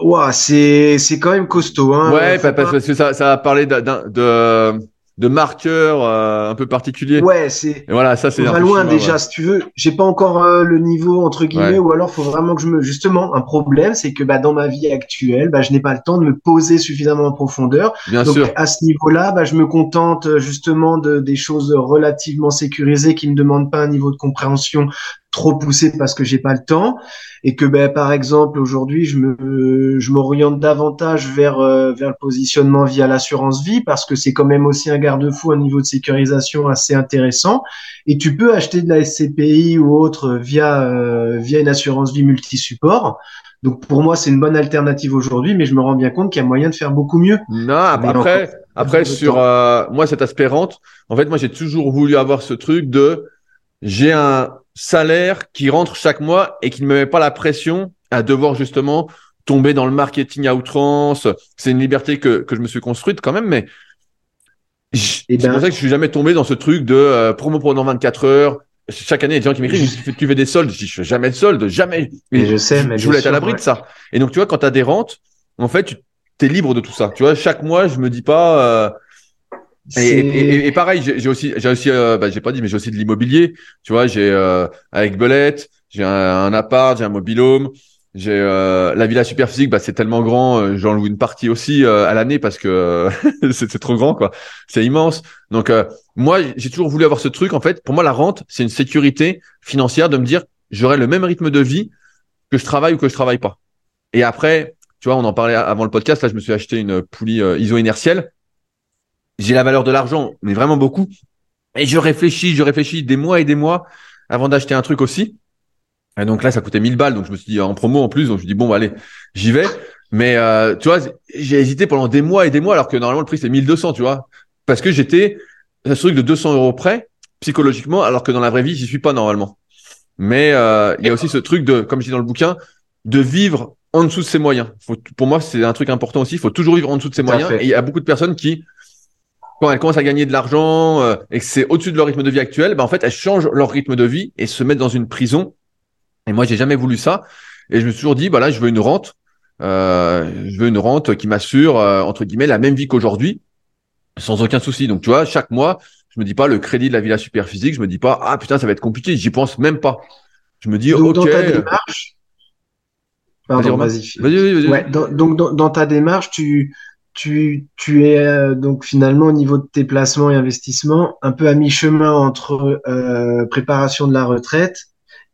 Ouah, c'est c'est quand même costaud. Hein. Ouais, parce que ça ça a parlé d'un de de marqueurs euh, un peu particuliers. Ouais, c'est. voilà, ça c'est. Pas loin déjà, si tu veux. J'ai pas encore euh, le niveau entre guillemets, ou alors faut vraiment que je me. Justement, un problème, c'est que bah dans ma vie actuelle, bah je n'ai pas le temps de me poser suffisamment en profondeur. Bien Donc, sûr. À ce niveau-là, bah je me contente euh, justement de des choses relativement sécurisées qui me demandent pas un niveau de compréhension trop poussé parce que j'ai pas le temps et que ben par exemple aujourd'hui je me je m'oriente davantage vers euh, vers le positionnement via l'assurance vie parce que c'est quand même aussi un garde-fou un niveau de sécurisation assez intéressant et tu peux acheter de la SCPI ou autre via euh, via une assurance vie multi-support. Donc pour moi c'est une bonne alternative aujourd'hui mais je me rends bien compte qu'il y a moyen de faire beaucoup mieux. Non après après sur euh, moi cette aspirante en fait moi j'ai toujours voulu avoir ce truc de j'ai un salaire qui rentre chaque mois et qui ne me met pas la pression à devoir justement tomber dans le marketing à outrance. C'est une liberté que, que je me suis construite quand même, mais eh c'est pour ben ça que je suis jamais tombé dans ce truc de euh, promo pendant 24 heures. Chaque année, il y a des gens qui m'écrivent, tu fais des soldes. Je dis, je fais jamais de soldes, jamais. Mais je sais, mais je voulais être à l'abri de ça. Et donc, tu vois, quand tu as des rentes, en fait, tu es libre de tout ça. Tu vois, chaque mois, je me dis pas, euh, et, et, pareil, j'ai aussi, j'ai aussi, euh, bah, j'ai pas dit, mais j'ai aussi de l'immobilier. Tu vois, j'ai euh, avec Belette, j'ai un, un, appart, j'ai un mobilhome, j'ai euh, la villa Superphysique. Bah, c'est tellement grand, euh, j'en loue une partie aussi à l'année parce que c'est trop grand, quoi. C'est immense. Donc moi, j'ai toujours voulu avoir ce truc. En fait, pour moi, la rente, c'est une sécurité financière de me dire, j'aurai le même rythme de vie que je travaille ou que je travaille pas. Et après, tu vois, on en parlait avant le podcast. Là, je me suis acheté une poulie iso inertielle j'ai la valeur de l'argent, mais vraiment beaucoup. Et je réfléchis, je réfléchis des mois et des mois avant d'acheter un truc aussi. Et donc là, ça coûtait 1000 balles, donc je me suis dit en promo en plus, donc je me dis bon, bah, allez, j'y vais. Mais euh, tu vois, j'ai hésité pendant des mois et des mois, alors que normalement le prix c'est 1200, tu vois, parce que j'étais un truc de 200 euros près psychologiquement, alors que dans la vraie vie, j'y suis pas normalement. Mais euh, il y a aussi ce truc de, comme je dis dans le bouquin, de vivre en dessous de ses moyens. Faut, pour moi, c'est un truc important aussi. Il faut toujours vivre en dessous de ses moyens. Et il y a beaucoup de personnes qui quand elles commencent à gagner de l'argent euh, et que c'est au-dessus de leur rythme de vie actuel, ben en fait, elles changent leur rythme de vie et se mettent dans une prison. Et moi, j'ai jamais voulu ça. Et je me suis toujours dit, bah là, je veux une rente. Euh, je veux une rente qui m'assure, euh, entre guillemets, la même vie qu'aujourd'hui, sans aucun souci. Donc, tu vois, chaque mois, je me dis pas le crédit de la villa super physique, je me dis pas, ah putain, ça va être compliqué, j'y pense même pas. Je me dis, donc, ok. Dans ta démarche, pardon, vas-y. Vas-y, vas-y. donc, dans, dans, ta démarche, tu, tu, tu es euh, donc finalement au niveau de tes placements et investissements un peu à mi-chemin entre euh, préparation de la retraite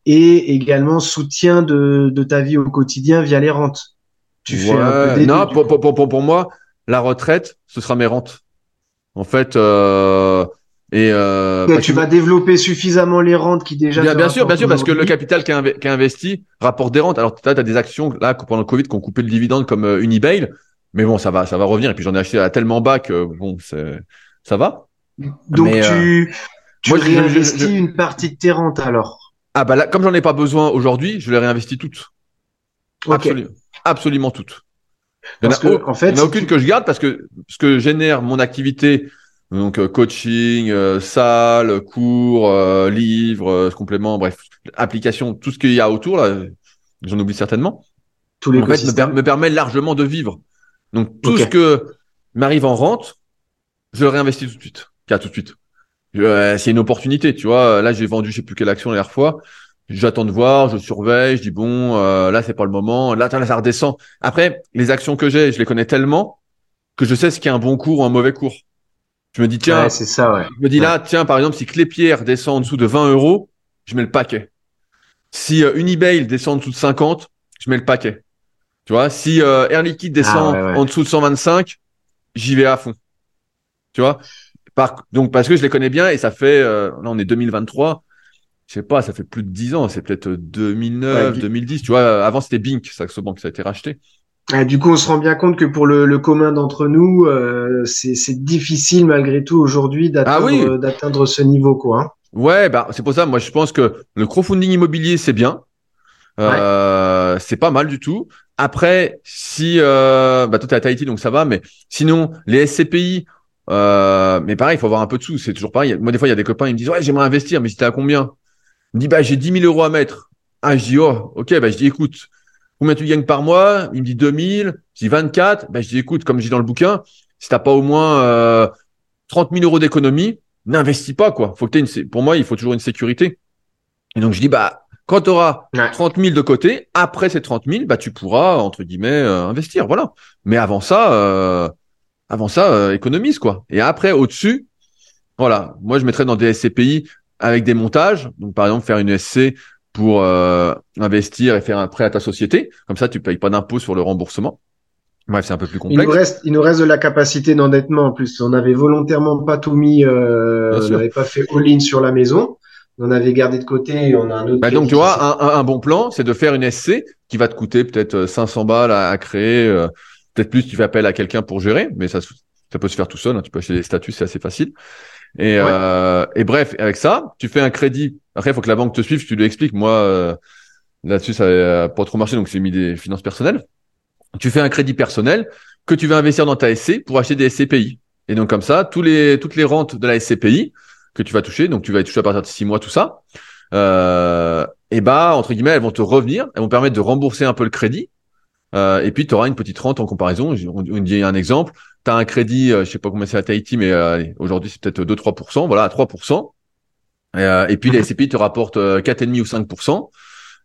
et également soutien de, de ta vie au quotidien via les rentes. Tu fais un peu non, pour, pour, pour, pour, moi, la retraite, ce sera mes rentes. En fait, euh, et euh, tu vas développer suffisamment les rentes qui déjà. Bien, bien sûr, bien sûr, parce que le capital qui a investi rapporte des rentes. Alors, tu as, des actions là pendant le Covid qui ont coupé le dividende comme euh, Unibail. Mais bon, ça va, ça va revenir. Et puis j'en ai acheté à tellement bas que bon, ça va. Donc tu, euh, tu réinvestis une partie de tes rentes alors. Ah bah là, comme j'en ai pas besoin aujourd'hui, je les réinvestis toutes. Absolument, absolument toutes. Il n'y en, a, en fait, aucune que je garde parce que ce que génère mon activité, donc euh, coaching, euh, salle, cours, euh, livres, compléments, bref, application, tout ce qu'il y a autour là, j'en oublie certainement. Tous les fait, me, me, permet largement de vivre. Donc tout ce que m'arrive en rente, je le réinvestis tout de suite. Car tout de suite. Euh, c'est une opportunité, tu vois. Là, j'ai vendu, je sais plus quelle action la dernière fois. J'attends de voir, je surveille, je dis bon, euh, là c'est pas le moment. Là, là, ça redescend. Après, les actions que j'ai, je les connais tellement que je sais ce qui est un bon cours ou un mauvais cours. Je me dis, tiens, c'est ça, ouais. je me dis là, tiens, par exemple, si Clépierre descend en dessous de 20 euros, je mets le paquet. Si euh, Unibail descend en dessous de 50, je mets le paquet. Tu vois, si euh, Air Liquide descend Ah, ouais, ouais. en dessous de 125, j'y vais à fond. Tu vois? Par, Donc, parce que je les connais bien et ça fait, euh, là, on est 2023. Je sais pas, ça fait plus de 10 ans. C'est peut-être 2009, Ouais, 2010. Tu vois, avant, c'était Bink, Saxo Bank, ça a été racheté. Ah, du coup, on se rend bien compte que pour le, le commun d'entre nous, euh, c'est difficile malgré tout aujourd'hui d'atteindre Ah oui. ce niveau, quoi. hein. Ouais, bah, c'est pour ça, moi, je pense que le crowdfunding immobilier, c'est bien. Euh, c'est pas mal du tout. Après, si, euh, bah, toi, t'es à Tahiti, donc ça va, mais sinon, les SCPI, euh, mais pareil, il faut avoir un peu de sous. C'est toujours pareil. Moi, des fois, il y a des copains, ils me disent, ouais, j'aimerais investir, mais c'était à combien? Il me dit, bah, j'ai 10 000 euros à mettre. Ah, je dis, oh, ok, bah, je dis, écoute, combien tu gagnes par mois? Il me dit 2000. Je dis 24. Bah, je dis, écoute, comme je dis dans le bouquin, si t'as pas au moins, euh, 30 000 euros d'économie, n'investis pas, quoi. Faut que t'aies une, pour moi, il faut toujours une sécurité. Et donc, je dis, bah, quand tu auras Ouais. 30 000 de côté, après ces 30 000, bah, tu pourras, entre guillemets, euh, investir. Voilà. Mais avant ça, euh, avant ça, euh, économise, quoi. Et après, au-dessus, voilà. Moi, je mettrais dans des SCPI avec des montages. Donc, par exemple, faire une SC pour euh, investir et faire un prêt à ta société. Comme ça, tu payes pas d'impôt sur le remboursement. Bref, c'est un peu plus Il nous complexe. reste, il nous reste de la capacité d'endettement en plus. On avait volontairement pas tout mis, euh, on n'avait pas fait all-in sur la maison. On avait gardé de côté et on a un autre. Bah donc tu vois, un, un- un bon plan, c'est de faire une SC qui va te coûter peut-être euh, 500 balles à, à créer, euh, peut-être plus. Tu fais appel à quelqu'un pour gérer, mais ça, ça peut se faire tout seul. hein. Tu peux acheter des statuts, c'est assez facile. Et, euh, et bref, avec ça, tu fais un crédit. Après, il faut que la banque te suive. Tu lui expliques. Moi, euh, là-dessus, ça n'a pas trop marché, donc j'ai mis des finances personnelles. Tu fais un crédit personnel que tu vas investir dans ta SC pour acheter des SCPI. Et donc comme ça, tous les, toutes les rentes de la SCPI que tu vas toucher, donc tu vas être touché à partir de six mois, tout ça, euh, et bah entre guillemets, elles vont te revenir, elles vont permettre de rembourser un peu le crédit. Euh, et puis tu auras une petite rente en comparaison. On, on dit un exemple. Tu as un crédit, euh, je sais pas combien c'est à Tahiti, mais euh, aujourd'hui c'est peut-être 2-3%, voilà, à 3%. Et, euh, et puis les SCPI te rapportent euh, 4,5 ou 5%.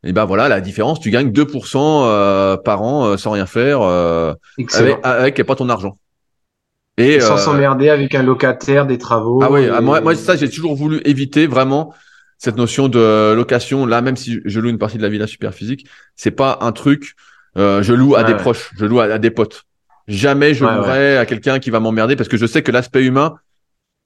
Et ben voilà, la différence, tu gagnes 2% euh, par an euh, sans rien faire, euh, avec, avec pas ton argent. Et Sans euh, s'emmerder avec un locataire, des travaux. ah oui, et- ah, moi, moi ça j'ai toujours voulu éviter vraiment cette notion de location. Là, même si je loue une partie de la villa super physique, c'est pas un truc. euh, je loue à des ouais. proches, je loue à, à des potes. Jamais je Ouais, louerai à quelqu'un qui va m'emmerder parce que je sais que l'aspect humain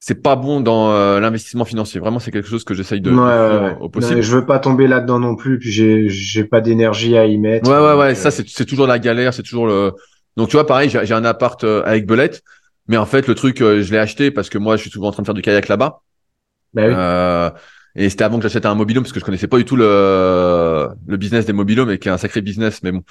c'est pas bon dans euh, l'investissement financier. Vraiment, c'est quelque chose que j'essaye de, de ouais. au possible. Non, je veux pas tomber là-dedans non plus, puis j'ai j'ai pas d'énergie à y mettre. Ouais, ouais, ouais, Donc, ça, euh, c'est, c'est toujours la galère, c'est toujours le. Donc, tu vois, pareil, j'ai, un appart euh, avec Belette, mais en fait, le truc, euh, je l'ai acheté parce que moi, je suis souvent en train de faire du kayak là-bas. bah oui. Euh, et c'était avant que j'achète un mobilhome parce que je connaissais pas du tout le, le business des mobilhomes et qui est un sacré business, mais bon.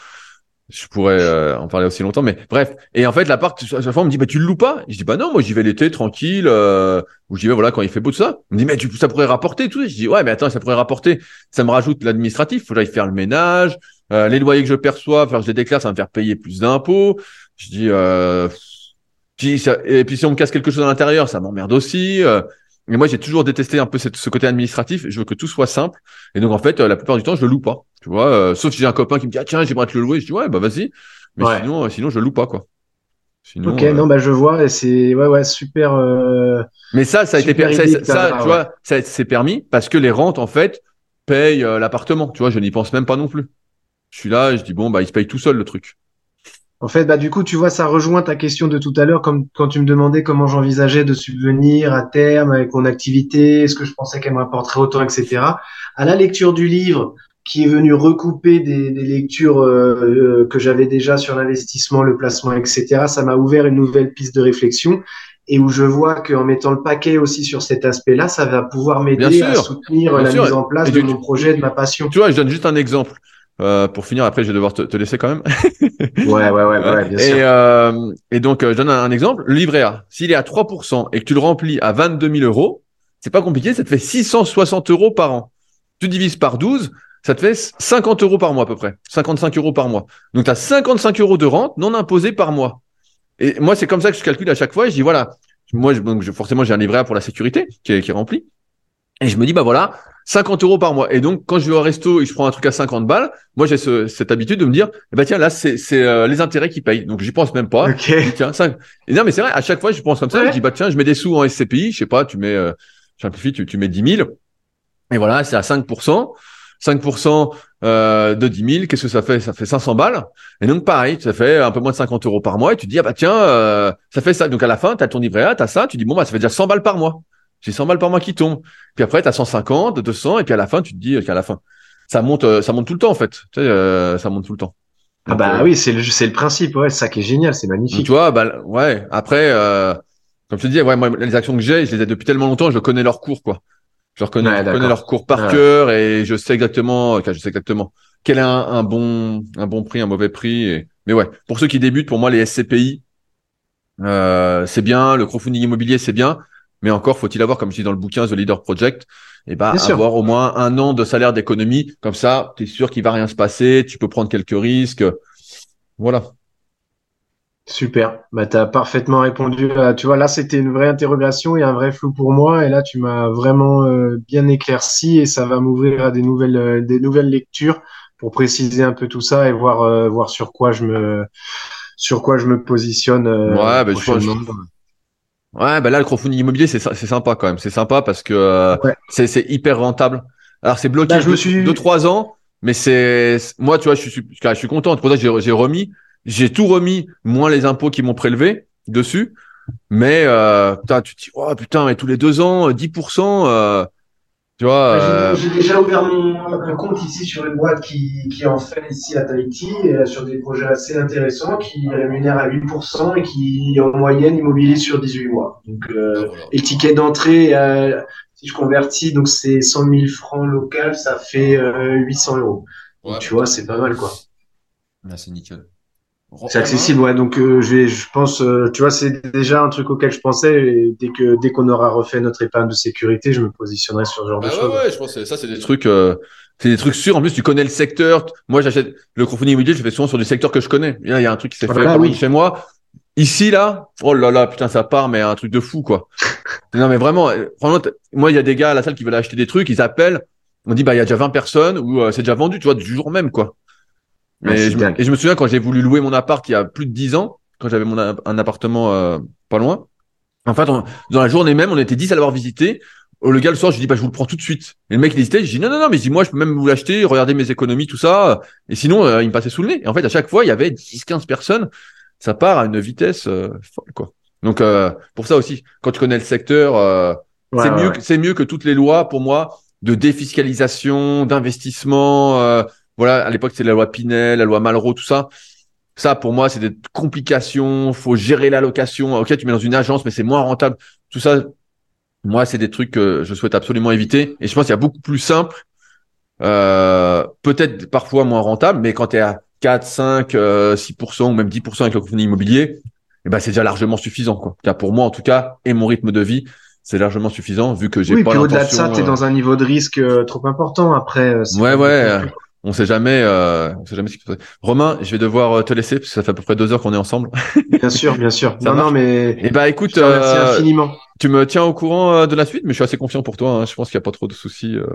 Je pourrais euh, en parler aussi longtemps, mais bref. Et en fait, l'appart, à chaque fois, on me dit, bah, tu le loues pas? Je dis, bah, non, moi, j'y vais l'été, tranquille, euh, ou j'y vais, voilà, quand il fait beau, tout ça. On me dit, mais tu, ça pourrait rapporter, tout ça? Je dis, ouais, mais attends, ça pourrait rapporter. Ça me rajoute l'administratif. Faut que j'aille faire le ménage, euh, les loyers que je perçois, faire, je les déclare, ça va me faire payer plus d'impôts. Je dis, euh, ça- et puis si on me casse quelque chose à l'intérieur, ça m'emmerde aussi. euh. Et moi, j'ai toujours détesté un peu cette- ce côté administratif. Je veux que tout soit simple. Et donc, en fait, euh, la plupart du temps, je le loue pas. Tu vois, euh, sauf si j'ai un copain qui me dit, ah, tiens, j'aimerais te le louer. Je dis, ouais, bah, vas-y. Mais Ouais. sinon, euh, sinon, je le loue pas, quoi. Sinon, ok, euh, non, bah je vois, et c'est ouais, ouais, super. euh, Mais ça, ça a été, Super per- ça, ça, tu ouais. vois, ça, c'est permis parce que les rentes, en fait, payent l'appartement. Tu vois, je n'y pense même pas non plus. Je suis là, je dis, bon, bah, il se paye tout seul, le truc. En fait, bah du coup, tu vois, ça rejoint ta question de tout à l'heure, comme quand tu me demandais comment j'envisageais de subvenir à terme avec mon activité, est-ce que je pensais qu'elle me rapporterait autant, etc. À la lecture du livre, qui est venu recouper des, des lectures euh, euh, que j'avais déjà sur l'investissement, le placement, etc. Ça m'a ouvert une nouvelle piste de réflexion et où je vois qu'en mettant le paquet aussi sur cet aspect-là, ça va pouvoir m'aider à soutenir Bien la sûr. mise en place Et de tu- mon projet, de ma passion. Tu vois, je donne juste un exemple. Euh, pour finir, après, je vais devoir te, te laisser quand même. Ouais, ouais, ouais, ouais, bien et, sûr. euh, et donc, euh, je donne un, un exemple. Le livret A, s'il est à 3% et que tu le remplis à 22 000 euros, c'est pas compliqué, ça te fait 660 euros par an. Tu divises par 12, ça te fait 50 euros par mois à peu près. 55 euros par mois. Donc, tu as 55 euros de rente non imposée par mois. Et moi, c'est comme ça que je calcule à chaque fois. Et je dis, voilà, moi, je, donc, je- forcément, j'ai un livret A pour la sécurité qui est, qui est rempli. Et je me dis, bah voilà, 50 euros par mois. Et donc, quand je vais au resto et je prends un truc à 50 balles, moi, j'ai ce, cette habitude de me dire, eh ben, tiens, là, c'est, c'est euh, les intérêts qui payent. Donc, j'y pense même pas. Ok. Tiens, 5. Et non, mais c'est vrai, à chaque fois, je pense comme ça. Ouais. Je dis, bah, tiens, je mets des sous en SCPI. Je sais pas, tu mets, euh, simplifie, tu, tu mets 10 000. Et voilà, c'est à 5%. 5% euh, de 10 000, qu'est-ce que ça fait? Ça fait 500 balles. Et donc pareil, ça fait un peu moins de 50 euros par mois. Et tu te dis ah bah tiens, euh, ça fait ça. Donc à la fin, t'as ton livret A, t'as ça. Tu dis bon bah ça fait déjà 100 balles par mois. J'ai 100 balles par mois qui tombent. Puis après t'as 150, 200. Et puis à la fin, tu te dis qu'à la fin, ça monte, euh, ça monte tout le temps en fait. Tu sais, euh, ça monte tout le temps. Ah bah euh, oui, c'est le, c'est le principe, ouais, c'est ça qui est génial, c'est magnifique. tu vois, bah ouais. Après, euh, comme je te dis, ouais, moi les actions que j'ai, je les ai depuis tellement longtemps, je connais leur cours quoi. Je reconnais, Ouais, je connais leur cours par Ouais. cœur et je sais exactement, enfin, je sais exactement quel est un, un bon, un bon prix, un mauvais prix. Et... Mais ouais, pour ceux qui débutent, pour moi, les SCPI, euh, c'est bien, le crowdfunding immobilier, c'est bien, mais encore faut-il avoir, comme je dis dans le bouquin The Leader Project, et Bien sûr. avoir au moins un an de salaire d'économie. Comme ça, tu es sûr qu'il va rien se passer, tu peux prendre quelques risques. Voilà. Super. Bah, t'as parfaitement répondu. à- tu vois, là, c'était une vraie interrogation et un vrai flou pour moi. Et là, tu m'as vraiment euh, bien éclairci et ça va m'ouvrir à des nouvelles, euh, des nouvelles lectures pour préciser un peu tout ça et voir, euh, voir sur quoi je me, sur quoi je me positionne. Ouais, bah, je pense-. Ouais, bah là, le crowdfunding immobilier, c'est sympa quand même. C'est sympa parce que euh, Ouais. c'est c'est hyper rentable. Alors, c'est bloqué Bah, je me suis- deux, trois ans, mais c'est moi, tu vois, je suis je suis content. C'est pour ça que j'ai j'ai remis, j'ai tout remis, moins les impôts qui m'ont prélevé dessus. Mais euh, putain, tu te dis, oh putain, mais tous les deux ans, euh, 10%, euh, tu vois. euh, J'ai déjà ouvert mon, un compte ici sur une boîte qui, qui en fait ici à Tahiti, euh, sur des projets assez intéressants, qui rémunèrent à 8% et qui en moyenne immobilisent sur 18 mois. Donc, euh, et le ticket d'entrée, euh, si je convertis, donc c'est 100 000 francs local, ça fait euh, 800 euros. Donc, tu vois, c'est pas mal quoi. là, c'est nickel. C'est accessible, ouais. Donc euh, je vais, je pense, euh, tu vois, c'est déjà un truc auquel je pensais. Et dès que dès qu'on aura refait notre épargne de sécurité, je me positionnerai sur ce genre de Ah ouais, choses. ouais, je pense que ça, c'est des trucs, euh, c'est des trucs sûrs. En plus, tu connais le secteur. Moi, j'achète le crowdfunding immobilier, je fais souvent sur du secteur que je connais. Il y a un truc qui s'est fait Voilà, pas loin oui. de chez moi. Ici, là, oh là là, putain, ça part, mais un truc de fou, quoi. non, mais vraiment, euh, franchement, t- moi, il y a des gars à la salle qui veulent acheter des trucs, ils appellent, on dit, bah, il y a déjà 20 personnes ou euh, c'est déjà vendu, tu vois, du jour même, quoi. Ouais, Mais c'est je me- dingue. et je me souviens quand j'ai voulu louer mon appart il y a plus de 10 ans, quand j'avais mon un appartement euh, pas loin. En fait, on- dans la journée même, on était 10 à l'avoir visité. Euh, Le gars, le soir, je lui dis, bah, je vous le prends tout de suite. Et le mec, il hésitait. Je dis, non, non, non, mais dis, moi, je peux même vous l'acheter, regarder mes économies, tout ça. Et sinon, euh, il me passait sous le nez. Et en fait, à chaque fois, il y avait 10, 15 personnes. Ça part à une vitesse euh, folle, quoi. Donc, euh, pour ça aussi, quand tu connais le secteur, euh, Ouais, c'est ouais, mieux, ouais. c'est mieux que toutes les lois, pour moi, de défiscalisation, d'investissement. euh, voilà, à l'époque, c'était la loi Pinel, la loi Malraux, tout ça. Ça, pour moi, c'est des complications. Faut gérer la location. Ok, tu mets dans une agence, mais c'est moins rentable. Tout ça, moi, c'est des trucs que je souhaite absolument éviter. Et je pense qu'il y a beaucoup plus simple, euh, peut-être parfois moins rentable, mais quand tu es à 4, 5, euh, 6% ou même 10% avec le crowdfunding immobilier, eh ben, c'est déjà largement suffisant. Quoi. Cas, Pour moi, en tout cas, et mon rythme de vie, c'est largement suffisant vu que j'ai Oui, pas puis au-delà de ça, l'intention, tu es euh, dans un niveau de risque euh, trop important après. euh, Ouais, ouais. On sait jamais, euh, on sait jamais ce qui peut se passer. Romain, je vais devoir euh, te laisser parce que ça fait à peu près deux heures qu'on est ensemble. Bien sûr, bien sûr. Ça non, non, marche. mais Et bah écoute, je te remercie euh, infiniment. tu me tiens au courant euh, de la suite, mais je suis assez confiant pour toi. hein. Je pense qu'il y a pas trop de soucis. euh.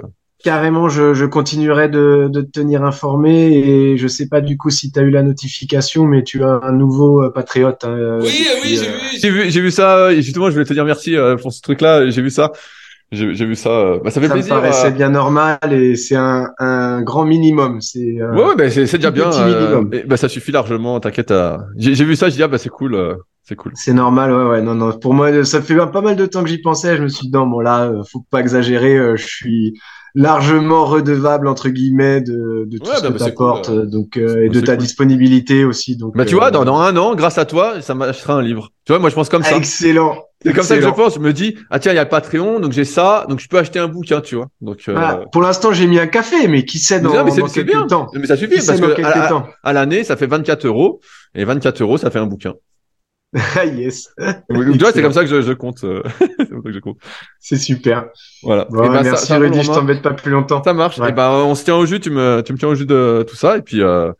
Carrément, je, je continuerai de, de te tenir informé et je sais pas du coup si tu as eu la notification, mais tu as un nouveau euh, patriote. hein, euh, Oui, depuis, oui, j'ai euh, vu, j'ai vu, j'ai vu ça. Et justement, je voulais te dire merci euh, pour ce truc-là. J'ai vu ça. J'ai vu ça. euh, Bah, ça fait Ça me plaisir. paraissait euh. bien normal et c'est un, un grand minimum. C'est euh, Ouais, ouais, bah, c'est déjà bien. euh, et, bah, ça suffit largement. T'inquiète. à- J'ai vu ça. Je dis ah bah c'est cool, euh, c'est cool. c'est normal. Ouais, ouais. Non, non. Pour moi, ça fait pas mal de temps que j'y pensais. Je me suis dit non, bon là, euh, faut pas exagérer. euh, Je suis largement redevable entre guillemets de, de tout Ouais, ce bah, que bah, c'est t'apportes, cool, euh, donc euh, et Bah, de ta cool. disponibilité aussi. Donc Bah tu euh, vois, dans, dans un an, grâce à toi, ça m'achètera un livre. Tu vois, moi je pense comme ça. excellent. C'est comme ça que je pense. Je me dis, ah tiens, il y a le Patreon, donc j'ai ça, donc je peux acheter un bouquin, tu vois. Donc, euh, Voilà. Pour l'instant, j'ai mis un café, mais qui sait dans, mais, non, mais c'est- dans quelques bien. temps. mais ça suffit parce que à l'année, ça fait 24 euros et 24 euros, ça fait un bouquin. Ah, yes. Tu vois, c'est comme ça que je, je compte. euh, c'est super. Voilà. Bon, Et ben, merci ça Rudy, je t'embête pas plus longtemps. Ça marche. Ouais. Et ben, on se tient au jus. Tu me, tu me tiens au jus de tout ça. Et puis, euh,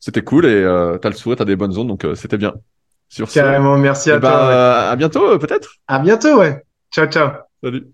c'était cool. Et euh, t'as le sourire, t'as des bonnes ondes, donc euh, c'était bien. Sur ce, Carrément, merci eh à ben, toi. ouais. euh, à bientôt, euh, peut-être. À bientôt, ouais. Ciao, ciao. Salut.